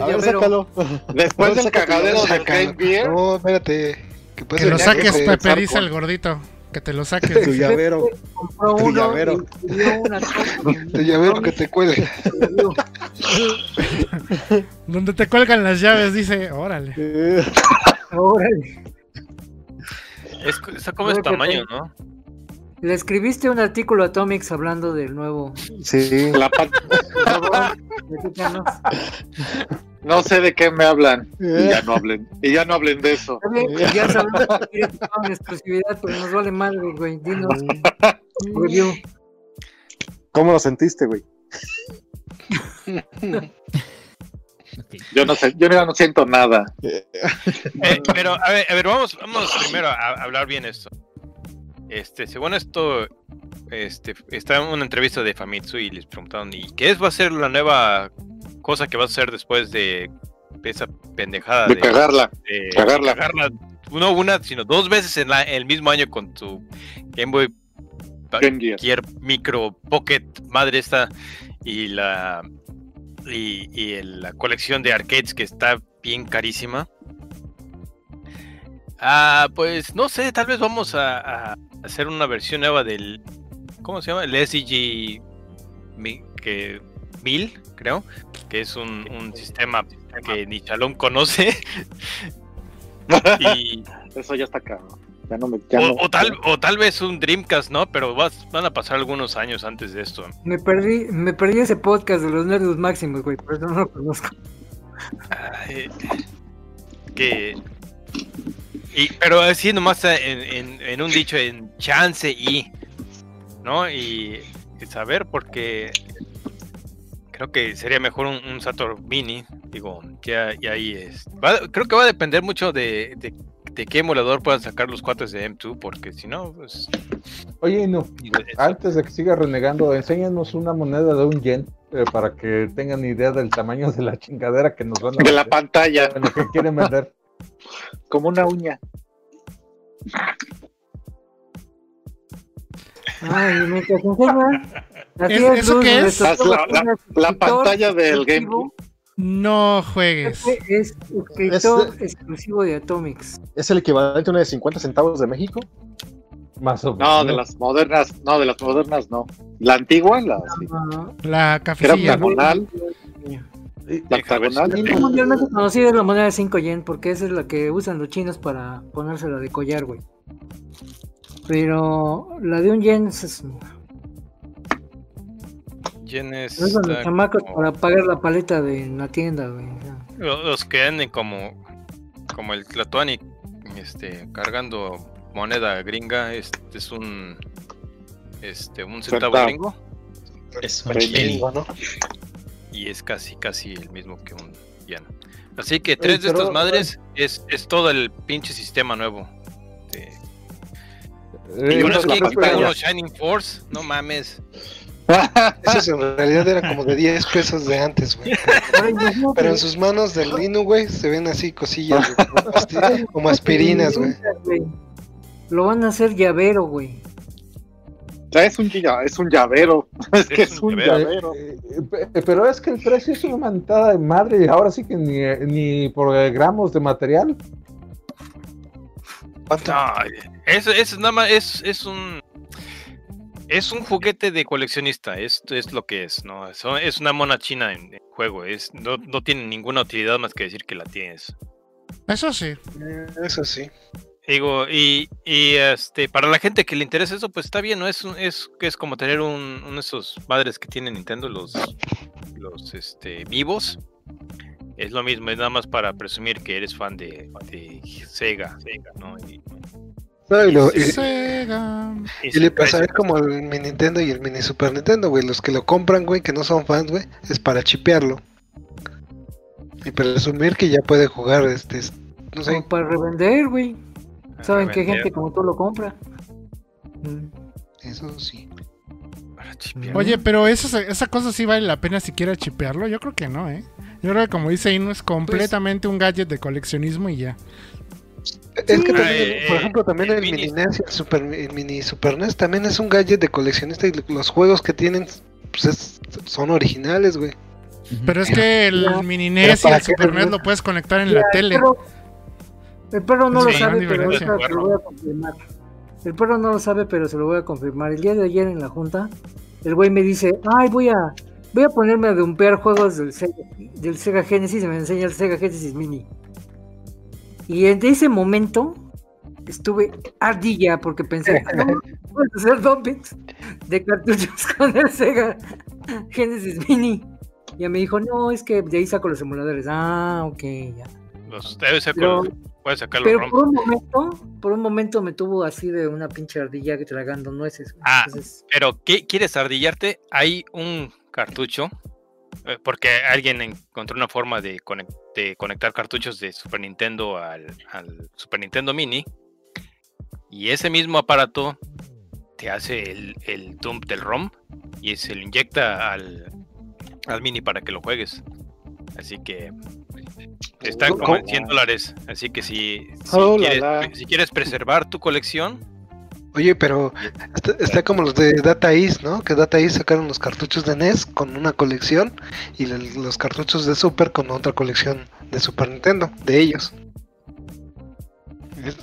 a ver, sácalo. Después del cagadero del sácalo. Game Gear. No, espérate. Que, lo saques, que- Pepe, dice el gordito. Que te lo saques. Tu llavero. Compró Tu uno llavero. Te llavero que te cuelgue. Donde te cuelgan las llaves, dice, órale. Órale. Es, está como que tamaño, te- ¿no? Le escribiste un artículo a Tomix hablando del nuevo. Sí. La pa- Por favor, platícanos. No sé de qué me hablan. Y ya no hablen. Y ya no hablen de eso. Bien, Ya sabemos que en exclusividad, pero nos vale madre, güey. Dinos review. ¿Cómo lo sentiste, güey? Yo no sé, yo no siento nada. Eh, pero, a ver, a ver, vamos, vamos primero a, a hablar bien esto. Este, según esto, este, está en una entrevista de Famitsu y les preguntaron, ¿y qué es, va a ser la nueva cosa que va a hacer después de esa pendejada De de, cagarla. de cagarla. cagarla? No una, sino dos veces en la- el mismo año con tu Game Boy cualquier micro pocket madre esta y la y, y el- la colección de arcades que está bien carísima. Ah, pues no sé, tal vez vamos a, a hacer una versión nueva del ¿cómo se llama? El SG mi- que 1000, creo, que es un, un sistema que ni Shalom conoce. y, Eso ya está caro. Ya no me. ya o, no- o tal, o tal vez un Dreamcast, ¿no? Pero vas- van a pasar algunos años antes de esto. Me perdí, me perdí ese podcast de los nerdos máximos, güey. Por eso no lo conozco. Ay, que. Y, pero así nomás en, en- en un dicho, en chance y. ¿No? Y, y saber, porque. Creo que sería mejor un, un Saturn Mini. Digo, ya, ya ahí es. va- creo que va a depender mucho de, de, de qué emulador puedan sacar los cuates de M2, porque si no, pues. Oye, no, antes de que siga renegando, enséñanos una moneda de un yen eh, para que tengan idea del tamaño de la chingadera que nos van a De la pantalla, de lo que quieren vender. Como una uña. Ay, mientras enseñan. Así ¿Es- es, eso qué es? la- pantalla del GameCube. No juegues. Pepe Es escritor Es- exclusivo de Atomics. ¿Es el equivalente a una de 50 centavos de México? Más o menos. No, de las modernas, no, de las modernas no. La antigua, la, sí, La era cafecilla. ¿no? octagonal, la Octagonal. Es mundialmente conocida es la moneda de 5 yen, porque esa es la que usan los chinos para ponérsela de collar, güey. Pero la de un yen es, es Yenes usan los chamacos como- para pagar la paleta de la tienda, güey. lo- Los que anden como, como el Tlatoani, este, cargando moneda gringa, este es un, este, un centavo gringo Es un. ¿no? Y es casi, casi el mismo que un yen. Así que tres de estas madres es, es todo el pinche sistema nuevo. de- Eh, y unos es que unos Shining Force, no mames. Ese en realidad era como de 10 pesos de antes, güey. Pero en sus manos del Linu, güey, se ven así cosillas, güey, como aspirinas, güey. Lo van a hacer llavero, güey. Ya es un, lla- es un llavero. Es que Es es un llavero. llavero. Eh, pe- pero es que el precio es una mantada de madre y ahora sí que ni, ni por eh, gramos de material. Eso, eso nada más es, es un es un juguete de coleccionista, esto es lo que es, ¿no? Es una mona china en, en juego, es, no, no tiene ninguna utilidad más que decir que la tienes. Eso sí. Eh, Eso sí. Digo, y, y este, para la gente que le interesa eso, pues está bien, ¿no? Es, un- es, es como tener un, uno de esos madres que tiene Nintendo, los, los este, vivos. Es lo mismo, es nada más para presumir que eres fan de, de Sega, Sega, ¿no? Y, No, y, lo- y- Sega. y y se le parece- pasará como el mini Nintendo y el mini Super Nintendo, güey. Los que lo compran, güey, que no son fans, güey, es para chipearlo. Y presumir que ya puede jugar, este, es- no sé, Como para revender, güey. Saben revender, gente como tú lo compra. Eso sí. para chipear. Oye, pero eso, se- esa cosa sí vale la pena siquiera chipearlo. Yo creo que no, ¿eh? Yo creo que como dice Inu, es completamente un gadget de coleccionismo y ya. Es que también, eh, por ejemplo, también el el, mini- NES y el, Super, el mini Super NES también es un gadget de coleccionista y los juegos que tienen pues, es- son originales, güey. Pero es que el Ya. mini NES y el qué Super NES lo puedes conectar en la tele. El perro no lo sabe, pero te lo voy a confirmar. El perro no lo sabe, pero se lo voy a confirmar. El día de ayer en la junta, el güey me dice, ay, voy a, voy a ponerme a dumpear juegos del Sega, del Sega Genesis y me enseña el Sega Genesis Mini. Y en ese momento estuve ardilla porque pensé, no, puedes hacer dumplings de cartuchos con el Sega Genesis Mini. Y me dijo, no, es que de ahí saco los emuladores. Ah, ok, ya. Los, debe ser Pero- con- puedes sacar los Pero por un momento, por un momento me tuvo así de una pinche ardilla tragando nueces. Ah. Entonces, Pero, ¿qué quieres ardillarte? Hay un cartucho, eh, porque alguien encontró una forma de, conec- de conectar cartuchos de Super Nintendo al, al Super Nintendo Mini, y ese mismo aparato te hace el, el dump del ROM y se lo inyecta al, al Mini para que lo juegues. Así que está ¿Cómo? como en 100 dólares. Así que si, si, Oh, la, quieres, la. si quieres preservar tu colección, Oye, pero está, está como los de Data East, ¿no? Que Data East sacaron los cartuchos de NES con una colección y los cartuchos de Super con otra colección de Super Nintendo, de ellos.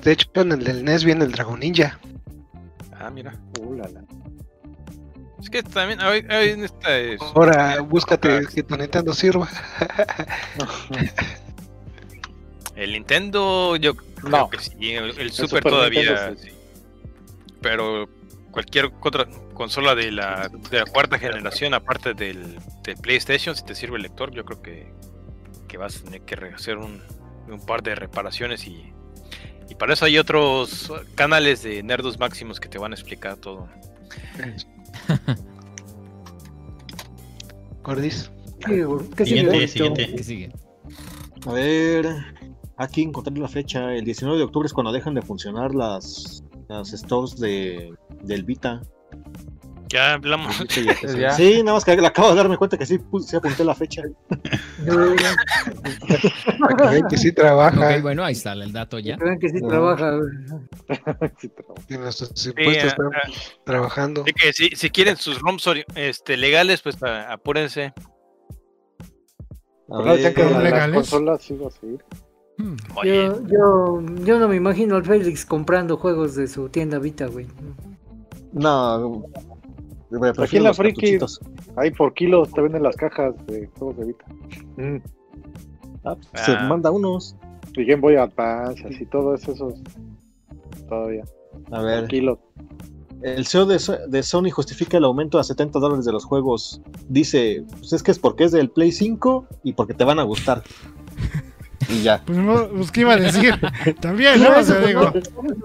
De hecho, en el del NES viene el Dragon Ninja. ah, mira. Uh, la, la. Es que también hay, hay en esta es- Ahora, búscate que tu Nintendo sirva. el Nintendo, yo creo No. que sí, el, el El Super, Super todavía, sí. pero cualquier otra consola de la, de la cuarta generación, aparte del, del PlayStation, si te sirve el lector, yo creo que, que vas a tener que hacer un, un par de reparaciones y, y para eso hay otros canales de Nerdos Máximos que te van a explicar todo. Gordis. ¿qué sigue, sigue, Siguiente, güey? siguiente. ¿Qué sigue? A ver. Aquí encontré la fecha. El 19 de octubre es cuando dejan de funcionar las, las stores de, del Vita. Ya hablamos. Sí, ya- Ya. Sí, nada más que le acabo de darme cuenta que sí, sí apunté la fecha. Para que sí trabaja. Bueno, ahí está el dato ya. Que vean que sí No. trabaja. güey. Que nuestros Sí, impuestos ah, están ah, trabajando. así que si, si quieren sus ROMs este, legales, pues apúrense. A decían que ver, las legales. consolas iba a seguir. Hmm. Yo, yo no me imagino al Félix comprando juegos de su tienda Vita, güey. No, me Aquí en la Friki ahí por kilos te venden las cajas de juegos de Vita. Ah, pues, Se Ah. manda unos. Y Game Boy Advance, así todo eso, eso todavía. A ver, kilo. el CEO de, So- de Sony justifica el aumento a 70 dólares de los juegos. Dice, pues es que es porque es del Play 5 y porque te van a gustar. Y ya. Pues, no, pues, ¿qué iba a decir? También, ¿no? O sea, digo,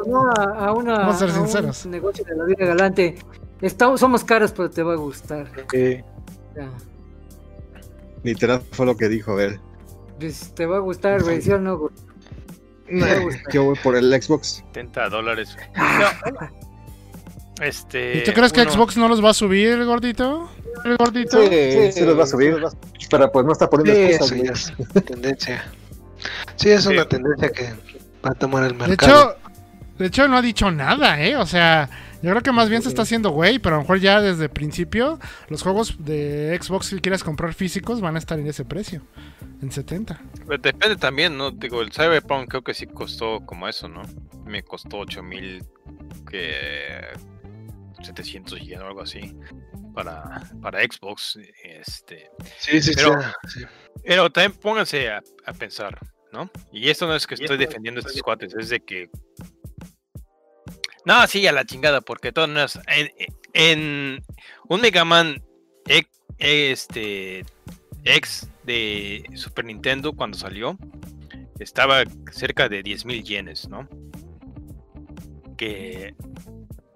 No, a, una, Vamos a ser a un sinceros. negocio de la vida galante. Estamos, somos caros, pero te va a gustar. Ya. Literal fue lo que dijo, ver. Pues, te va a gustar, güey, ¿sí o no? güey? Yo voy por el Xbox. 70 dólares. No, este. ¿y tú crees que Xbox no los va a subir, gordito? ¿El gordito? Sí, sí los va a subir. Pero pues no está poniendo Sí, eso ya es tendencia. Sí, es una Sí. tendencia que va a tomar el De mercado. hecho, de hecho no ha dicho nada, ¿eh? O sea, yo creo que más bien se está haciendo güey, pero a lo mejor ya desde el principio los juegos de Xbox si quieres comprar físicos van a estar en ese precio, en 70. Pues Depende también, ¿no? Digo, el Cyberpunk creo que sí costó como eso, ¿no? Me costó 8000 que 700 y o algo así para, para Xbox. Este, sí, sí, pero- sí, sí. pero también pónganse a, a pensar, ¿no? Y esto no es que estoy defendiendo a estos cuates, es de que. No, sí, a la chingada, porque todas maneras, en, un Mega Man ex, este, ex de Super Nintendo cuando salió, estaba cerca de 10.000 yenes, ¿no? Que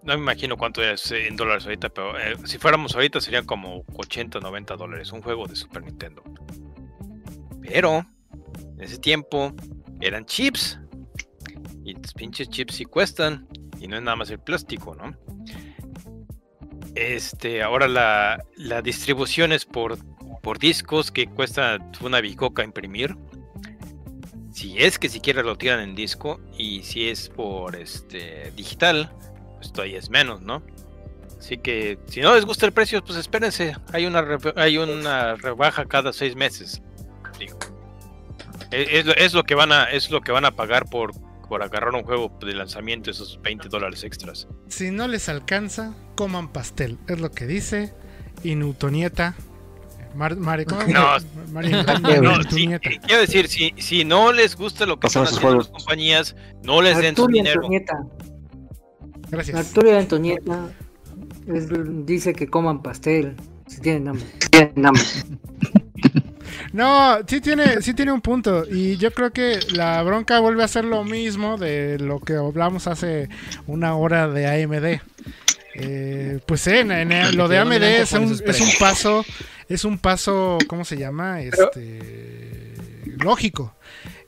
no me imagino cuánto es en dólares ahorita, pero eh, si fuéramos ahorita serían como 80, 90 dólares, un juego de Super Nintendo. Pero en ese tiempo eran chips. Y los pinches chips sí cuestan. Y no es nada más el plástico, ¿no? Este, ahora la, la distribución es por, por discos que cuesta una bicoca imprimir. Si es que siquiera lo tiran en disco. Y si es por este digital, pues todavía es menos, ¿no? Así que si no les gusta el precio, pues espérense. Hay una, hay una rebaja cada seis meses. Digo. Es, es lo que van a es lo que van a pagar por, por agarrar un juego de lanzamiento esos 20 dólares extras. Si no les alcanza, coman pastel, es lo que dice Inutonieta. Mar, Mare- ¿cómo? No, Mari- No, sí, quiero decir, si, si no les gusta lo que están Pasaron sus haciendo las compañías, no les den su Arturo y dinero. Antonieta. Gracias. Arturo y Antonieta es- dice que coman pastel. Si tienen hambre. Si tienen hambre. No, sí tiene, sí tiene un punto. Y yo creo que la bronca vuelve a ser lo mismo de lo que hablamos hace una hora de AMD. Eh, pues eh, en- en- lo de AMD es un, es un paso, es un paso, ¿cómo se llama? Este lógico.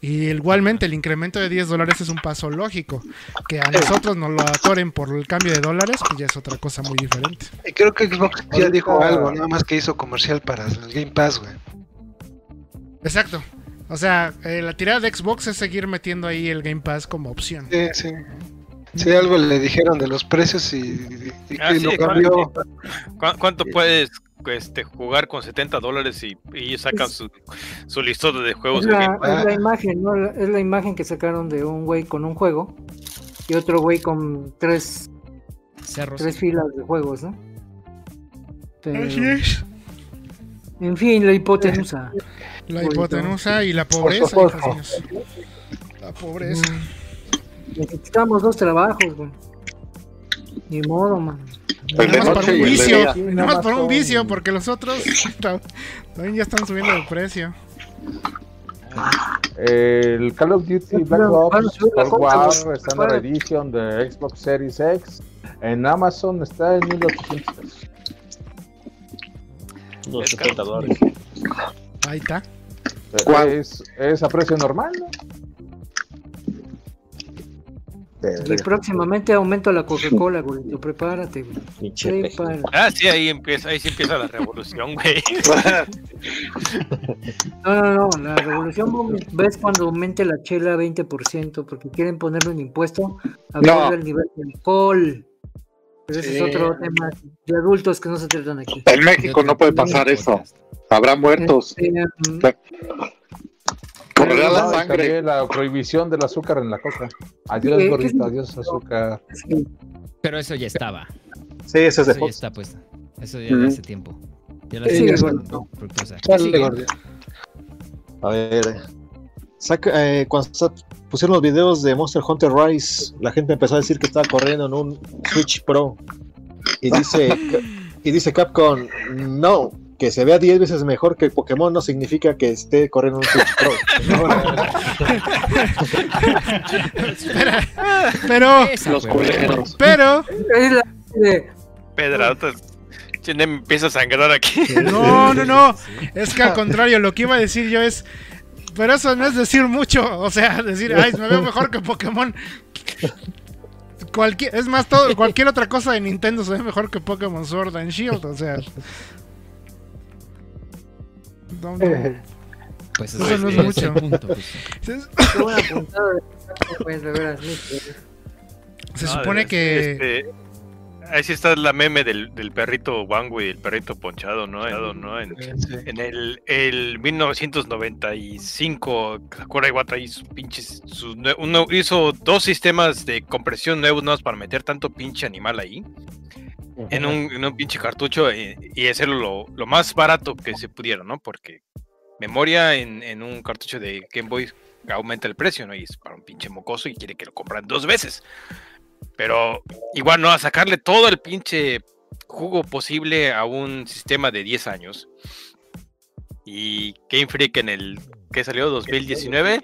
Y igualmente el incremento de 10 dólares es un paso lógico. Que a nosotros nos lo atoren por el cambio de dólares, pues ya es otra cosa muy diferente. Y creo que Xbox ya dijo algo, nada más que hizo comercial para el Game Pass, güey. Exacto. O sea, eh, la tirada de Xbox es seguir metiendo ahí el Game Pass como opción. Sí, sí. Sí, algo le dijeron de los precios y, y- y Ah, que sí, lo ¿cuánto- cambió. ¿cu- ¿Cuánto puedes este, jugar con 70 dólares y, y ellos sacan Es- su, su listón de juegos? de la, Game Pass? es la imagen, ¿no? Es la imagen que sacaron de un güey con un juego y otro güey con tres, Cerros. tres filas de juegos, ¿no? Pero, Así es. en fin, la hipotenusa. La hipotenusa y la pobreza. hijas mías. La pobreza. Necesitamos dos trabajos, güey. Ni modo, man. Nada más para un vicio. Nada más para un vicio, porque los otros ta- también ya están subiendo de precio. El Call of Duty Black Ops Cold War. Standard. Edition de Xbox Series X en Amazon está en 1800 pesos. Los 70 dólares. Ahí está. Es, es, a precio normal, ¿no? Y pues próximamente aumento la Coca-Cola, güey. Prepárate, güey. Prepárate. Ah, sí, ahí empieza, ahí sí empieza la revolución, güey. no, no, no. La revolución ves cuando aumente la chela 20%, porque quieren ponerle un impuesto a no. el nivel de alcohol. Pero ese Sí. es otro tema de adultos que no se tratan aquí. En México no puede pasar eso. Habrá muertos. Este, mm, Correrá la No, sangre. la prohibición del azúcar en la coca. Adiós, Sí, ¿qué gordito, adiós, azúcar. sí. Pero eso ya estaba. Sí, ese es de Eso ya Fox. está puesto. Eso ya de hace tiempo. Ya la Sí, fructosa. Dale, Sigue. gordo. A ver. Saca, eh, cuando sa- pusieron los videos de Monster Hunter Rise, la gente empezó a decir que estaba corriendo en un Switch Pro. Y dice, y dice Capcom, no, que se vea 10 veces mejor que el Pokémon no significa que esté corriendo en un Switch Pro. Espera, pero, Los culeros. pero, Es la de- Pedra, me empieza a sangrar aquí. no, no, no. Es que al contrario, lo que iba a decir yo es. Pero eso no es decir mucho. O sea, decir, ay, me veo mejor que Pokémon. Cualquier, es más, todo, cualquier otra cosa de Nintendo se ve mejor que Pokémon Sword and Shield. O sea. No, no. Pues Eso no es ese mucho. punto, pues, chévere. se supone que. este, ahí sí está la meme del, del perrito Wango y el perrito ponchado, ¿no? En, ¿no? En, en el, el 1995, Sakura Iwata hizo, pinches, sus uno- hizo dos sistemas de compresión nuevos nuevos para meter tanto pinche animal ahí. En un, en un pinche cartucho y, y hacerlo lo, lo más barato que se pudiera, ¿no? Porque memoria en, en un cartucho de Game Boy aumenta el precio, ¿no? Y es para un pinche mocoso y quiere que lo compran dos veces. Pero igual, ¿no? A sacarle todo el pinche jugo posible a un sistema de 10 años. Y Game Freak en el que salió 2019.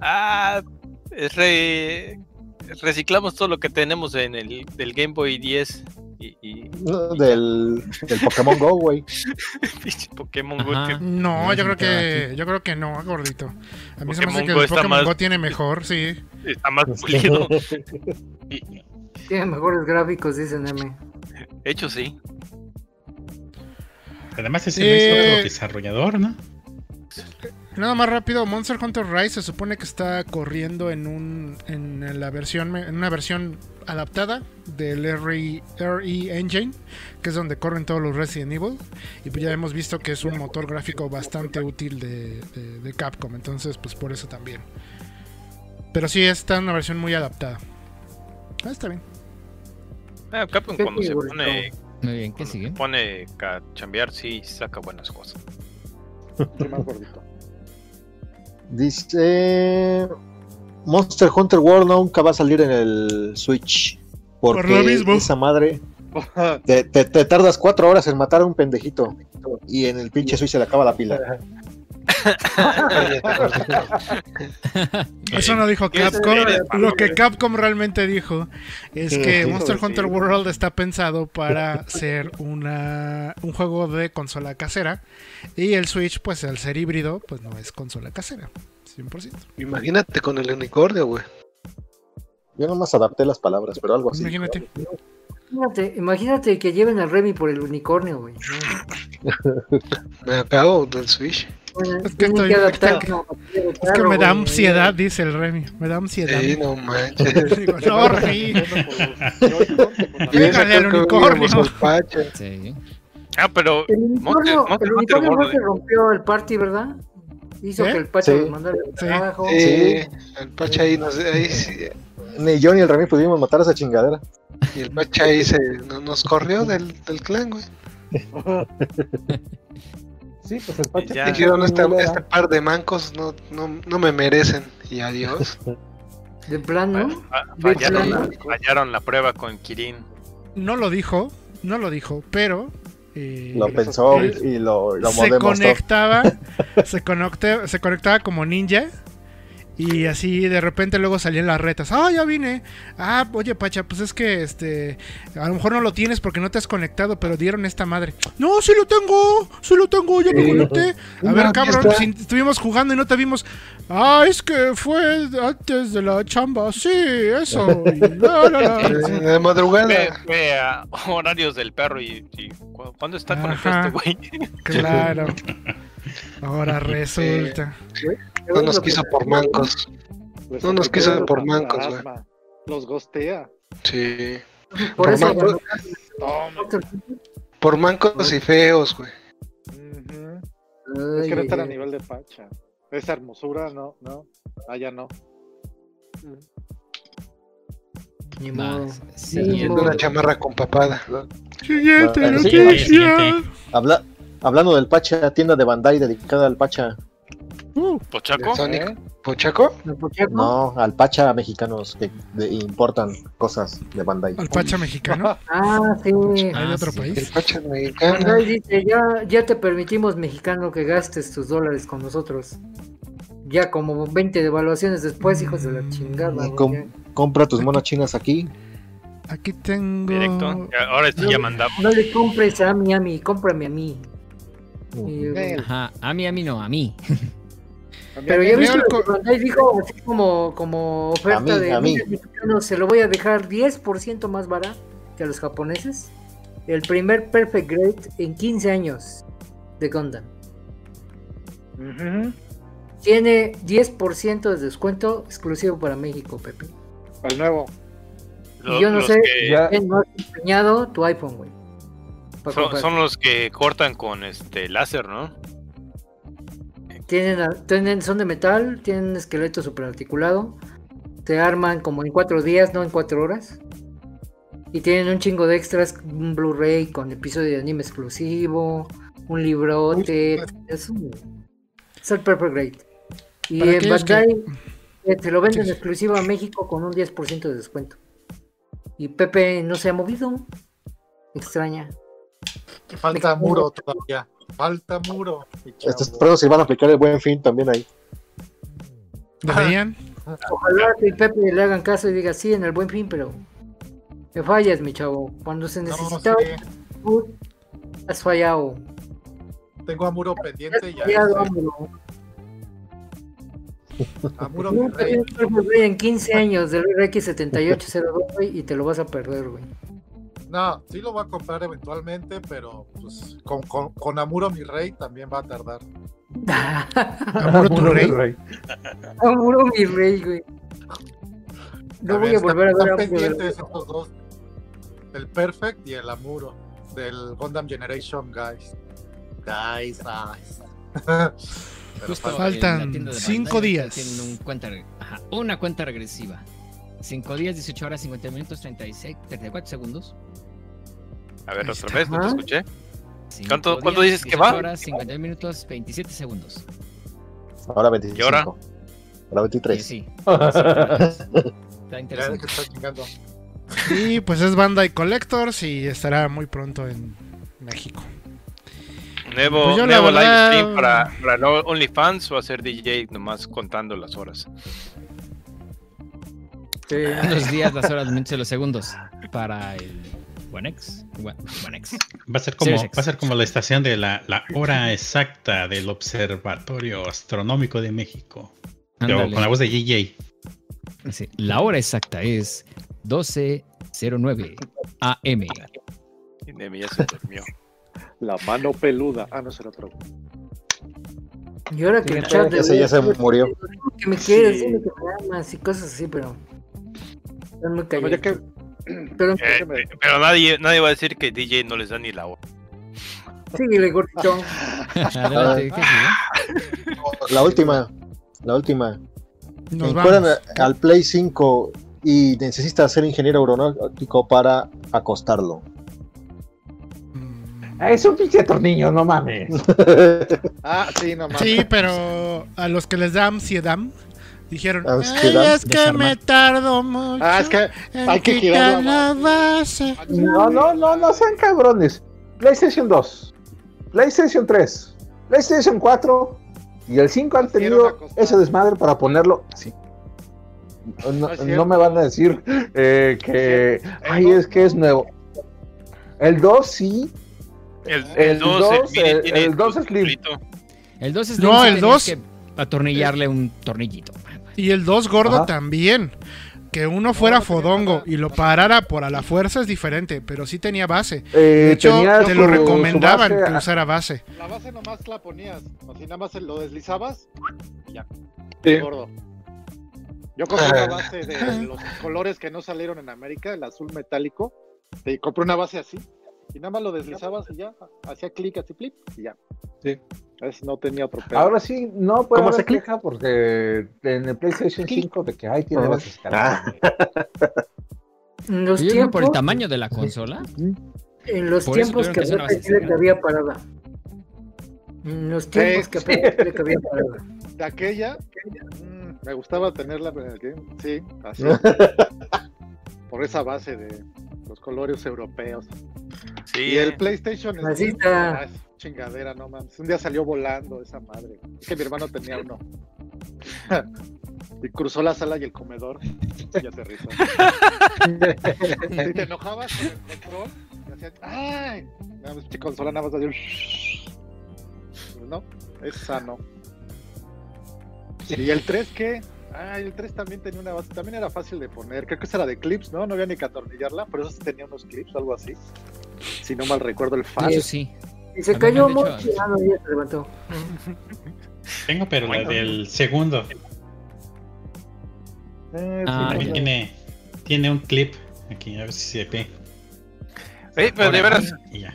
Ah, es re- reciclamos todo lo que tenemos en el del Game Boy 10 y, y No, del, del Pokémon Go, güey. Pokémon Go. Que- No, yo creo que yo creo que no, gordito. A mí se me hace que Go el Pokémon más- Go tiene mejor, sí. está más pulido. Tiene mejores gráficos, dicen M. De hecho, sí. Además, ese Eh, no es otro desarrollador, ¿no? Nada más rápido, Monster Hunter Rise se supone que está corriendo en un en la versión en una versión adaptada del RE, RE Engine, que es donde corren todos los Resident Evil y pues ya hemos visto que es un motor gráfico bastante útil de, de- de Capcom, entonces pues por eso también. Pero sí está en una versión muy adaptada. Ah, está bien. Ah, Capcom cuando se pone, Muy bien, ¿qué cuando se sigue? pone a chambear, sí saca buenas cosas. ¿Qué más gordito? Dice Monster Hunter World nunca va a salir en el Switch. Porque Por lo mismo. esa madre te, te- te tardas cuatro horas en matar a un pendejito. Y en el pinche Switch se le acaba la pila. Eso no dijo ¿Qué Capcom. Lo que Capcom realmente dijo es que Monster. Hunter World está pensado para ser una, un juego de consola casera. Y el Switch, pues al ser híbrido, pues no es consola casera. 100%. Imagínate con el unicornio, güey. Yo nomás adapté las palabras, pero algo así. Imagínate. Imagínate, imagínate que lleven al Remy por el unicornio, güey. Me acabo del Switch. Bueno, Es que estoy- que adaptar es que- como cualquier Es que me da ansiedad, dice el Remy. Me da ansiedad. Sí, no manches. Digo, no, Remy. Creo que unicornio. Sí. Ah, pero El unicornio, Monster- el unicornio fue que rompió el party, ¿verdad? Hizo ¿Eh? que el Pacho Sí. lo mandara al Sí. trabajo. Sí, el pache ahí, nos, ahí sí, Ni yo ni el Remy pudimos matar a esa chingadera. y el pache ahí se, no- nos corrió del, del clan, güey. Sí, pues el. Ya. Dijeron, este, este par de mancos no, no, no me merecen. Y adiós. De plano. fallaron, la prueba con Kirin. No lo dijo, no lo dijo, pero. eh, Lo pensó y lo, lo se conectaba, se, conecta- se conectaba como ninja Y así de repente luego salían las retas. Ah, ya vine. Ah, oye, Pacha, pues es que este. A lo mejor no lo tienes porque no te has conectado, pero dieron esta madre. No, sí lo tengo. Sí lo tengo, ya me conecté. A No, ver, cabrón, si estuvimos jugando y no te vimos. Ah, es que fue antes de la chamba. Sí, eso. y la, la, la. De madrugada. Ve, ve a horarios del perro y, y cu- ¿cuándo está Ajá. conectado este güey? Claro. Ahora resulta. No nos quiso por mancos. No nos quiso por mancos, güey. Los gostea. Sí. Por Por eso mancos, por mancos y feos, güey. Es que no están a nivel de Pacha. Esa hermosura, no, no. Ah, ya no. Ni Siguiente. modo. Una chamarra con papada. Siguiente sí, noticia. siguiente. Habla, hablando del Pacha, tienda de Bandai dedicada al Pacha. Uh, ¿Pochaco? Sonic. ¿Eh? ¿Pochaco? No, al Pacha mexicanos que de- importan cosas de Bandai. al Pacha mexicano. Ah, sí. Hay de Ah, otro sí. El país. Pacha mexicano. Bandai dice, ya, ya te permitimos, mexicano, que gastes tus dólares con nosotros. Ya como 20 devaluaciones después, hijos de la chingada. Com- ya. compra tus monas chinas aquí. Aquí tengo. Directo. Ahora sí ya mandamos. No le compres a Miami, cómprame a mí. Mm. Y, Eh, Ajá, a mí, a mí no, a mí. Pero ya viste lo que Bandai dijo así como, como oferta A mí, de a mí. "Mira, mexicano, se lo voy a dejar 10% más barato que a los japoneses. El primer Perfect Grade en 15 años de Gundam. Tiene 10% de descuento exclusivo para México, Pepe. El nuevo. Lo- yo no los sé que Ya, quién no ha empeñado tu iPhone, güey. Son, son los que cortan con este láser, ¿no? Tienen, son de metal, tienen un esqueleto super articulado. Se arman como en cuatro días, no en cuatro horas. Y tienen un chingo de extras, un Blu-ray con episodio de anime exclusivo, un librote. Es, un, es el Perfect Grade. Y en aquellos que- Bandai eh, te lo venden Sí. exclusivo a México con un 10% de descuento. Y Pepe no se ha movido. Extraña. Falta muro todavía. Falta muro. Estos pruebas si van a aplicar el buen fin también ahí. Deberían. Ojalá que el Pepe le hagan caso y diga sí en el buen fin, pero me fallas, mi chavo. Cuando se No, necesitaba, sí, has fallado. Tengo a muro pendiente y ya. A muro rey. tienes que volver en 15 años del RX7802, güey, y te lo vas a perder, güey. No, sí lo voy a comprar eventualmente, pero pues con, con, con Amuro mi rey también va a tardar. Amuro tu rey. Amuro mi rey, güey. No voy a volver a ver a están pendientes estos dos. El Perfect y el Amuro. Del Gundam Generation, guys. Guys, guys. Pero Justo Faltan cinco días. Tienen un cuenta, ajá, una cuenta regresiva. 5 días, 18 horas, 50 minutos, 36, 34 segundos. A ver, otra vez, no te escuché. ¿Cuánto- cuánto días, dices que 18 va? horas, 50 minutos, 27 segundos. Ahora 25. ¿Y ahora? Ahora 23. Sí, sí. Está interesante. Y pues es Bandai Collectors y estará muy pronto en México. Nuevo, Pues nuevo live verdad- stream para, para OnlyFans o hacer DJ nomás contando las horas. Sí. Los días, las horas, minutos y los segundos para el One X. One, One X. Va a ser como, va a ser como la estación de la, la hora exacta del Observatorio Astronómico de México. Pero con la voz de DJ. Sí, La hora exacta es 12.09 AM. Y Nemi ya se durmió. La mano peluda. Ah, no será otro. Y ahora que el chat de Ese ya se murió. que me quieres, Sí. que me amas y cosas así, pero están muy callados. que. Pero Eh, pero nadie, nadie va a decir que DJ no les da ni la hora. síguele, gordito. Adelante, ¿qué sigue? La última. La última. Nos vamos. al Play 5 y necesita ser ingeniero aeronáutico para acostarlo. Mm, Ah, Es un pinche tornillo, no mames. Ah, sí, no mames. Sí, pero a los que les da ansiedad dijeron, "Ay, Ansiedad. es que Desarmar. me tardo mucho Ah, es que hay que quitar girar la la base. No, no, no, no sean cabrones. PlayStation 2, PlayStation 3, PlayStation 4 Y el 5 han tenido ese desmadre para ponerlo así. No, No no me van a decir eh, que. Ay, es que es nuevo. El 2 sí. El, El el 2, dos, el, el- tiene el dos su es Slim. culito. El 2 es No, el tenías 2 que atornillarle un tornillito. Y el 2 gordo Ajá. también. Que uno fuera fodongo y lo parara por a la fuerza es diferente, pero sí tenía base. Eh, De hecho, te lo recomendaban base, que ah, usara base. La base nomás la ponías, así nada más lo deslizabas y ya. Sí. Gordo. Yo compré una base de los colores que no salieron en América, el azul metálico. Y compré una base así. Y nada más lo deslizabas y ya. Hacía clic así, flip y ya. Sí. Es, no tenía otro pedo. Ahora sí, no puede ¿Cómo se queja porque en el PlayStation 5 de que ay tiene caras. En los tiempos, por el tamaño de la consola. en los por eso tiempos que que Chile que había parada. En los tiempos Sí, que sí. que había parada. De aquella, mm, me gustaba tenerla. eh, Sí, así. Por esa base de los colores europeos. Sí, Y el. PlayStation Así está. Chingadera, no mames. Un día salió volando esa madre. Es que mi hermano tenía uno. y cruzó la sala y el comedor y aterrizó. si te enojabas con el control, y hacían ¡ay! Nada más, consola nada más un Pues No, es sano. ¿Y el 3 qué? Ah, el 3 también tenía una base, también era fácil de poner. Creo que esa era de clips, ¿no? No había ni que atornillarla, pero eso sí tenía unos clips o algo así. Si no mal recuerdo el fan. Eso sí. Y se cayó dicho- y se levantó. Tengo, pero la Bueno. del segundo. Eh, Ah, sí, También no, tiene, tiene un clip aquí, a ver si se ve. Eh, pero de veras, ya.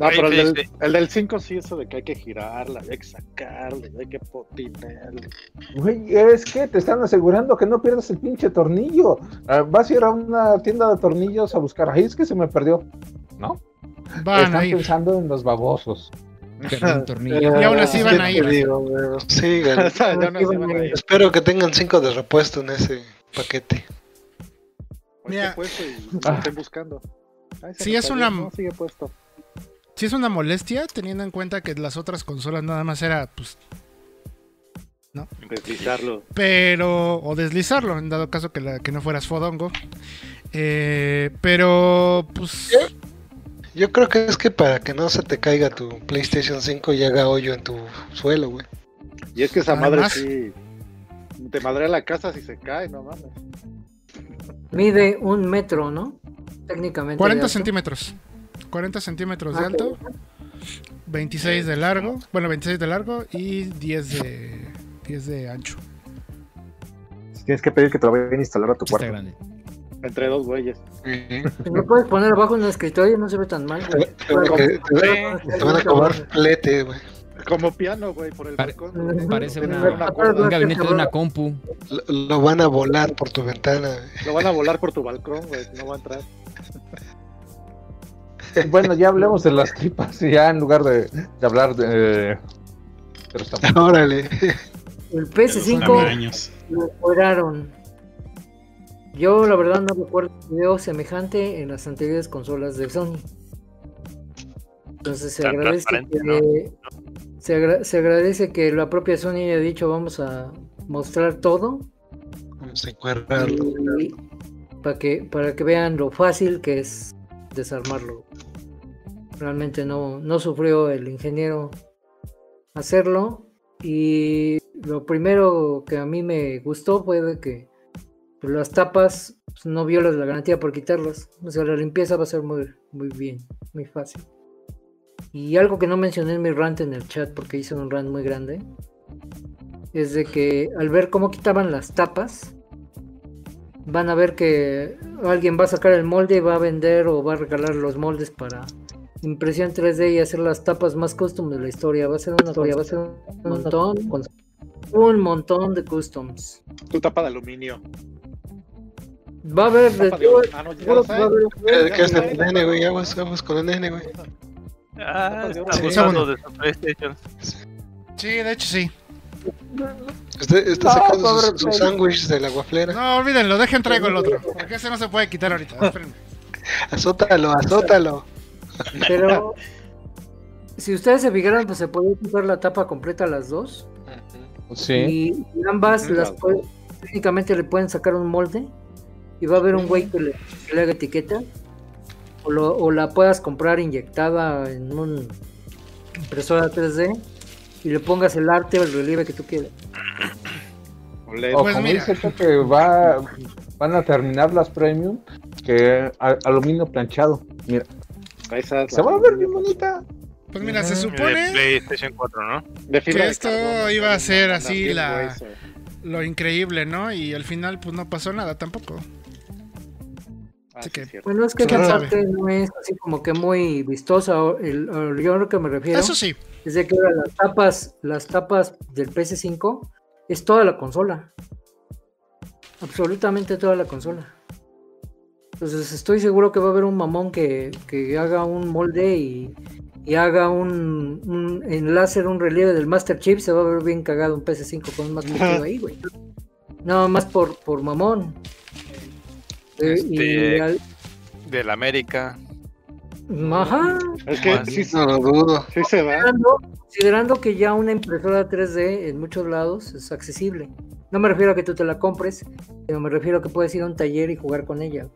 No, pero el del, el del 5 sí, eso de que hay que girarla, hay que sacarle, hay que potinearle. Güey, es que te están asegurando que no pierdas el pinche tornillo. Ah, vas a ir a una tienda de tornillos a buscar. Ay, es que se me perdió. ¿No? Van Están a ir. pensando en los babosos. Tornillo. Y aún así van a ¿Qué ir. digo, no a. Espero que tengan cinco de repuesto en ese paquete. Mira. y Ah. estén buscando. Ay, me es cayó, una- no, sigue puesto. Sí es una molestia teniendo en cuenta que las otras consolas nada más era pues Deslizarlo. pero o deslizarlo en dado caso que, la, que no fueras fodongo Eh, pero pues Yo creo que es que para que no se te caiga tu PlayStation 5 y haga hoyo en tu suelo, güey. Y es que esa madre sí. Te madrea la casa si se cae, no mames. Mide un metro, ¿no? Técnicamente. 40 de alto. centímetros 40 centímetros de Ah, alto 26 de largo bueno 26 de largo y 10 de 10 de ancho Tienes que pedir que te lo vayan a instalar a tu Está cuarto. grande. Entre dos güeyes. Si lo puedes poner abajo en un escritorio, no se ve tan mal. güey. Te, van a- te- te van a cobrar flete, güey. Como piano, güey, por el Pare- balcón. Parece una- un gabinete de una compu. Lo, lo van a volar por tu ventana. güey. Lo van a volar por tu balcón, güey. No va a entrar. Bueno, ya hablemos de las tripas, ya en lugar de, de hablar de. Pero está Órale. El De los PS5 tamaños. lo mejoraron. Yo, la verdad, no recuerdo un video semejante en las anteriores consolas de Sony. Entonces se Tan agradece que, se, agra- se agradece que la propia Sony haya dicho vamos a mostrar todo Vamos a encuadrarlo. para que para que vean lo fácil que es desarmarlo. Realmente no, no sufrió el ingeniero hacerlo y lo primero que a mí me gustó fue de que pues, las tapas pues, no violas la garantía por quitarlas. O sea, la limpieza va a ser muy, muy bien, muy fácil. Y algo que no mencioné en mi rant en el chat porque hice un rant muy grande es de que al ver cómo quitaban las tapas van a ver que alguien va a sacar el molde y va a vender o va a regalar los moldes para impresión 3D y hacer las tapas más custom de la historia. Va a ser una historia, va a ser un montón, un montón de customs. Tu tapa de aluminio. Va a haber de. Ah, no, ya va a haber- Eh, ¿Qué es el nene, güey? Aguas, aguas con el nene, güey. Ah, está Sí. de su PlayStation. sí de hecho sí Está, está No, sacando pobre sus, sus Play. sándwiches de la guaflera. no olvídenlo dejen traigo el otro porque ese no se puede quitar ahorita espérenme. Azótalo, azótalo. Pero si ustedes se fijaron, pues se puede quitar la tapa completa a las dos. Sí. Y, ambas las puede- técnicamente le pueden sacar un molde y va a haber un güey que le, que le haga etiqueta. O, lo- o la puedas comprar inyectada en un impresora 3D y le pongas el arte o el relieve que tú quieras. O Pues como mira. dice Pepe, va, van a terminar las premium que a- aluminio planchado. Mira, esa es se va a ver bien bonita. Pues mira, se De supone PlayStation 4, ¿no? de que de esto carbono, iba a ser así la- lo increíble, ¿no? Y al final, pues no pasó nada tampoco. Ah, Así sí, que- es cierto. Bueno, es que ¿Quién esa parte no es así como que muy vistosa. El, yo lo que me refiero Eso sí, es de que ahora las tapas, las tapas del PS5 es toda la consola. Absolutamente toda la consola. Entonces estoy seguro que va a haber un mamón que, que haga un molde y, y haga un, un en láser un relieve del Master Chip. Se va a ver bien cagado un PS5 con un Master Chip ahí, güey. Nada más por, por mamón. Este- al- Del América. ajá. Es que sí, No lo dudo. sí se da. Considerando, considerando que ya una impresora 3D en muchos lados es accesible. No me refiero a que tú te la compres, sino me refiero a que puedes ir a un taller y jugar con ella.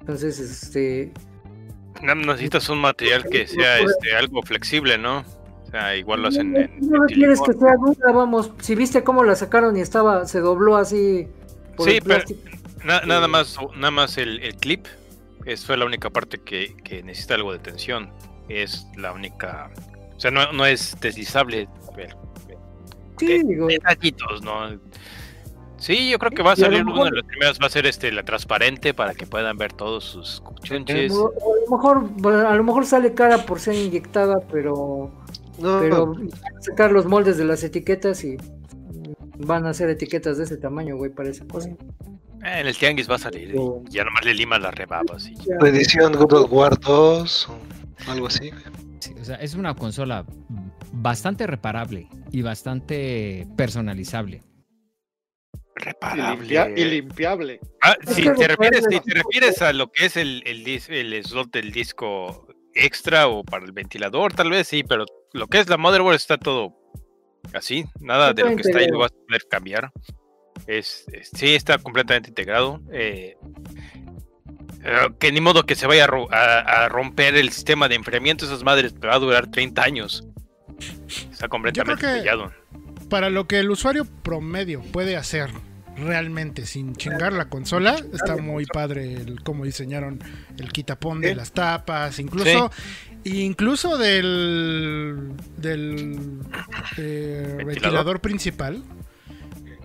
Entonces, este, No, Necesitas un material que sea este, algo flexible, ¿no? O sea, igual lo hacen en, no en quieres que sea dura, vamos. Si viste cómo la sacaron y estaba, se dobló así. por Sí, el pero- Na- nada más, nada más el, el clip. Es fue la única parte que, que necesita algo de tensión. Es la única. O sea, no, no es deslizable. pero- Sí, digo, Detallitos, ¿no? Sí, yo creo que va a a salir una mejor- de las primeras, va a ser este la transparente para que puedan ver todos sus a chunches. a lo mejor, a lo mejor sale cara por ser inyectada, pero No, Pero van a sacar los moldes de las etiquetas y van a hacer etiquetas de ese tamaño, güey, para esa cosa. Eh, en el tianguis va a salir. y ya nomás le limas las rebabas. Y... Ya. edición God of War 2 o algo así. Sí, o sea, es una consola bastante reparable y bastante personalizable. Y, Reparable. limpia- y limpiable. Ah, si te refieres, recuerda- si te refieres a lo que es el, el slot del disco extra o para el ventilador, tal vez sí, pero lo que es la motherboard está todo así, nada de lo que está ahí lo vas a poder cambiar. Es, es- sí, está completamente integrado. eh, eh, que ni modo que se vaya a, ro- a- a romper el sistema de enfriamiento, esas madres te va a durar 30 años. Está completamente sellado. para lo que el usuario promedio puede hacer realmente sin chingar la consola, está muy padre el cómo diseñaron el quitapón de las tapas, incluso incluso del del eh, ventilador principal.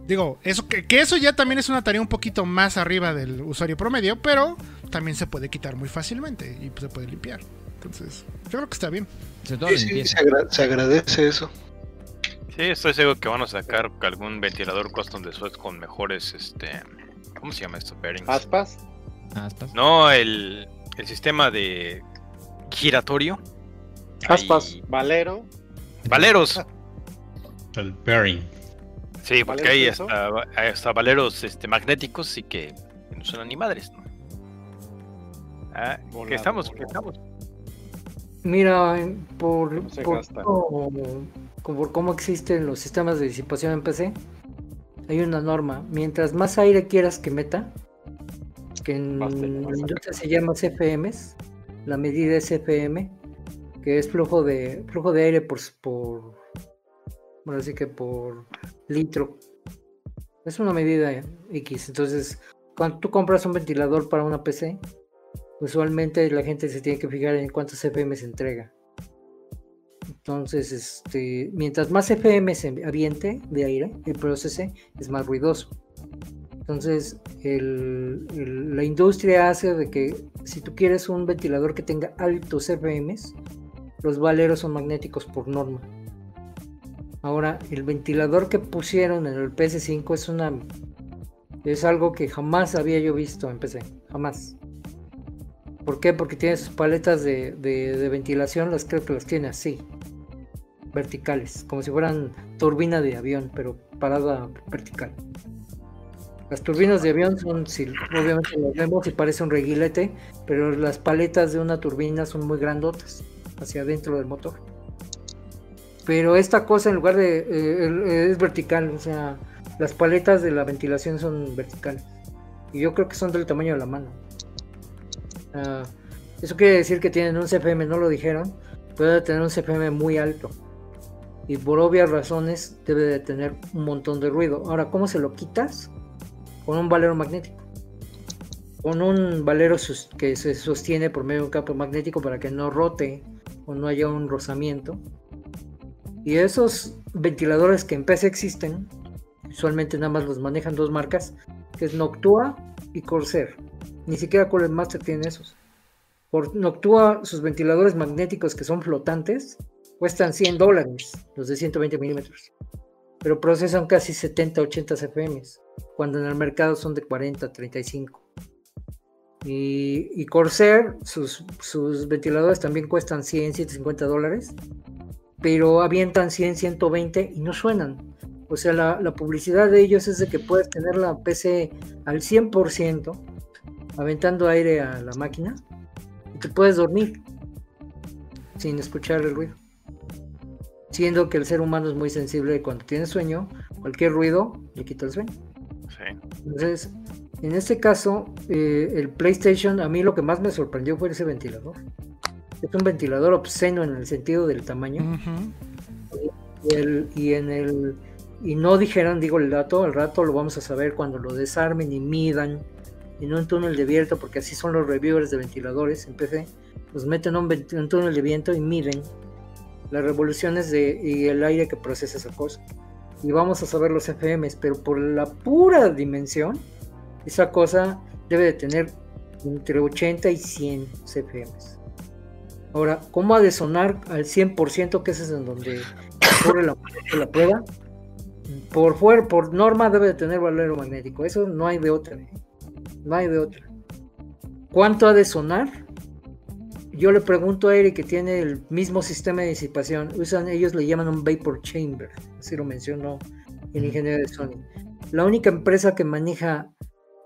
Digo, eso que, que eso ya también es una tarea un poquito más arriba del usuario promedio, pero también se puede quitar muy fácilmente y se puede limpiar. Entonces, yo creo que está bien. Sí, se, agra- se agradece eso. Sí, estoy seguro que van a sacar algún ventilador custom después con mejores, este, ¿cómo se llama esto? Bearings. Aspas. Aspas. No, el, el sistema de giratorio. Aspas. Ahí- Valero. Valeros. El bearing. Sí, porque ¿Valeros hay hasta, hay hasta valeros este, magnéticos y que no son ni madres, ¿no? Ah, que Volado, estamos, que estamos. Mira, por, No por, cómo- como- por cómo existen los sistemas de disipación en PC, hay una norma. Mientras más aire quieras que meta, que en la industria se llama CFMs, la medida es CFM, que es flujo de flujo de aire por, por bueno, así que por litro. Es una medida X. Entonces, cuando tú compras un ventilador para una PC, usualmente la gente se tiene que fijar en cuántos FM se entrega. Entonces, este, mientras más FM se aviente de aire, el procese es más ruidoso. Entonces, la industria hace de que si tú quieres un ventilador que tenga altos FMs, los valeros son magnéticos por norma. Ahora, el ventilador que pusieron en el PS5 es una es algo que jamás había yo visto en PC, jamás. ¿Por qué? Porque tiene sus paletas de, de- ventilación, las creo que las tiene así, verticales, como si fueran turbina de avión, pero parada vertical. Las turbinas de avión son, si, obviamente las vemos y parece un reguilete, pero las paletas de una turbina son muy grandotas. hacia adentro del motor. Pero esta cosa en lugar de... eh, es vertical, o sea, las paletas de la ventilación son verticales. Y yo creo que son del tamaño de la mano. Eso quiere decir que tienen un CFM, no lo dijeron, puede tener un CFM muy alto. Y por obvias razones debe de tener un montón de ruido. Ahora, ¿cómo se lo quitas? Con un valero magnético. Con un valero que se sostiene por medio de un campo magnético para que no rote o no haya un rozamiento. Y esos ventiladores que en PC existen, usualmente nada más los manejan dos marcas, que es Noctua y Corsair. Ni siquiera Cooler Master tiene esos. Por Noctua, sus ventiladores magnéticos que son flotantes, cuestan 100 dólares, los de 120 milímetros. Pero procesan casi 70, 80 CFM, cuando en el mercado son de 40, 35. Y, y Corsair, sus, sus ventiladores también cuestan 100, 150 dólares, pero avientan 100, 120 y no suenan. O sea, la, la publicidad de ellos es de que puedes tener la PC al 100%, aventando aire a la máquina, y te puedes dormir sin escuchar el ruido. Siendo que el ser humano es muy sensible y cuando tiene sueño, cualquier ruido le quita el sueño. Sí. Entonces, en este caso, eh, el PlayStation, a mí lo que más me sorprendió fue ese ventilador. Es un ventilador obsceno en el sentido del tamaño. y, el- y en el y no dijeron, digo el dato, al rato lo vamos a saber cuando lo desarmen y midan en un túnel de viento, porque así son los reviewers de ventiladores en PC. Los meten a un, un túnel de viento y miden las revoluciones de, y el aire que procesa esa cosa. Y vamos a saber los FMs, pero por la pura dimensión, esa cosa debe de tener entre 80 y 100 CFMs. Ahora, ¿cómo ha de sonar al 100%, que ese es en donde corre la, la prueba? Por, fuera, por norma debe de tener valero magnético, eso no hay de otra. No hay de otra. ¿Cuánto ha de sonar? Yo le pregunto a Eric que tiene el mismo sistema de disipación. Usan, ellos le llaman un vapor chamber. Así lo mencionó el ingeniero de Sony. La única empresa que maneja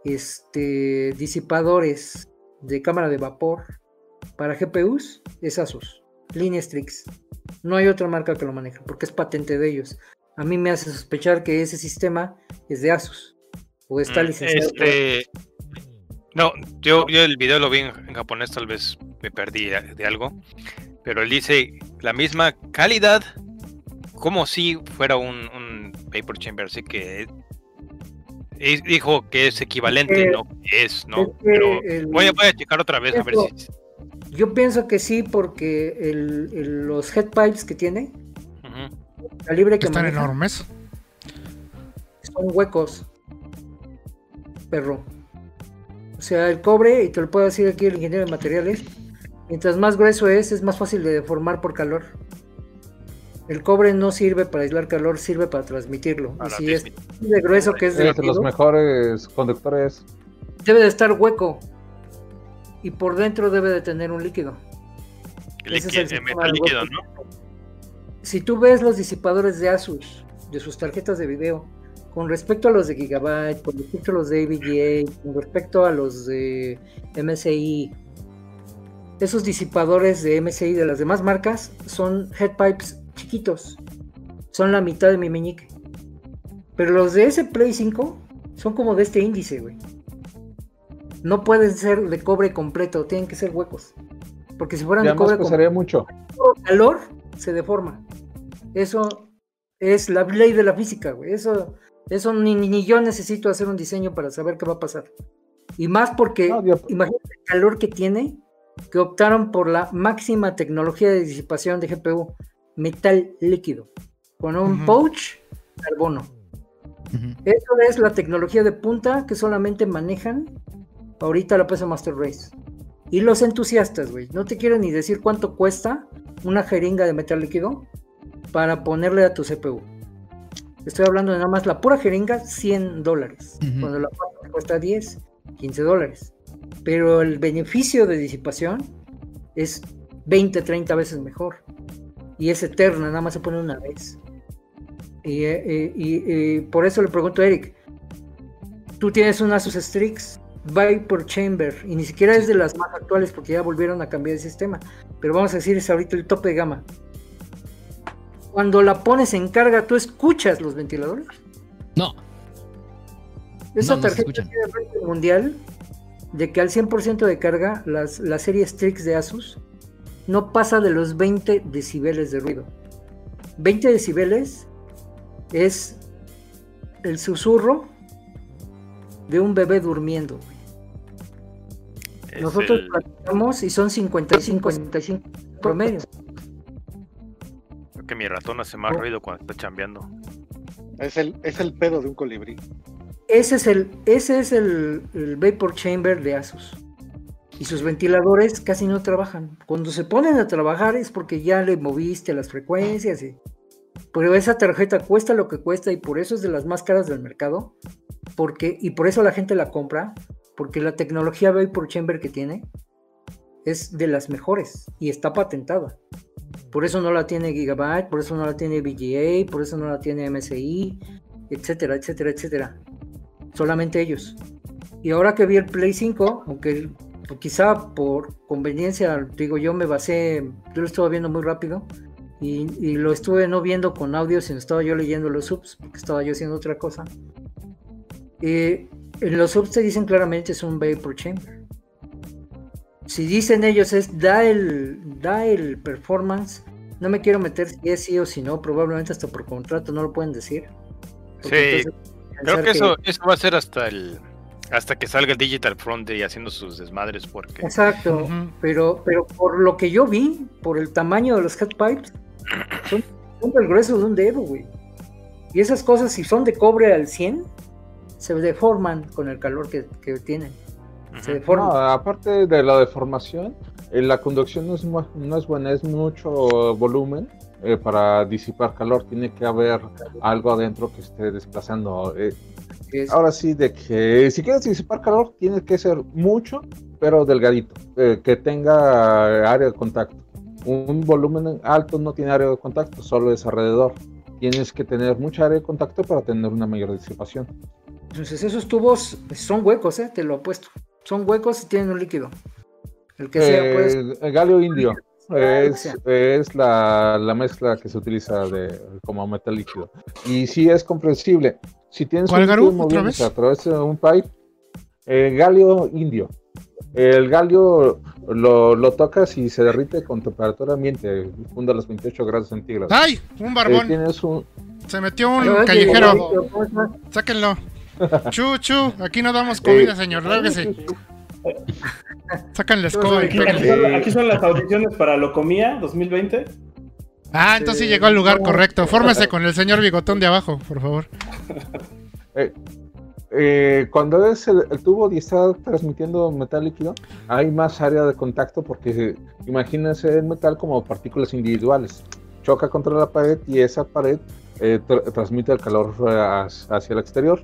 este, disipadores de cámara de vapor para GPUs es Asus. Línea Strix. No hay otra marca que lo maneje porque es patente de ellos. A mí me hace sospechar que ese sistema es de Asus. O está Mm, licenciado. Este. No, yo, yo el video lo vi en, en japonés, tal vez me perdí de, algo. Pero él dice la misma calidad como si fuera un, un Vapor Chamber. Así que. es- dijo que es equivalente, Eh, no es, ¿no? es que Pero el- voy, a, voy a checar otra vez a ver si. Yo pienso que sí, porque el- el- los headpipes que tiene, el calibre que Están maneja, enormes. son huecos. Perro. O sea, el cobre, y te lo puedo decir aquí el ingeniero de materiales, mientras más grueso es, es más fácil de deformar por calor. El cobre no sirve para aislar calor, sirve para transmitirlo. Y Para si es de grueso que es de Es de los mejores conductores. debe de estar hueco. Y por dentro debe de tener un líquido. El Ese es líquido- el el metal líquido. ¿no? si tú ves los disipadores de Asus, de sus tarjetas de video, con respecto a los de Gigabyte, con respecto a los de AVGA, con respecto a los de MSI, esos disipadores de MSI de las demás marcas son headpipes chiquitos, son la mitad de mi meñique. Pero los de ese Play 5 son como de este índice, güey. No pueden ser de cobre completo, tienen que ser huecos. Porque si fueran Y de cobre completo, mucho. calor se deforma. Eso es la ley de la física, güey. Eso, eso ni, ni yo necesito hacer un diseño para saber qué va a pasar. Y más porque, No, imagínate el calor que tiene, que optaron por la máxima tecnología de disipación de GPU, metal líquido, con un pouch carbono. Eso es la tecnología de punta que solamente manejan ahorita la PC Master Race. Y los entusiastas, güey, no te quiero ni decir cuánto cuesta una jeringa de metal líquido para ponerle a tu CPU. Estoy hablando de nada más la pura jeringa, 100 dólares. Cuando la pasta cuesta 10, 15 dólares. Pero el beneficio de disipación es 20, 30 veces mejor. Y es eterna, nada más se pone una vez. Y, eh, eh, y, eh, por eso le pregunto a Eric, tú tienes un Asus Strix Vapor Chamber y ni siquiera es de las más actuales porque ya volvieron a cambiar el sistema. Pero vamos a decir, es ahorita el tope de gama. Cuando la pones en carga, ¿tú escuchas los ventiladores? No. Esa No, no tarjeta mundial de que al 100% de carga, las, la serie Strix de Asus no pasa de los 20 decibeles de ruido. 20 decibeles es el susurro de un bebé durmiendo. Nosotros el- platicamos y son 55, 55 promedio. Creo que mi ratón hace más ruido cuando está chambeando. Es el, es el pedo de un colibrí. Ese es el, ese es el, el Vapor Chamber de Asus. Y sus ventiladores casi no trabajan. Cuando se ponen a trabajar es porque ya le moviste las frecuencias. Y, pero esa tarjeta cuesta lo que cuesta y por eso es de las más caras del mercado. Porque, y por eso la gente la compra. Porque la tecnología Vapor Chamber que tiene es de las mejores y está patentada. Por eso no la tiene Gigabyte, por eso no la tiene VGA, por eso no la tiene MSI, etcétera, etcétera, etcétera solamente ellos. Y ahora que vi el Play 5, aunque o quizá por conveniencia, digo yo me basé, yo lo estaba viendo muy rápido y, y lo estuve no viendo con audio, sino estaba yo leyendo los subs, porque estaba yo haciendo otra cosa. Eh, en los subs te dicen claramente es un Vapor Chamber. Si dicen ellos es da el, da el performance, no me quiero meter si es sí o si no, probablemente hasta por contrato no lo pueden decir. Sí, Porque creo que eso, eso va a ser hasta el hasta que salga el Digital Front y haciendo sus desmadres porque Exacto, pero, pero por lo que yo vi, por el tamaño de los headpipes, son, son del grueso de un dedo, güey. Y esas cosas, si son de cobre al 100, se deforman con el calor que, que tienen. Se deforman. No, aparte de la deformación, eh, la conducción no es, no es buena, es mucho volumen eh, para disipar calor. Tiene que haber algo adentro que esté desplazando. eh. Ahora sí, de que si quieres disipar calor, tiene que ser mucho, pero delgadito, eh, que tenga área de contacto. Un volumen alto no tiene área de contacto, solo es alrededor. Tienes que tener mucha área de contacto para tener una mayor disipación. Entonces esos tubos son huecos, ¿eh? te lo apuesto. Son huecos y tienen un líquido. El que sea, pues. Eh, galio indio es, sea. es la, la mezcla que se utiliza de, como metal líquido. Y sí es comprensible. Si tienes ¿Cuál, un vez? a través de un pipe, eh, galio indio. El galio lo, lo tocas y se derrite con temperatura ambiente, funda los 28 grados centígrados. ¡Ay! Un barbón. Eh, tienes un, Se metió un callejero. Sáquenlo. Chu, chu, aquí no damos comida, señor. Lárguese. Sacan la escoba y Aquí, son, aquí son las audiciones para Locomía 2020. Ah, entonces sí llegó al lugar correcto. Fórmese con el señor bigotón de abajo, por favor. Eh, eh, cuando es el, el tubo y está transmitiendo metal líquido, hay más área de contacto porque imagínense el metal como partículas individuales. Choca contra la pared y esa pared eh, tra- transmite el calor hacia el exterior.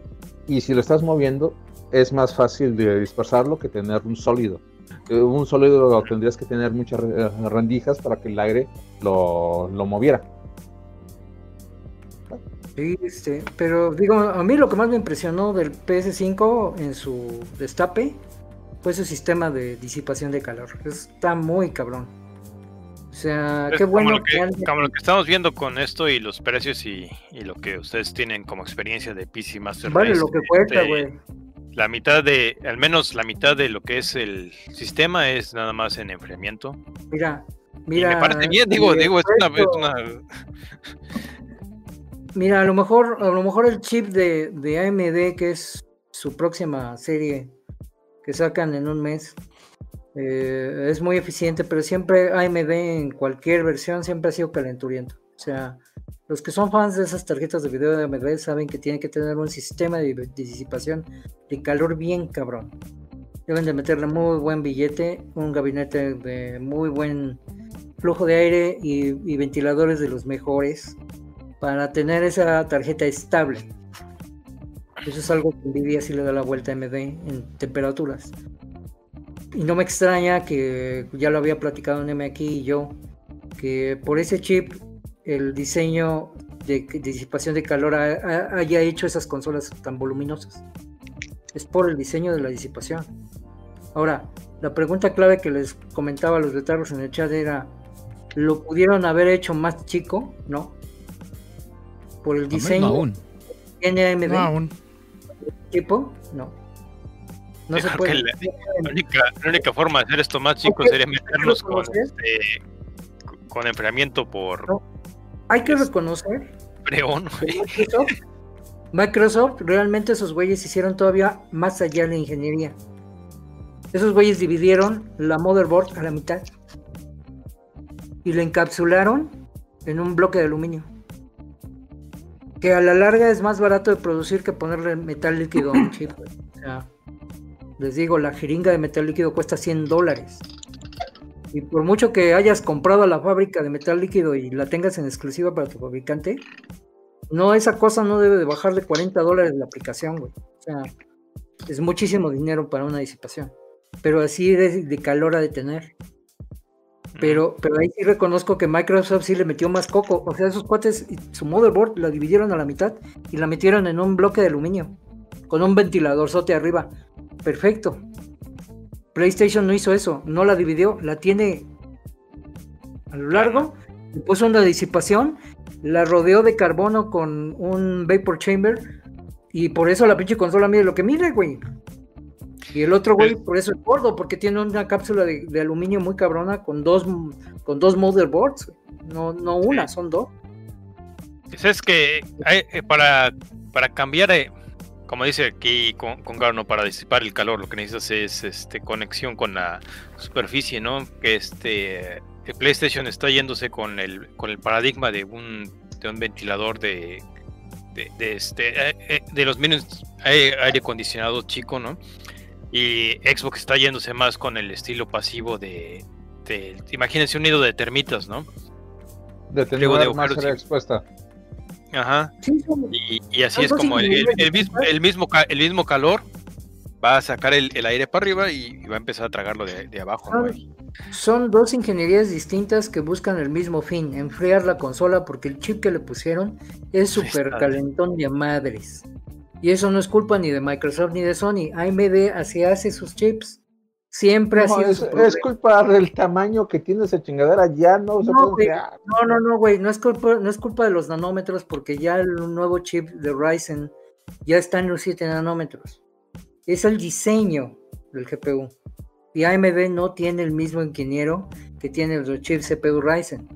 Y si lo estás moviendo, es más fácil de dispersarlo que tener un sólido. Eh, un sólido tendrías que tener muchas eh, rendijas para que el aire lo, lo moviera. Este, pero digo, a mí lo que más me impresionó del PS5 en su destape fue su sistema de disipación de calor. Está muy cabrón. O sea, Es qué como bueno lo que, alguien- como lo que estamos viendo con esto y los precios y, y lo que ustedes tienen como experiencia de PC Master Vale Race, lo que cuesta, este, güey. La mitad de, al menos la mitad de lo que es el sistema es nada más en enfriamiento. Mira, Y mira. me parece bien, digo, digo, es una- Mira, a lo mejor, a lo mejor el chip de, de AMD, que es su próxima serie que sacan en un mes, eh, es muy eficiente, pero siempre AMD en cualquier versión siempre ha sido calenturiento. O sea, los que son fans de esas tarjetas de video de AMD saben que tienen que tener un sistema de disipación de calor bien cabrón. Deben de meterle muy buen billete, un gabinete de muy buen flujo de aire y, ventiladores de los mejores para tener esa tarjeta estable. Eso es algo que Nvidia sí le da la vuelta a AMD en temperaturas. Y no me extraña que ya lo había platicado en aquí y yo, que por ese chip el diseño de disipación de calor ha- ha- haya hecho esas consolas tan voluminosas. es por el diseño de la disipación. Ahora, la pregunta clave que les comentaba a los letargos en el chat era, ¿lo pudieron haber hecho más chico? No. Por el diseño. No aún. ¿Tiene AMD? No, aún. ¿Tipo? No. No Yo se puede. la, la única, la única forma de hacer esto más chico Ok, sería meterlos con, este, con enfriamiento por No. Hay que reconocer freón. Microsoft, Microsoft, realmente esos güeyes hicieron todavía más allá de la ingeniería. Esos güeyes dividieron la motherboard a la mitad y la encapsularon en un bloque de aluminio. Que a la larga es más barato de producir que ponerle metal líquido a un chip. güey. O sea, les digo, la jeringa de metal líquido cuesta 100 dólares. Y por mucho que hayas comprado a la fábrica de metal líquido y la tengas en exclusiva para tu fabricante, no, esa cosa no debe de bajar de 40 dólares la aplicación, güey. O sea, es muchísimo dinero para una disipación. Pero así de, de calor ha de tener. Pero, pero ahí sí reconozco que Microsoft sí le metió más coco. O sea, esos cuates, su motherboard la dividieron a la mitad y la metieron en un bloque de aluminio. Con un ventilador sote arriba. Perfecto. PlayStation no hizo eso, no la dividió, la tiene a lo largo, le puso una disipación, la rodeó de carbono con un vapor chamber y por eso la pinche consola mide lo que mide, güey. Y el otro güey, por eso es gordo, porque tiene una cápsula de, de aluminio muy cabrona con dos, con dos motherboards, güey. no, no una, son dos. Pues es que hay, eh, para, para cambiar, eh, como dice aquí con, con Garno, para disipar el calor, lo que necesitas es este conexión con la superficie, ¿no? Que este el PlayStation está yéndose con el con el paradigma de un, de un ventilador de, de, de este eh, eh, de los mínimos aire, acondicionado chico, ¿no? Y Xbox está yéndose más con el estilo pasivo de, de imagínense un nido de termitas, ¿no? De tener de más expuesta. Ajá. Sí, son- Y, y así es como el, el- ingredientes, el mismo, el, mismo, el mismo calor va a sacar el, el aire para arriba y, y va a empezar a tragarlo de, de abajo. son dos ingenierías distintas que buscan el mismo fin, enfriar la consola porque el chip que le pusieron es súper calentón de madres. Y eso no es culpa ni de Microsoft ni de Sony. AMD así hace sus chips. Siempre ha No, sido es, su es problema. culpa del tamaño que tiene esa chingadera. Ya no se No, puede güey, no, no, no, güey, no es culpa, no es culpa de los nanómetros porque ya el nuevo chip de Ryzen ya está en los 7 nanómetros. Es el diseño del GPU. Y AMD no tiene el mismo ingeniero que tiene los chips CPU Ryzen.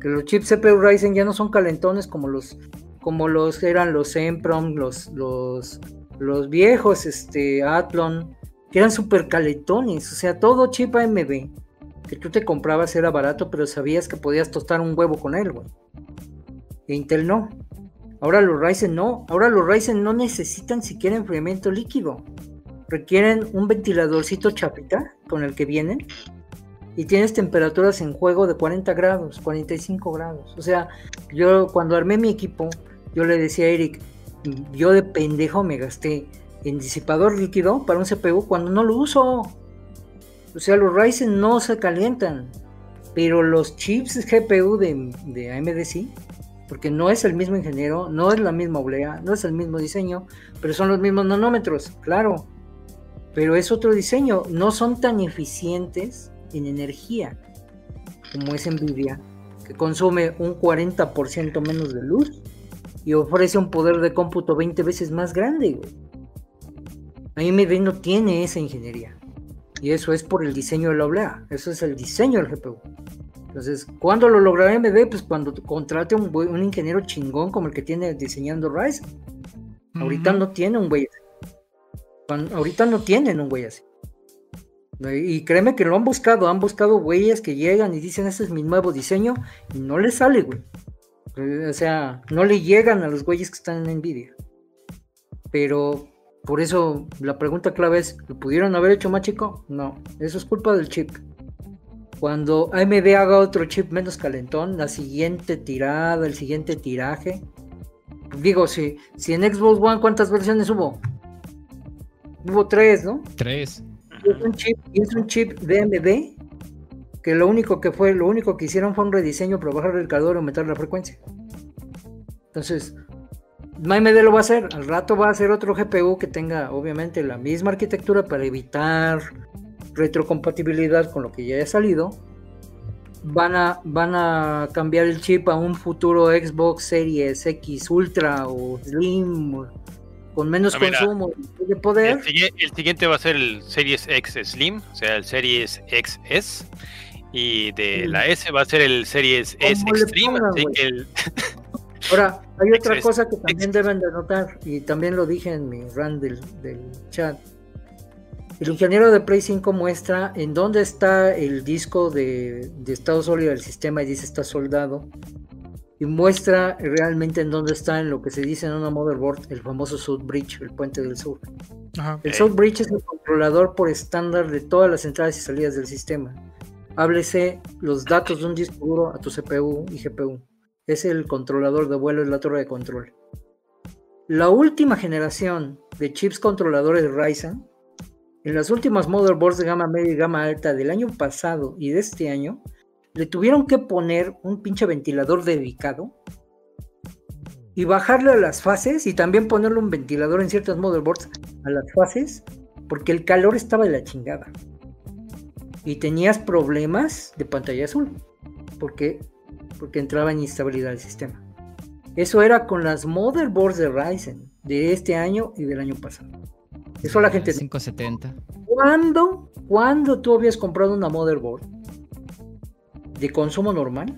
Que los chips CPU Ryzen ya no son calentones como los como los eran los Sempron, los los los viejos este Athlon, que eran súper calentones, o sea, todo chip AMD que tú te comprabas era barato, pero sabías que podías tostar un huevo con él, güey. E Intel no. Ahora los Ryzen no. Ahora los Ryzen no necesitan siquiera enfriamiento líquido. Requieren un ventiladorcito chapita con el que vienen. Y tienes temperaturas en juego de 40 grados, 45 grados. O sea, yo cuando armé mi equipo, yo le decía a Eric, yo de pendejo me gasté en disipador líquido para un CPU cuando no lo uso. O sea, los Ryzen no se calientan, pero los chips GPU de, de AMD sí, porque no es el mismo ingeniero, no es la misma oblea, no es el mismo diseño, pero son los mismos nanómetros, claro. Pero es otro diseño, no son tan eficientes en energía como es Nvidia, que consume un 40% menos de luz y ofrece un poder de cómputo 20 veces más grande. güey. AMD no tiene esa ingeniería. Y eso es por el diseño de la oblea. Eso es el diseño del GPU. Entonces, ¿cuándo lo logrará AMD? Pues cuando contrate un, un ingeniero chingón como el que tiene diseñando Ryzen. Ahorita no tiene un güey así. Ahorita no tienen un güey así. Y créeme que lo han buscado. Han buscado güeyes que llegan y dicen, este es mi nuevo diseño. Y no les sale, güey. Eh, O sea, no le llegan a los güeyes que están en Nvidia. Pero por eso la pregunta clave es, ¿lo pudieron haber hecho más chico? No, eso es culpa del chip. Cuando AMD haga otro chip menos calentón, la siguiente tirada, el siguiente tiraje. Digo, si, si en Xbox One, ¿cuántas versiones hubo? Hubo tres, ¿no? Tres. Es un chip, es un chip de AMD que lo único que fue, lo único que hicieron fue un rediseño para bajar el calor y aumentar la frecuencia. Entonces, AMD lo va a hacer. Al rato va a hacer otro GPU que tenga, obviamente, la misma arquitectura para evitar retrocompatibilidad con lo que ya haya salido. Van a, van a cambiar el chip a un futuro Xbox Series X Ultra o Slim o- con menos Ah, mira. consumo de poder. El, sigui- el siguiente va a ser el Series X Slim, o sea, el Series XS. Y de la S va a ser el Series S ¿Cómo le Extreme. así que el- Ahora, hay otra cosa que también deben de notar, y también lo dije en mi run del, del chat. El ingeniero de Play 5 muestra en dónde está el disco de, de estado sólido del sistema y dice está soldado. Y muestra realmente en dónde está en lo que se dice en una motherboard, el famoso South Bridge, el puente del sur. Ajá. El South Bridge es el controlador por estándar de todas las entradas y salidas del sistema. Háblese los datos de un disco duro a tu CPU y GPU. Es el controlador de vuelo, es la torre de control. La última generación de chips controladores Ryzen, en las últimas motherboards de gama media y gama alta del año pasado y de este año, le tuvieron que poner un pinche ventilador dedicado y bajarle a las fases y también ponerle un ventilador en ciertas motherboards a las fases porque el calor estaba de la chingada y tenías problemas de pantalla azul porque porque entraba en inestabilidad el sistema. Eso era con las motherboards de Ryzen de este año y del año pasado. Eso la gente 570. ¿Cuándo, cuándo tú habías comprado una motherboard de consumo normal?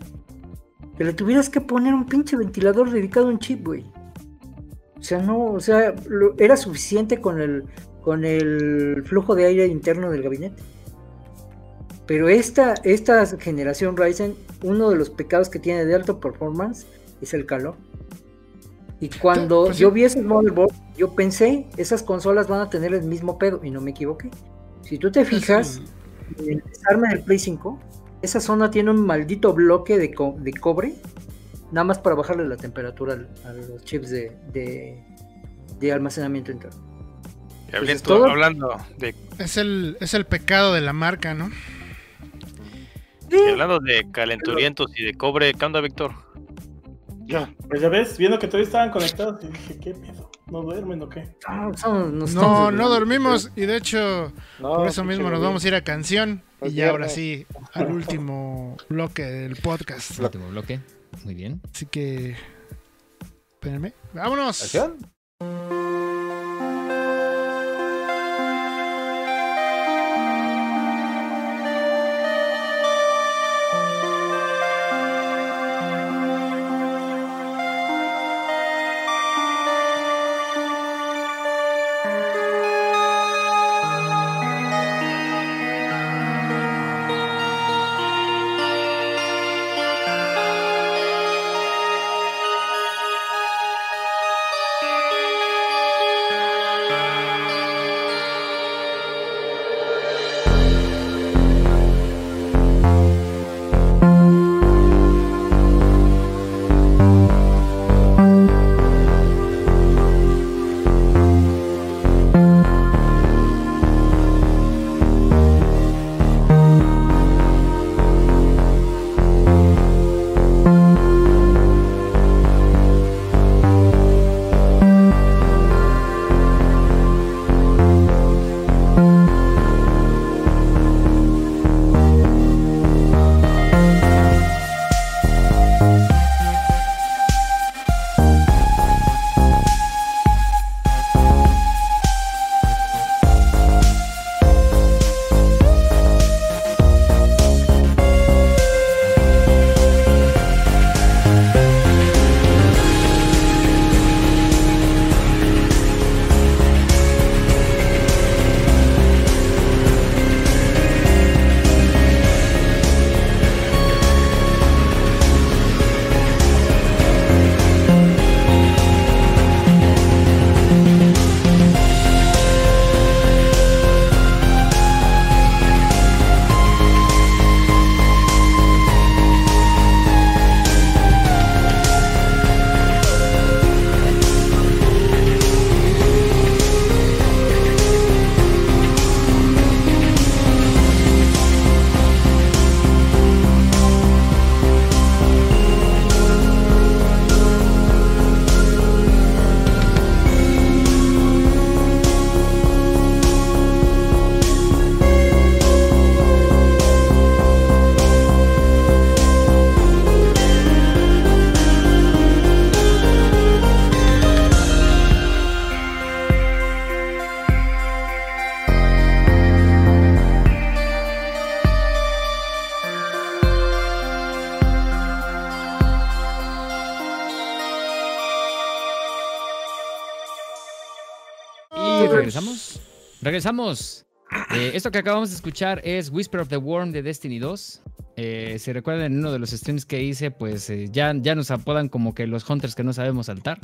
Que le tuvieras que poner un pinche ventilador dedicado a un chip, güey. O sea, no, o sea, lo- era suficiente con el, con el flujo de aire interno del gabinete. Pero esta, esta generación Ryzen, uno de los pecados que tiene de alto performance es el calor. Y cuando Pues yo vi esos motherboards, yo pensé, esas consolas van a tener el mismo pedo, y no me equivoqué. Si tú te fijas, en el desarme del Play 5, esa zona tiene un maldito bloque de, co- de cobre, nada más para bajarle la temperatura al- a, los chips de, de- de almacenamiento interno. Hablando de Es el, es el pecado de la marca, ¿no? Y hablando de calenturientos y de cobre, ¿qué onda, Víctor? Ya, pues ya ves, viendo que todavía estaban conectados, y dije, ¿qué pedo? ¿No duermen o qué? Ah, son- no No, estamos- no dormimos y de hecho No, por eso mismo nos vamos a ir a canción y Pues ya ahora sí al último bloque del podcast. Último bloque. Muy bien. Así que espérenme. Vámonos. ¿Acción? Regresamos. Eh, esto que acabamos de escuchar es Whisper of the Worm de Destiny 2. Eh, si recuerdan en uno de los streams que hice, pues eh, ya, ya nos apodan como que los hunters que no sabemos saltar.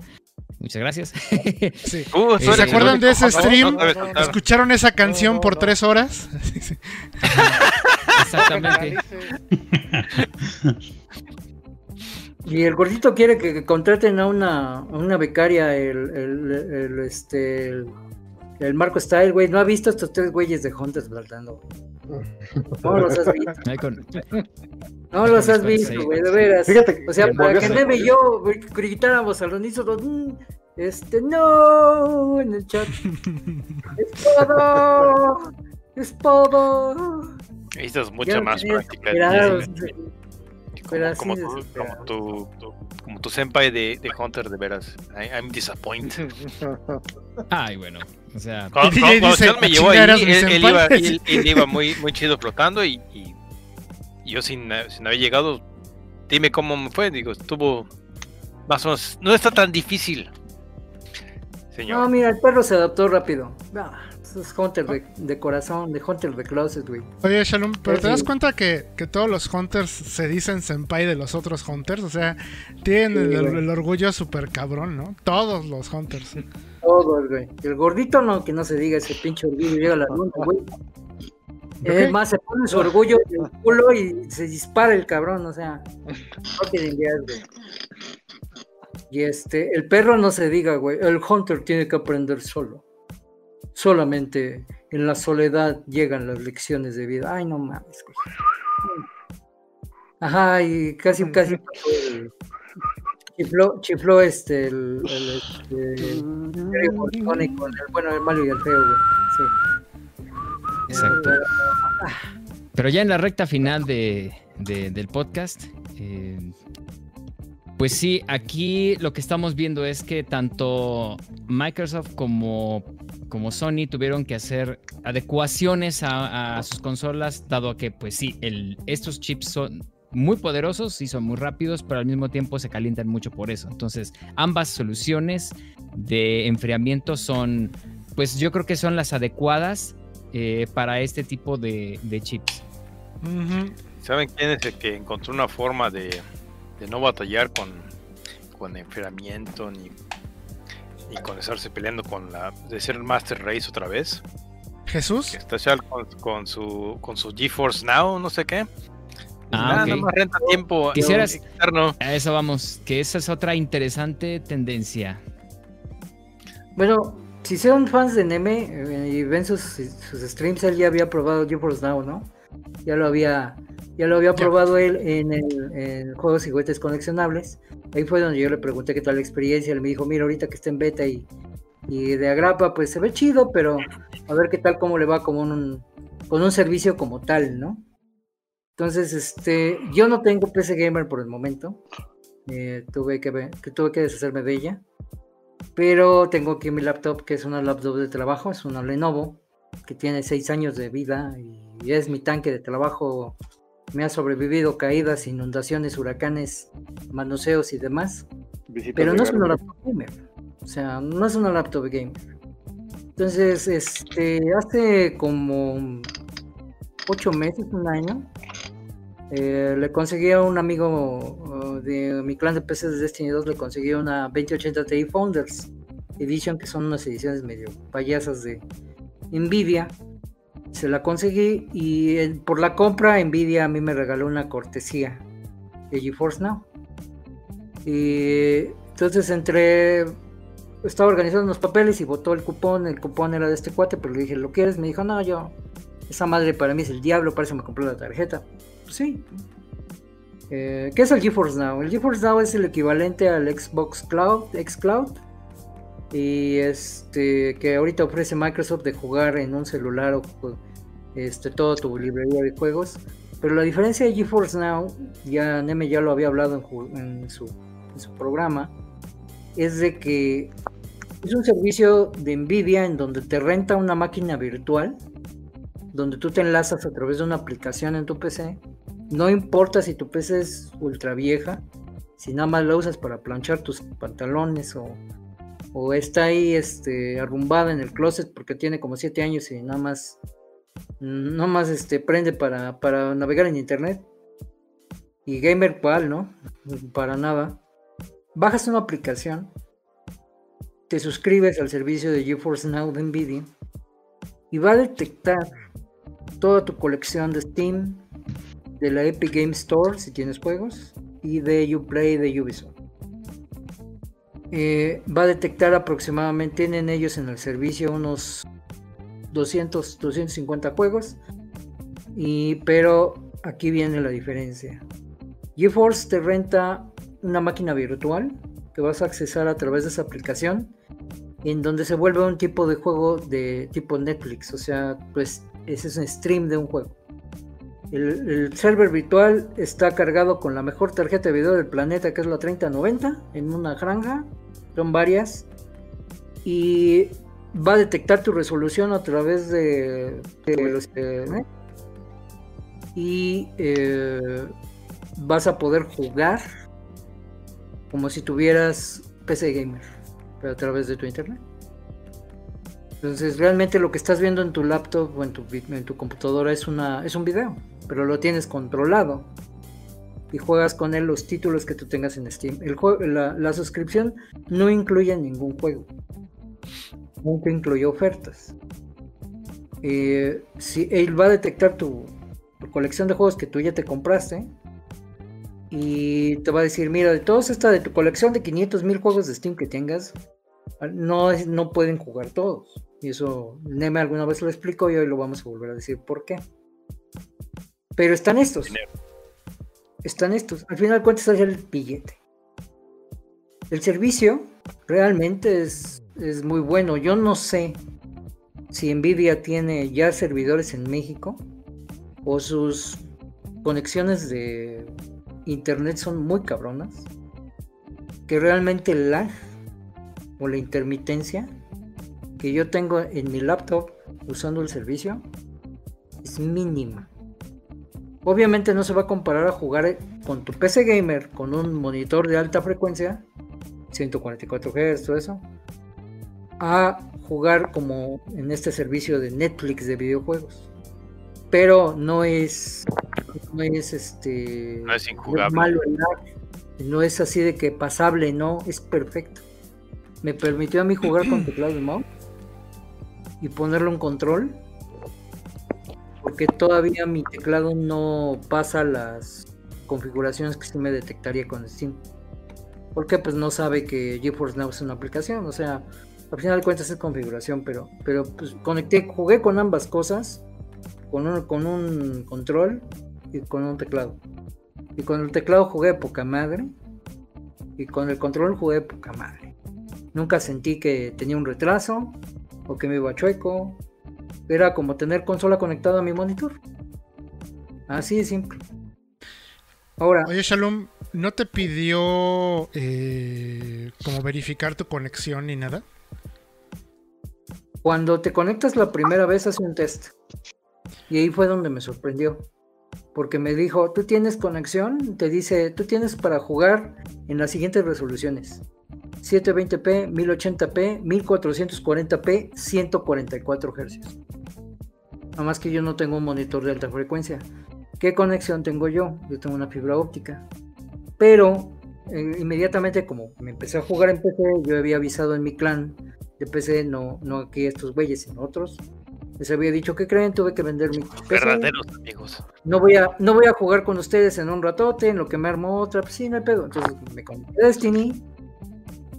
Muchas gracias. Sí. Uh, ¿Se acuerdan de ese no- stream? no. ¿Escucharon esa canción por tres horas? Exactamente. Y el gordito quiere que, que contraten a una, a una becaria, el, el, el, este, el, el Marco Style, güey. No ha visto estos tres güeyes de Hunters saltando. No los has visto. No los has visto, güey, de veras. Fíjate O sea, para que a Neve y yo gritáramos al unísono, "Mm, este, no, en el chat. Espada, espada. Necesitas mucha Ya más práctica. Como, como, tu, como, tu, tu- como tu senpai de, de Hunter, de veras. I- I'm disappointed. Ay, bueno. O sea, Cuando, DJ cuando- cuando dice, Sean me llevó ahí, "Chinga, eras él, mi él senpai". iba, él- él iba muy, muy chido flotando y, yo sin, sin haber llegado, dime cómo me fue. Digo, estuvo más o menos, no está tan difícil. Señor. No, mira, el perro se adaptó rápido. Ah, es Hunter de, de corazón, de Hunter de Closet, güey. Oye, Shalom, pero Sí, ¿te das cuenta que, que todos los hunters se dicen senpai de los otros hunters? O sea, tienen Sí, el, el orgullo súper cabrón, ¿no? Todos los hunters. Todos, güey. El gordito no, que no se diga ese pinche orgullo llega a la luna, güey. Es más, se pone su orgullo en el culo y se dispara el cabrón, o sea. No tiene ideas, güey. Y este, el perro no se diga, güey. El hunter tiene que aprender solo. Solamente en la soledad llegan las lecciones de vida. Ay, no mames, güey. Ajá, y casi, casi pasó el- chifló, chifló este, el, el, este, el con bueno, el malo y el feo, güey. Sí. Exacto. Pero ya en la recta final de, de- del podcast, eh, pues sí, aquí lo que estamos viendo es que tanto Microsoft como, como Sony tuvieron que hacer adecuaciones a, a sus consolas, dado que, pues sí, el, estos chips son muy poderosos y son muy rápidos, pero al mismo tiempo se calientan mucho por eso. Entonces, ambas soluciones de enfriamiento son, pues yo creo que son las adecuadas eh, para este tipo de, de chips. ¿Saben quién es el que encontró una forma de, de no batallar con, con enfriamiento ni, ni con estarse peleando con la. de ser Master Race otra vez? ¿Jesús? Que está ya con, con su con su GeForce Now, no sé qué. Ah, Nada ok. más renta tiempo Quisieras- externo. A eso vamos, que esa es otra interesante tendencia. Bueno, si son fans de Neme eh, y ven sus, sus streams, él ya había probado GeForce Now, ¿no? Ya lo había, ya lo había probado él en el en juegos y juguetes coleccionables. Ahí fue donde yo le pregunté qué tal la experiencia. Él me dijo, mira, ahorita que está en beta y, y de agrapa, pues se ve chido, pero a ver qué tal cómo le va como un, con un servicio como tal, ¿no? Entonces, este, yo no tengo PC Gamer por el momento. Eh, tuve que ver- que tuve que deshacerme de ella. Pero tengo aquí mi laptop, que es una laptop de trabajo, es una Lenovo, que tiene 6 años de vida y es mi tanque de trabajo. Me ha sobrevivido caídas, inundaciones, huracanes, manoseos y demás. Pero no es una laptop gamer. O sea, no es una laptop gamer. Entonces, este, hace como 8 meses, un año, eh, le conseguí a un amigo uh, de mi clan de PCs de Destiny 2, le conseguí una 2080 Ti Founders Edition, que son unas ediciones medio payasas de Nvidia. Se la conseguí y eh, por la compra Nvidia a mí me regaló una cortesía de GeForce Now. Y entonces entré, estaba organizando unos papeles y votó el cupón. El cupón era de este cuate, pero le dije, ¿lo quieres? Me dijo, no, yo, esa madre para mí es el diablo, parece que me compró la tarjeta. Sí. Eh, ¿Qué es el GeForce Now? El GeForce Now es el equivalente al Xbox Cloud, xCloud. Y este, que ahorita ofrece Microsoft de jugar en un celular o este, toda tu librería de juegos. Pero la diferencia de GeForce Now, ya Neme ya lo había hablado en su programa, es de que es un servicio de Nvidia en donde te renta una máquina virtual, donde tú te enlazas a través de una aplicación en tu PC. No importa si tu PC es ultra vieja, si nada más la usas para planchar tus pantalones o, está ahí este, arrumbada en el closet porque tiene como 7 años y nada más, nada más este, prende para, para navegar en internet. Y gamer cual, ¿no? Para nada. Bajas una aplicación, te suscribes al servicio de GeForce Now de Nvidia y va a detectar toda tu colección de Steam, de la Epic Game Store si tienes juegos y de Uplay de Ubisoft. Eh, va a detectar aproximadamente, tienen ellos en el servicio unos 200, 250 juegos, y, pero aquí viene la diferencia. GeForce te renta una máquina virtual que vas a accesar a través de esa aplicación, en donde se vuelve un tipo de juego de tipo Netflix, o sea, pues ese es un stream de un juego. El, server virtual está cargado con la mejor tarjeta de video del planeta, que es la 3090, en una granja. Son varias. Y va a detectar tu resolución a través de, de y eh, vas a poder jugar como si tuvieras PC gamer, pero a través de tu internet. Entonces realmente lo que estás viendo en tu laptop o en tu, en tu computadora es, una, es un video, pero lo tienes controlado y juegas con él los títulos que tú tengas en Steam. La, suscripción no incluye ningún juego, nunca incluye ofertas. Eh, él va a detectar tu, colección de juegos que tú ya te compraste y te va a decir, mira, de todos esta de tu colección de 500 mil juegos de Steam que tengas, no pueden jugar todos. Y eso Neme alguna vez lo explicó y hoy lo vamos a volver a decir por qué. Pero están estos. Están estos. Al final cuentas es el billete. El servicio realmente es, es muy bueno. Yo no sé si Nvidia tiene ya servidores en México o sus conexiones de internet son muy cabronas. Que realmente el lag o la intermitencia que yo tengo en mi laptop usando el servicio es mínima. Obviamente no se va a comparar a jugar con tu PC gamer con un monitor de alta frecuencia, 144 Hz, todo eso, a jugar como en este servicio de Netflix de videojuegos. Pero no es no es este no es injugable. malo no es así de que pasable, no, es perfecto. Me permitió a mí jugar con teclado de mouse y ponerle un control porque todavía mi teclado no pasa las configuraciones que sí me detectaría con Steam. Porque pues no sabe que GeForce Now es una aplicación o sea al final de cuentas es configuración pero pero pues conecté jugué con ambas cosas con un, con un control y con un teclado. Y con el teclado jugué poca madre y con el control jugué poca madre. Nunca sentí que tenía un retraso o que me iba chueco. Era como tener consola conectada a mi monitor. Así de simple. Ahora. Oye, Shalom, ¿no te pidió eh, como verificar tu conexión ni nada? Cuando te conectas la primera vez hace un test. Y ahí fue donde me sorprendió. Porque me dijo, tú tienes conexión, te dice, tú tienes para jugar en las siguientes resoluciones. 720p, 1080p, 1440p, 144 Hz. Nada más que yo no tengo un monitor de alta frecuencia. ¿Qué conexión tengo yo? Yo tengo una fibra óptica. Pero eh, inmediatamente como me empecé a jugar en PC, yo había avisado en mi clan de PC, no, no aquí estos güeyes, sino otros. Les había dicho que creen, tuve que vender mi PC. Verdaderos amigos. No voy, a, no voy a jugar con ustedes en un ratote, en lo que me armó otra, pues sí, no hay pedo. Entonces me conecté Destiny,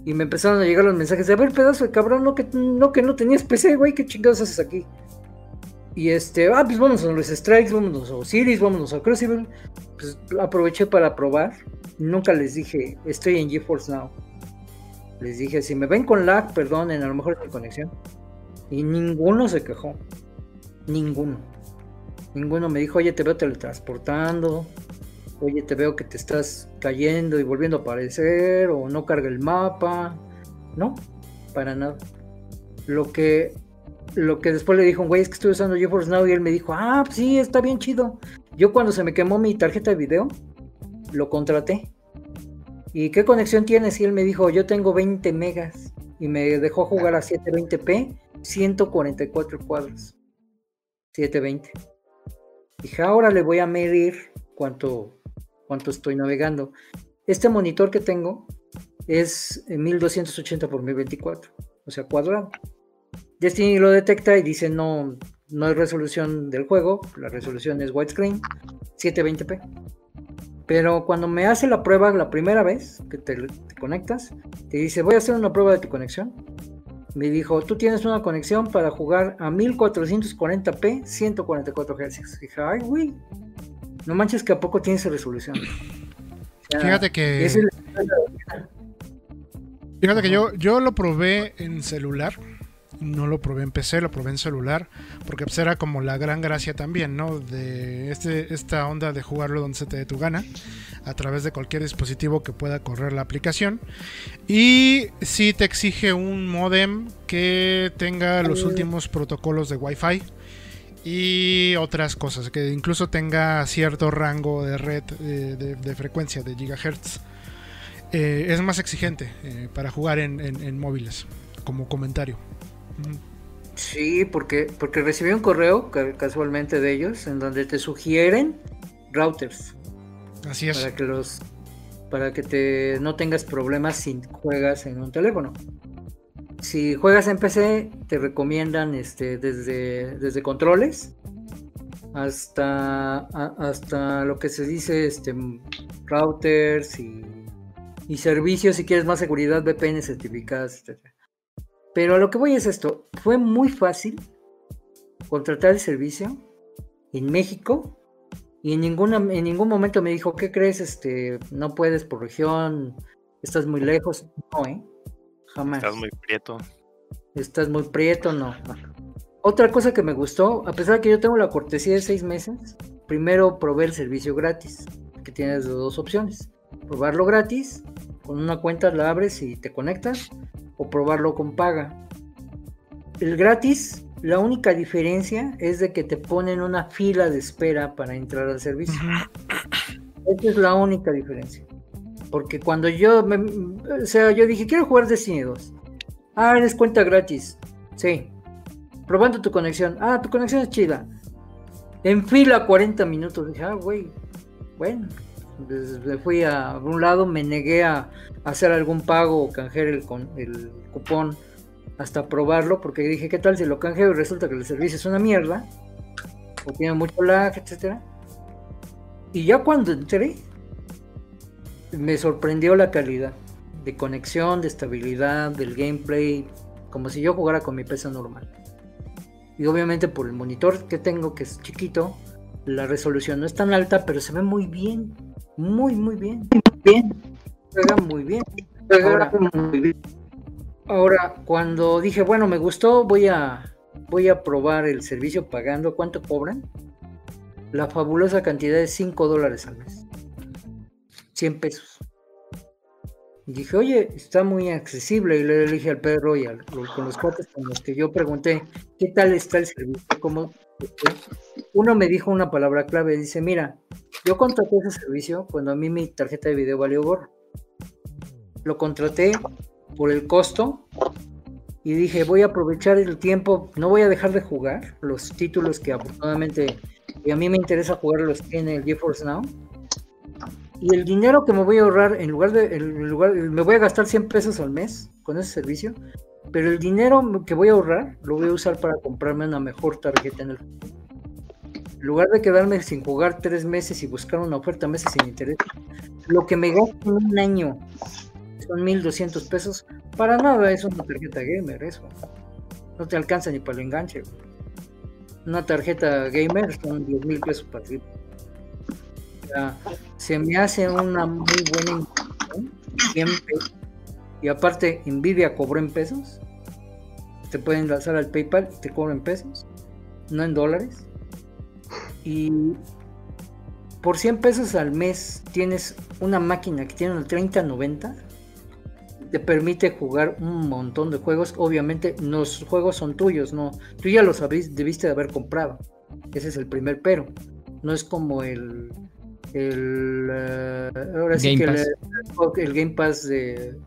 y me empezaron a llegar los mensajes de, a ver, pedazo de cabrón, no que no, que no tenías PC, güey, ¿qué chingados haces aquí? Y este, ah, pues vámonos a los Strikes, vámonos a Osiris, vámonos a Crucible. Pues aproveché para probar. Nunca les dije, estoy en GeForce Now. Les dije, si me ven con lag, perdonen, a lo mejor es mi conexión. Y ninguno se quejó. Ninguno. Ninguno me dijo, oye, te veo teletransportando oye, te veo que te estás cayendo y volviendo a aparecer, o no carga el mapa. No, para nada. Lo que, lo que después le dijo un güey es que estoy usando GeForce Now y él me dijo, ah, pues sí, está bien chido. Yo cuando se me quemó mi tarjeta de video, lo contraté. ¿Y qué conexión tienes? Y él me dijo, yo tengo 20 megas. y me dejó jugar a 720p, 144 cuadros. 720. Dije, ahora le voy a medir cuánto, cuánto estoy navegando. Este monitor que tengo es 1280 por 1024, o sea, cuadrado. Destiny lo detecta y dice no, no hay resolución del juego, la resolución es widescreen, 720p. Pero cuando me hace la prueba la primera vez que te, te conectas, te dice voy a hacer una prueba de tu conexión. Me dijo, tú tienes una conexión para jugar a 1440p, 144 Hz. Dije, ay, güey, no manches que a poco tienes resolución. O sea, Fíjate que. es el- Fíjate que yo, yo lo probé en celular. No lo probé en PC, lo probé en celular. Porque pues era como la gran gracia también, ¿no? De este, esta onda de jugarlo donde se te dé tu gana. A través de cualquier dispositivo que pueda correr la aplicación. Y sí te exige un modem que tenga los últimos protocolos de Wi-Fi. Y otras cosas, que incluso tenga cierto rango de red eh, de, de frecuencia de gigahertz. Eh, es más exigente eh, para jugar en, en- en móviles, como comentario. Sí, porque, porque recibí un correo ca- casualmente de ellos en donde te sugieren routers Así es. para que los para que te no tengas problemas si juegas en un teléfono. Si juegas en PC, te recomiendan este desde, desde controles hasta hasta lo que se dice este routers y, y servicios si quieres más seguridad, VPN certificadas, etcétera. Pero a lo que voy es esto, fue muy fácil contratar el servicio en México y en ninguna en ningún momento me dijo, ¿qué crees? Este, no puedes por región, estás muy lejos. No, ¿eh? Jamás. Estás muy prieto. Estás muy prieto, no. Otra cosa que me gustó, a pesar de que yo tengo la cortesía de seis meses, primero probé el servicio gratis, que tienes dos opciones. Probarlo gratis, con una cuenta la abres y te conectas, o probarlo con paga. El gratis, la única diferencia es de que te ponen una fila de espera para entrar al servicio. Esa es la única diferencia. Porque cuando yo, me- o sea, yo dije, quiero jugar Destiny 2. Ah, eres cuenta gratis. Sí. Probando tu conexión. Ah, tu conexión es chida. En fila 40 minutos. Dije, ah, güey. Bueno. Entonces, me fui a un lado, me negué a hacer algún pago o canjear el, el cupón hasta probarlo, porque dije, ¿qué tal si lo canjeo y resulta que el servicio es una mierda? O tiene mucho lag, etcétera. Y ya cuando entré, me sorprendió la calidad de conexión, de estabilidad, del gameplay, como si yo jugara con mi PC normal. Y obviamente por el monitor que tengo, que es chiquito, la resolución no es tan alta, pero se ve muy bien. Muy, muy bien. Bien. Juega muy bien. Ahora, ahora, cuando dije, bueno, me gustó, voy a, voy a probar el servicio pagando. ¿Cuánto cobran? La fabulosa cantidad de 5 dólares al mes. 100 pesos. Y dije, oye, está muy accesible. Y le dije al perro y con los cuates con los que yo pregunté, ¿qué tal está el servicio? ¿Cómo? Uno me dijo una palabra clave. Dice, mira, yo contraté ese servicio cuando a mí mi tarjeta de video valió gorro. Lo contraté por el costo y dije, voy a aprovechar el tiempo, no voy a dejar de jugar los títulos que afortunadamente y a mí me interesa jugar los que tiene el GeForce Now. Y el dinero que me voy a ahorrar, en lugar de, en lugar, me voy a gastar 100 pesos al mes con ese servicio, pero el dinero que voy a ahorrar lo voy a usar para comprarme una mejor tarjeta en el. En lugar de quedarme sin jugar tres meses y buscar una oferta meses sin interés, lo que me gasto en un año son 1200 pesos, para nada es una tarjeta gamer, eso. No te alcanza ni para el enganche. Una tarjeta gamer son 10 mil pesos para ti. Se me hace una muy buena inversión, 100 pesos. Y aparte, Nvidia cobró en pesos. Te pueden lanzar al PayPal te cobran en pesos, no en dólares. Y por 100 pesos al mes tienes una máquina que tiene una 3090 te permite jugar un montón de juegos. Obviamente los juegos son tuyos, no. Tú ya los habéis, debiste de haber comprado. Ese es el primer pero. No es como el el eh, ahora sí que Pass. el, el Game Pass de,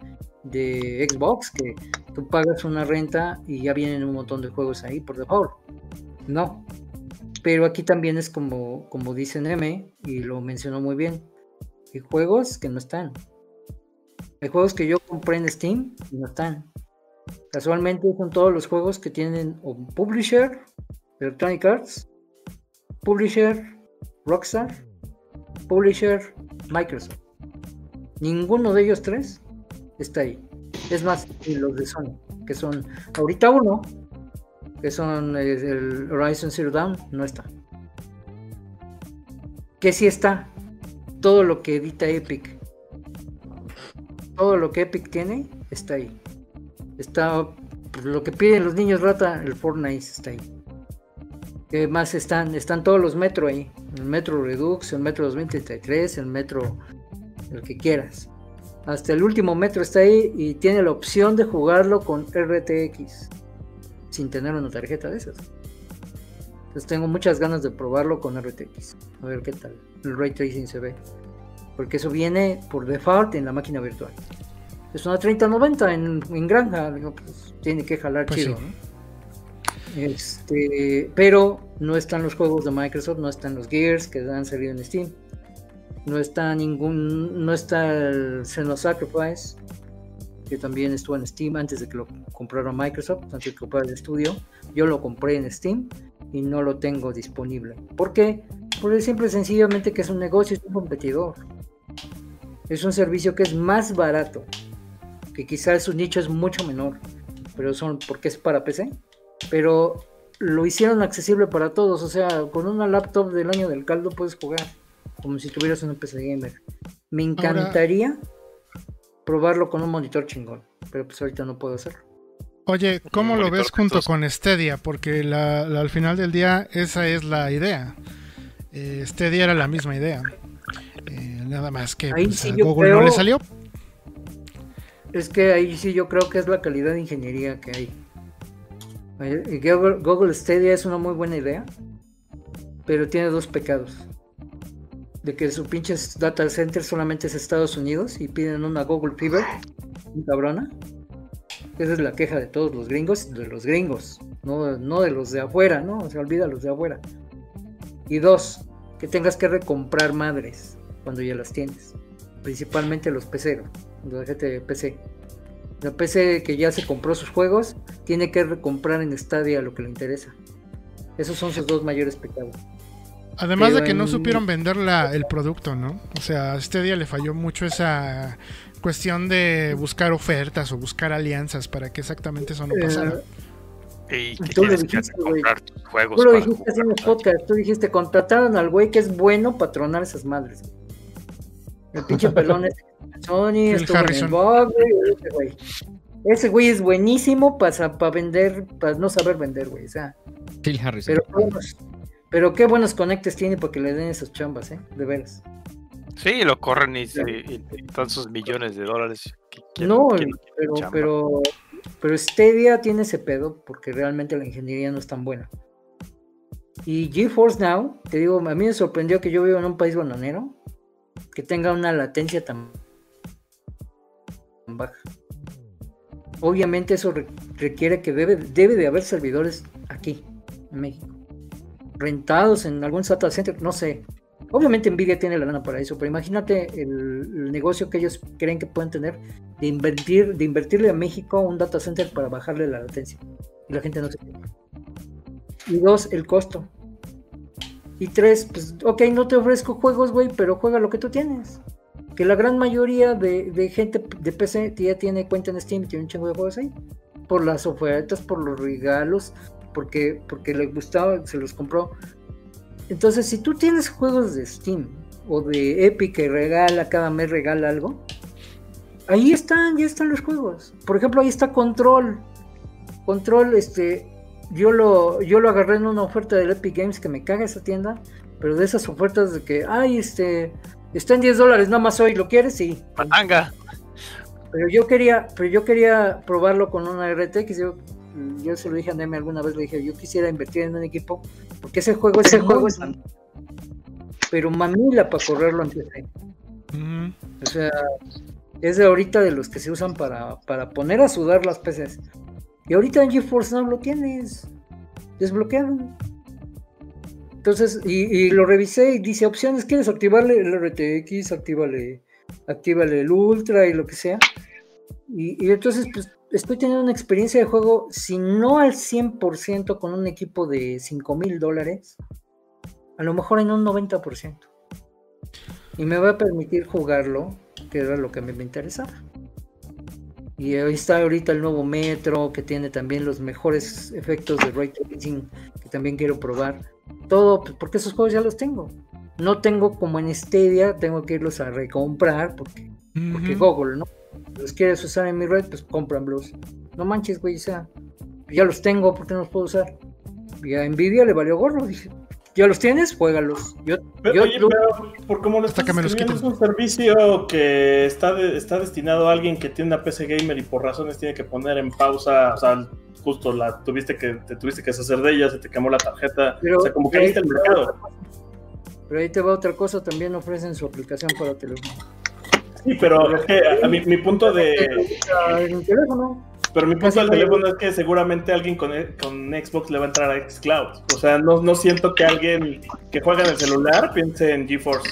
de Xbox que tú pagas una renta y ya vienen un montón de juegos ahí por default. No. Pero aquí también es como, como dice Neme, y lo mencionó muy bien. Hay juegos que no están. Hay juegos que yo compré en Steam y no están. Casualmente son todos los juegos que tienen un Publisher, Electronic Arts, Publisher, Rockstar, Publisher, Microsoft. Ninguno de ellos tres está ahí. Es más, y los de Sony, que son ahorita uno, que son el Horizon Zero Dawn, no está. Que sí está. Todo lo que edita Epic. Todo lo que Epic tiene está ahí. Está pues, lo que piden los niños rata, el Fortnite está ahí. ¿Qué más están? Están todos los Metro ahí. El Metro Redux, el Metro 2033, el Metro el que quieras. Hasta el último metro está ahí y tiene la opción de jugarlo con RTX sin tener una tarjeta de esas. Entonces tengo muchas ganas de probarlo con RTX. A ver qué tal. El ray tracing se ve. Porque eso viene por default en la máquina virtual. Es una 3090 en, en granja. Pues, tiene que jalar Pues chido, sí. ¿no? Este, pero no están los juegos de Microsoft, no están los Gears que han salido en Steam. No está ningún, no está el Xeno Sacrifice, que también estuvo en Steam antes de que lo comprara Microsoft, antes de que comprara el estudio. Yo lo compré en Steam y no lo tengo disponible. ¿Por qué? Porque simple y sencillamente que es un negocio, es un competidor. Es un servicio que es más barato, que quizás su nicho es mucho menor, pero son porque es para PC. Pero lo hicieron accesible para todos, o sea, con una laptop del año del caldo puedes jugar como si tuvieras una PC gamer. Me encantaría probarlo con un monitor chingón, pero pues ahorita no puedo hacerlo. Oye, ¿cómo lo monitor ves junto con Stadia? Porque la- la- al final del día esa es la idea. Eh, Stadia era la misma idea. Eh, nada más que pues, sí a yo Google no le salió. Es que ahí sí yo creo que es la calidad de ingeniería que hay. Google, Stadia es una muy buena idea, pero tiene dos pecados. De que su pinche data center solamente es Estados Unidos y piden una Google muy cabrona. Esa es la queja de todos los gringos, de los gringos, no, no de los de afuera, ¿no? Se olvida los de afuera. Y dos, que tengas que recomprar madres cuando ya las tienes. Principalmente los peceros, la de PC. La PC que ya se compró sus juegos, tiene que recomprar en Stadia lo que le interesa. Esos son sus dos mayores pecados. Además de que no supieron vender la- el producto, ¿no? O sea, a Stadia le falló mucho esa cuestión de buscar ofertas o buscar alianzas para que exactamente eso no Eh, pasara. Y que Tú lo dijiste, comprar tus juegos Tú lo dijiste así en el podcast, tú dijiste, contrataron al güey que es bueno para tronar esas madres. El pinche pelón es Sony, Phil estuvo en el Harrison. Güey, ese güey. Ese güey es buenísimo para vender, para no saber vender, güey. O sea, Phil Harrison. pero qué buenos, pero qué buenos conectes tiene para que le den esas chambas, ¿eh? De veras. Sí, lo corren y, y, y todos esos millones de dólares. que- No, pero, pero, pero Stadia tiene ese pedo porque realmente la ingeniería no es tan buena. Y GeForce Now, te digo, a mí me sorprendió que yo vivo en un país bananero que tenga una latencia tan baja. Obviamente eso re- requiere que debe, debe de haber servidores aquí, en México. Rentados en algún data center, no sé. Obviamente Nvidia tiene la lana para eso, pero imagínate el, negocio que ellos creen que pueden tener de invertir, de invertirle a México un data center para bajarle la latencia. Y la gente no se. Y dos, el costo. Y tres, pues, ok, no te ofrezco juegos, güey, pero juega lo que tú tienes. Que la gran mayoría de, gente de PC ya tiene cuenta en Steam y tiene un chingo de juegos ahí. Por las ofertas, por los regalos, porque, porque le gustaba, se los compró. Entonces, si tú tienes juegos de Steam o de Epic que regala, cada mes regala algo, ahí están, ya están los juegos. Por ejemplo, ahí está Control. Control, este, yo lo, yo lo agarré en una oferta del Epic Games que me caga esa tienda, pero de esas ofertas de que, ay, este, está en 10 dólares nada más hoy, ¿lo quieres? Sí. Matanga. Pero yo quería, pero yo quería probarlo con una RTX. Yo, yo se lo dije a Neme alguna vez, le dije, yo quisiera invertir en un equipo, porque ese juego, ese juego es pero mamila para correrlo en PC. O sea, es de ahorita de los que se usan para, para poner a sudar las PCs. Y ahorita en GeForce Now lo tienes desbloqueado. Entonces, y, y lo revisé y dice opciones, ¿quieres activarle el RTX? Actívale, actívale el Ultra y lo que sea. Y, y entonces, pues, estoy teniendo una experiencia de juego, si no al 100% con un equipo de 5 mil dólares, a lo mejor en un 90%. Y me va a permitir jugarlo, que era lo que a mí me interesaba. Y ahí está ahorita el nuevo Metro, que tiene también los mejores efectos de ray tracing, que también quiero probar. Todo, pues, porque esos juegos ya los tengo. No tengo como en Stadia, tengo que irlos a recomprar, porque, porque Google, ¿no? Los quieres usar en mi red, pues cómpranlos. No manches, güey, o sea, ya los tengo, ¿por qué no los puedo usar? Y a Nvidia le valió gorro, dije, ¿ya los tienes? Juégalos. Yo, Pero, yo- oye, pero por como lo estás que me los escribiendo, es un servicio que está, de- está destinado a alguien que tiene una PC gamer y por razones tiene que poner en pausa, o sea, justo la tuviste que te tuviste que deshacer de ella, se te quemó la tarjeta, Pero- o sea, como que ahí está el mercado. Pero ahí te va otra cosa, también ofrecen su aplicación para teléfono. Sí, pero es que a mi, mi punto de En teléfono. Pero mi punto Casi del no- teléfono es que seguramente alguien con, con Xbox le va a entrar a Xcloud. O sea, no, no siento que alguien que juega en el celular piense en GeForce.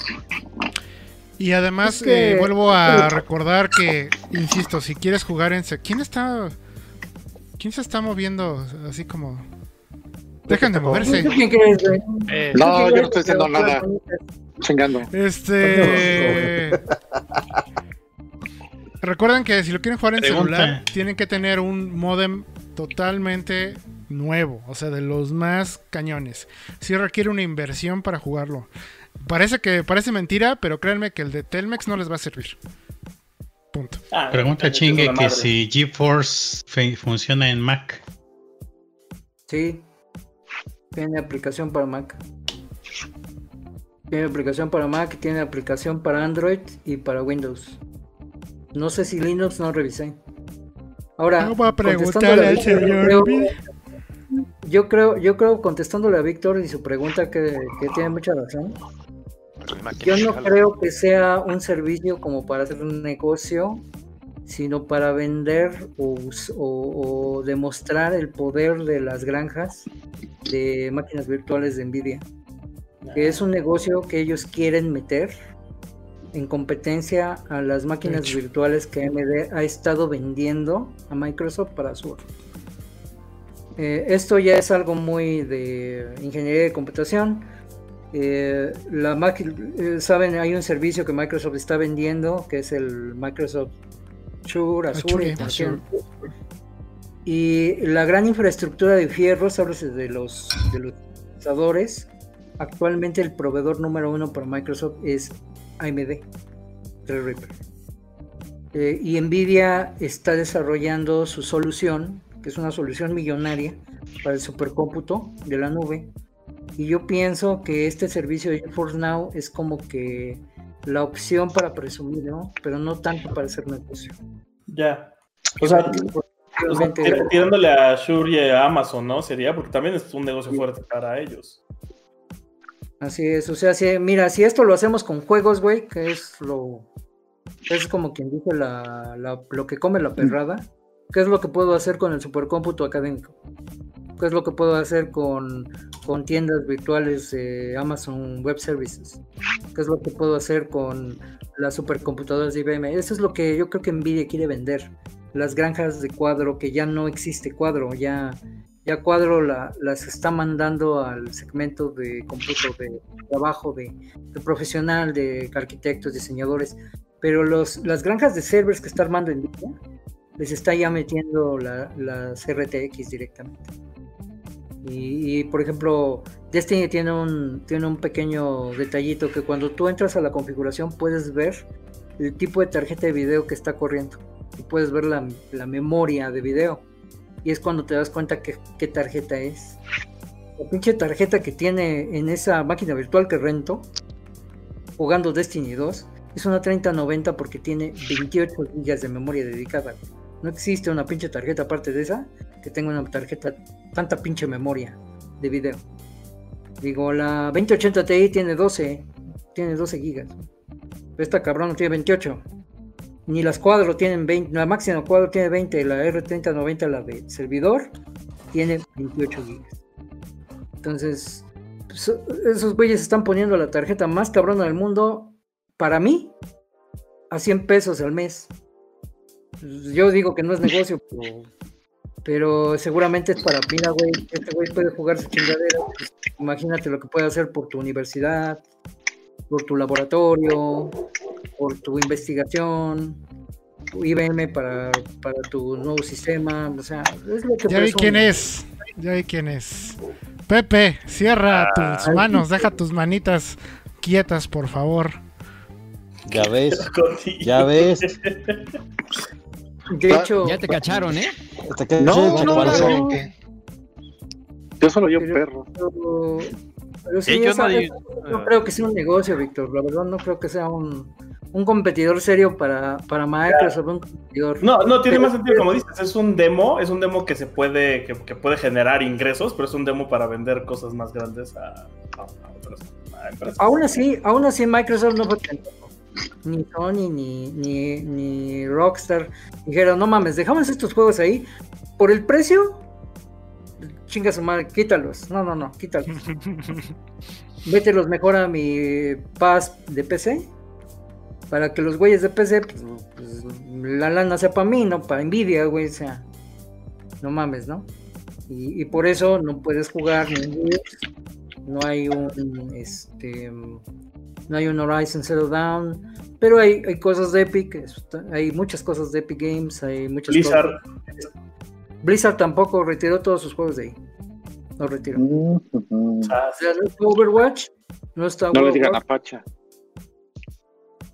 Y además Es que- eh, vuelvo a recordar que, insisto, si quieres jugar en... ¿Quién está... ¿Quién se está moviendo así como... Dejan de moverse. Eh, ¿Tú No, quién yo no estoy haciendo nada. Chingando. Este... Recuerden que si lo quieren jugar en Pregunta. celular, tienen que tener un modem totalmente nuevo, o sea, de los más cañones. Sí requiere una inversión para jugarlo. Parece que parece mentira, pero créanme que el de Telmex no les va a servir. Punto. Ah, Pregunta Chingue que si GeForce funciona en Mac. Sí. Tiene aplicación para Mac. Tiene aplicación para Mac, tiene aplicación para Android y para Windows. No sé si Linux no revisé. Ahora, No voy a preguntarle a al señor. yo creo- Yo creo, yo creo, contestándole a Víctor y su pregunta que, que tiene mucha razón. Yo no creo que sea un servicio como para hacer un negocio, sino para vender o, us- o- o demostrar el poder de las granjas de máquinas virtuales de Nvidia. Que es un negocio que ellos quieren meter en competencia a las máquinas virtuales que AMD ha estado vendiendo a Microsoft para su eh, esto ya es algo muy de ingeniería de computación. Eh, la eh, saben, hay un servicio que Microsoft está vendiendo que es el Microsoft Azure, Azure, Azure, Azure. Y la gran infraestructura de fierros, háblase de los, de los. Actualmente el proveedor número uno para Microsoft es AMD, Threadripper. Eh, y Nvidia está desarrollando su solución, que es una solución millonaria para el supercómputo de la nube. Y yo pienso que este servicio de GeForce Now es como que la opción para presumir, ¿no? Pero no tanto para hacer negocio. Ya. O sea, o sea, tirándole a Azure y a Amazon, ¿no? Sería porque también es un negocio fuerte para ellos. Así es, o sea, si, mira, si esto lo hacemos con juegos, güey, que es lo. Es como quien dice lo que come la perrada. ¿Qué es lo que puedo hacer con el supercómputo académico? ¿Qué es lo que puedo hacer con, con tiendas virtuales de Amazon Web Services? ¿Qué es lo que puedo hacer con las supercomputadoras de IBM? Eso es lo que yo creo que Nvidia quiere vender. Las granjas de cuadro, que ya no existe cuadro, ya, ya cuadro la- las está mandando al segmento de cómputo de trabajo de, de profesional, de arquitectos, diseñadores, pero los, las granjas de servers que está armando Nvidia les está ya metiendo la- las RTX directamente. Y, y, por ejemplo, Destiny tiene un, tiene un pequeño detallito que cuando tú entras a la configuración puedes ver el tipo de tarjeta de video que está corriendo. Y puedes ver la, la memoria de video. Y es cuando te das cuenta que, qué tarjeta es. La pinche tarjeta que tiene en esa máquina virtual que rento, jugando Destiny 2, es una 3090 porque tiene 28 GB de memoria dedicada. No existe una pinche tarjeta aparte de esa que tenga una tarjeta, tanta pinche memoria de video. Digo, la 2080 Ti tiene 12, tiene 12 gigas. Esta cabrón tiene 28. Ni las cuadro tienen 20, la máxima cuadro tiene 20, la R3090, la de servidor, tiene 28 gigas. Entonces, pues, esos güeyes están poniendo la tarjeta más cabrona del mundo, para mí, a 100 pesos al mes. Yo digo que no es negocio, pero, pero seguramente es para mira, güey, este güey puede jugar su chingadera. pues, imagínate lo que puede hacer por tu universidad, por tu laboratorio, por tu investigación, tu IBM para, para tu nuevo sistema. O sea, es lo que Ya vi quién es. Ya vi quién es. Pepe, cierra Ah. tus manos, deja tus manitas quietas, por favor. Ya ves, ya ves. De hecho, Ya te cacharon, ¿eh? No, no, chaparrón. no. Yo solo Pero- perro. Pero, pero sí, Sí, yo esa- no no creo que sea un negocio, Víctor. La verdad, no creo que sea un, un competidor serio para, para Microsoft. Un competidor. No, no, tiene Pero- más sentido, como dices, es un demo, es un demo que se puede, que, que puede generar ingresos, pero es un demo para vender cosas más grandes a, a- a otras a empresas. Aún así, aún así Microsoft no fue tan- ni Sony ni, ni, ni Rockstar dijeron, no mames, dejamos estos juegos ahí por el precio. Chinga su madre, quítalos. No, no, no, quítalos. Vételos mejor a mi pass de PC. Para que los güeyes de PC, pues, pues, la lana sea para mí, no para Nvidia, güey. O sea, no mames, ¿no? Y, y por eso no puedes jugar ningún no hay un este no hay un Horizon Zero Dawn pero hay, hay cosas de Epic hay muchas cosas de Epic Games hay muchas Blizzard. cosas Blizzard tampoco retiró todos sus juegos de ahí no retiró Mm, ujú. O sea, o sea, no está Overwatch no está No le digan a of Pacha.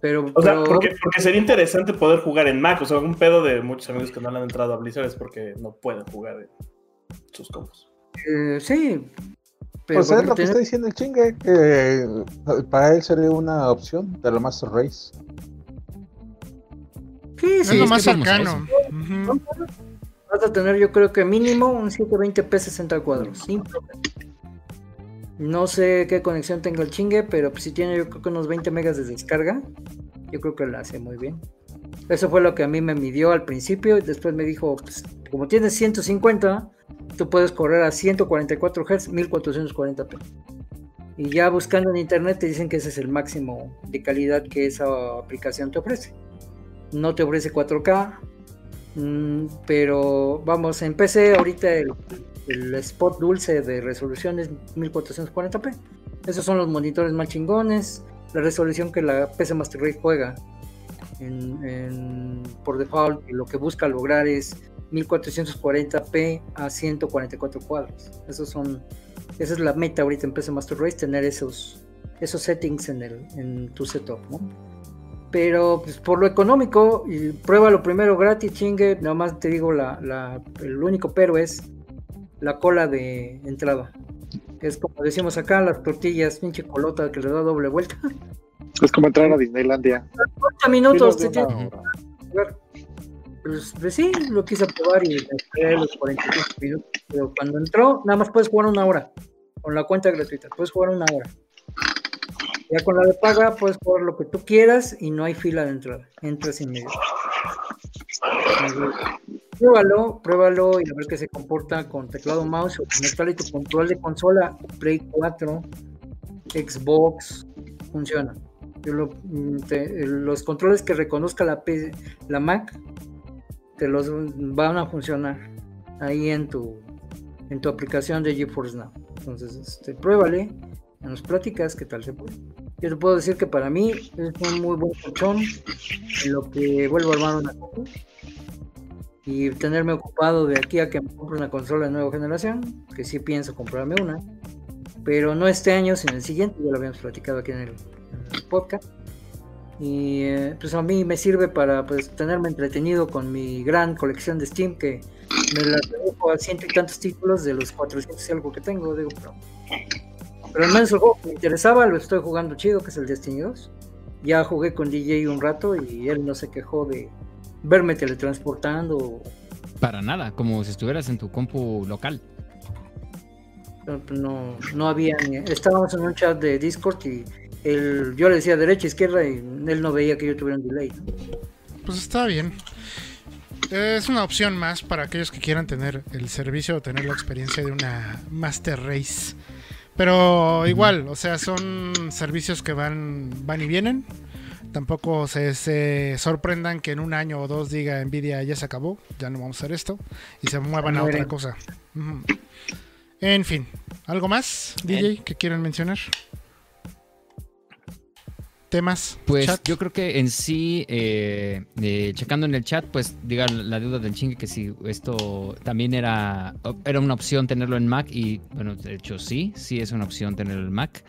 pero, O sea, pero- porque, porque sería interesante poder jugar en Mac. O sea, un pedo de muchos amigos que no le han entrado a Blizzard es porque no pueden jugar en sus combos. eh, sí pero Pues es lo que está diciendo el chingue, que eh, para él sería una opción de la Master Race. sí, Es sí, lo es más vamos a cercano. Vas a tener yo creo que mínimo un 720p 60 cuadros sin no sé qué conexión tenga el chingue pero pues si tiene yo creo que unos 20 megas de descarga yo creo que la hace muy bien. Eso fue lo que a mí me midió al principio y después me dijo pues, como tienes 150 tú puedes correr a 144 Hz 1440p y ya buscando en internet te dicen que ese es el máximo de calidad que esa aplicación te ofrece. No te ofrece 4K Mm, pero vamos, en PC ahorita el, el spot dulce de resolución es 1440p. Esos son los monitores más chingones. La resolución que la PC Master Race juega en- en- por default lo que busca lograr es 1440p a 144 cuadros. Esos son, esa es la meta ahorita en PC Master Race, tener esos, esos settings en, el, en tu setup, ¿no? Pero pues, por lo económico, y pruébalo primero gratis, chingue. Nada más te digo, la, la- el único pero es la cola de entrada. Es como decimos acá, las tortillas, pinche colota que le da doble vuelta. Es como entrar a Disneylandia. 40 minutos te de tiene una que hora. jugar. Pues, pues sí, lo quise probar y me esperé los 45 minutos. Pero cuando entró, nada más puedes jugar una hora. Con la cuenta gratuita, puedes jugar una hora. Ya con la de paga puedes jugar lo que tú quieras y no hay fila de entrada. Entras inmediato. Pruébalo, pruébalo y a ver qué se comporta con teclado mouse o conectarle tu control de consola, Play 4, Xbox, funciona. Mm, los controles que reconozca la, la Mac te los van a funcionar ahí en tu en tu aplicación de GeForce Now. Entonces, este, pruébale, nos platicas qué tal se puede. Yo te puedo decir que para mí es un muy buen colchón en lo que vuelvo a armar una compu y tenerme ocupado de aquí a que me compre una consola de nueva generación, que sí pienso comprarme una, pero no este año, sino el siguiente, ya lo habíamos platicado aquí en el, podcast. Y eh, pues a mí me sirve para pues tenerme entretenido con mi gran colección de Steam que me la redujo a ciento y tantos títulos de los 400 y algo que tengo, digo, pero, pero al menos el juego que me interesaba lo estoy jugando chido, que es el Destiny 2. Ya jugué con DJ un rato y él no se quejó de verme teletransportando. Para nada, como si estuvieras en tu compu local. No, no, no había ni- Estábamos en un chat de Discord y él, yo le decía derecha, izquierda y él no veía que yo tuviera un delay. pues está bien. Es una opción más para aquellos que quieran tener el servicio o tener la experiencia de una Master Race. Pero igual, o sea, son servicios que van, van y vienen. Tampoco se, se sorprendan que en un año o dos diga Nvidia ya se acabó, ya no vamos a hacer esto y se muevan a otra cosa. En fin, ¿algo más, DJ, que quieran mencionar? ¿Temas? Pues chat? yo creo que en sí, eh, eh, checando en el chat, pues diga la duda del chingue que si esto también era, era una opción tenerlo en Mac y bueno, de hecho sí, sí es una opción tenerlo en Mac.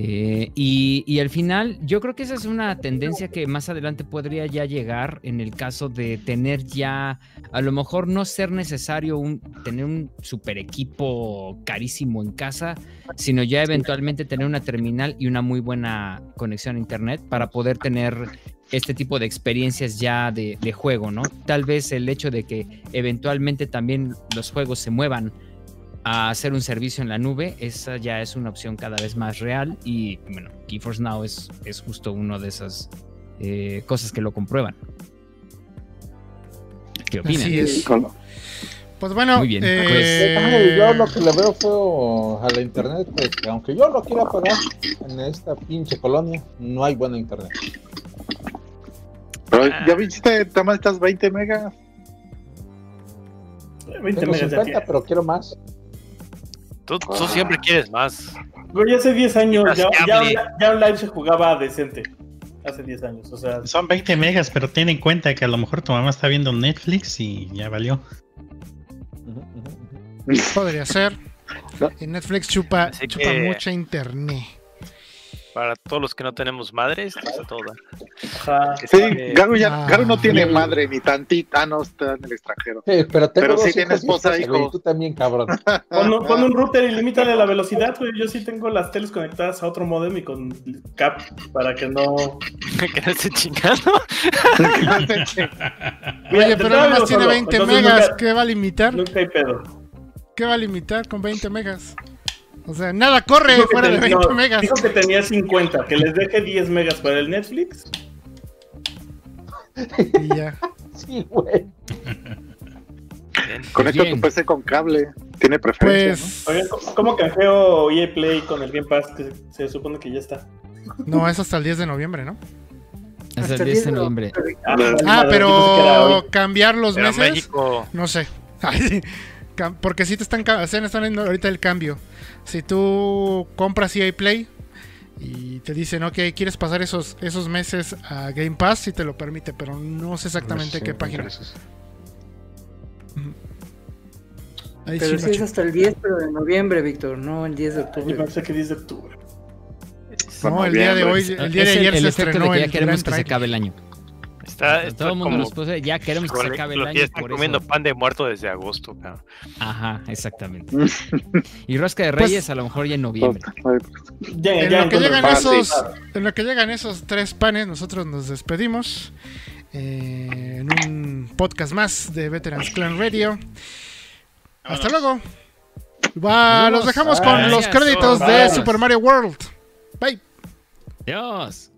Eh, y, y al final, yo creo que esa es una tendencia que más adelante podría ya llegar en el caso de tener ya, a lo mejor no ser necesario un, tener un super equipo carísimo en casa, sino ya eventualmente tener una terminal y una muy buena conexión a internet para poder tener este tipo de experiencias ya de, de juego, ¿no? Tal vez el hecho de que eventualmente también los juegos se muevan a hacer un servicio en la nube, esa ya es una opción cada vez más real y bueno, GeForce Now es, es justo una de esas eh, cosas que lo comprueban. ¿Qué opinan? Así es. Pues bueno, Muy bien, eh, Ay, yo lo que le veo feo a la internet es que aunque yo lo quiera pagar en esta pinche colonia, no hay buena internet. Pero ya viste, toma estas 20 megas. 20 Tengo megas ya 50, tiene. pero quiero más. Tú, tú siempre quieres más. Güey, hace 10 años ya, ya, ya online se jugaba decente. Hace 10 años, o sea. Son 20 megas, pero ten en cuenta que a lo mejor tu mamá está viendo Netflix y ya valió. podría ser. Y Netflix chupa, Así chupa que- mucha internet. Para todos los que no tenemos madres, a toda. Ajá. Sí, Garo, ya, Ah. Garo no tiene Bien. madre ni tantita, ah, no está en el extranjero. Sí, pero Pero sí tiene y esposa, esposa, güey, hijo. Tú también, cabrón. Pon un, pon un router y limítale la velocidad, güey. Yo sí tengo las teles conectadas a otro modem y con cap para que no. que no esté chingando. Oye, pero nada más tiene solo, 20 entonces megas. Nunca, ¿Qué va a limitar? nunca hay pedo. ¿Qué va a limitar con 20 megas? O sea, nada corre Dijo que fuera de ten- 20 no, megas. Dijo que tenía 50, que les deje 10 megas para el Netflix. Y ya. Sí, güey. Conecta Bien. tu PC con cable. Tiene preferencia, Pues, Oigan, ¿cómo- ¿cómo canjeo EA Play con el Game Pass que se supone que ya está? no, es hasta el 10 de noviembre, ¿no? Hasta el 10 de no- noviembre. Ah, Ah, Ah, pero cambiar los Pero meses, México. no sé. Sí. Porque si te están, están viendo ahorita el cambio. Si tú compras EA Play y te dicen, ok, quieres pasar esos, esos meses a Game Pass, sí te lo permite, pero no sé exactamente Sí, qué página. Ahí Pero sí no es hasta el 10 pero de noviembre, Víctor, no el 10 de Yo octubre. pensé que 10 de octubre. No, el día de hoy, el día de el, ayer el se efecto estrenó de que ya el queremos que se acabe el año. Está, está Todo el mundo nos puso, ya queremos que se acabe el los año. que están por comiendo eso. pan de muerto desde agosto, cabrón. Ajá, exactamente. y rosca de reyes a lo mejor ya en noviembre. Ya, En lo que llegan esos, sí. en lo que llegan esos tres panes, nosotros nos despedimos eh, en un podcast más de Veterans Clan Radio. Hasta luego. Va, los dejamos con Gracias. los créditos de. Super Mario World. Bye. Dios.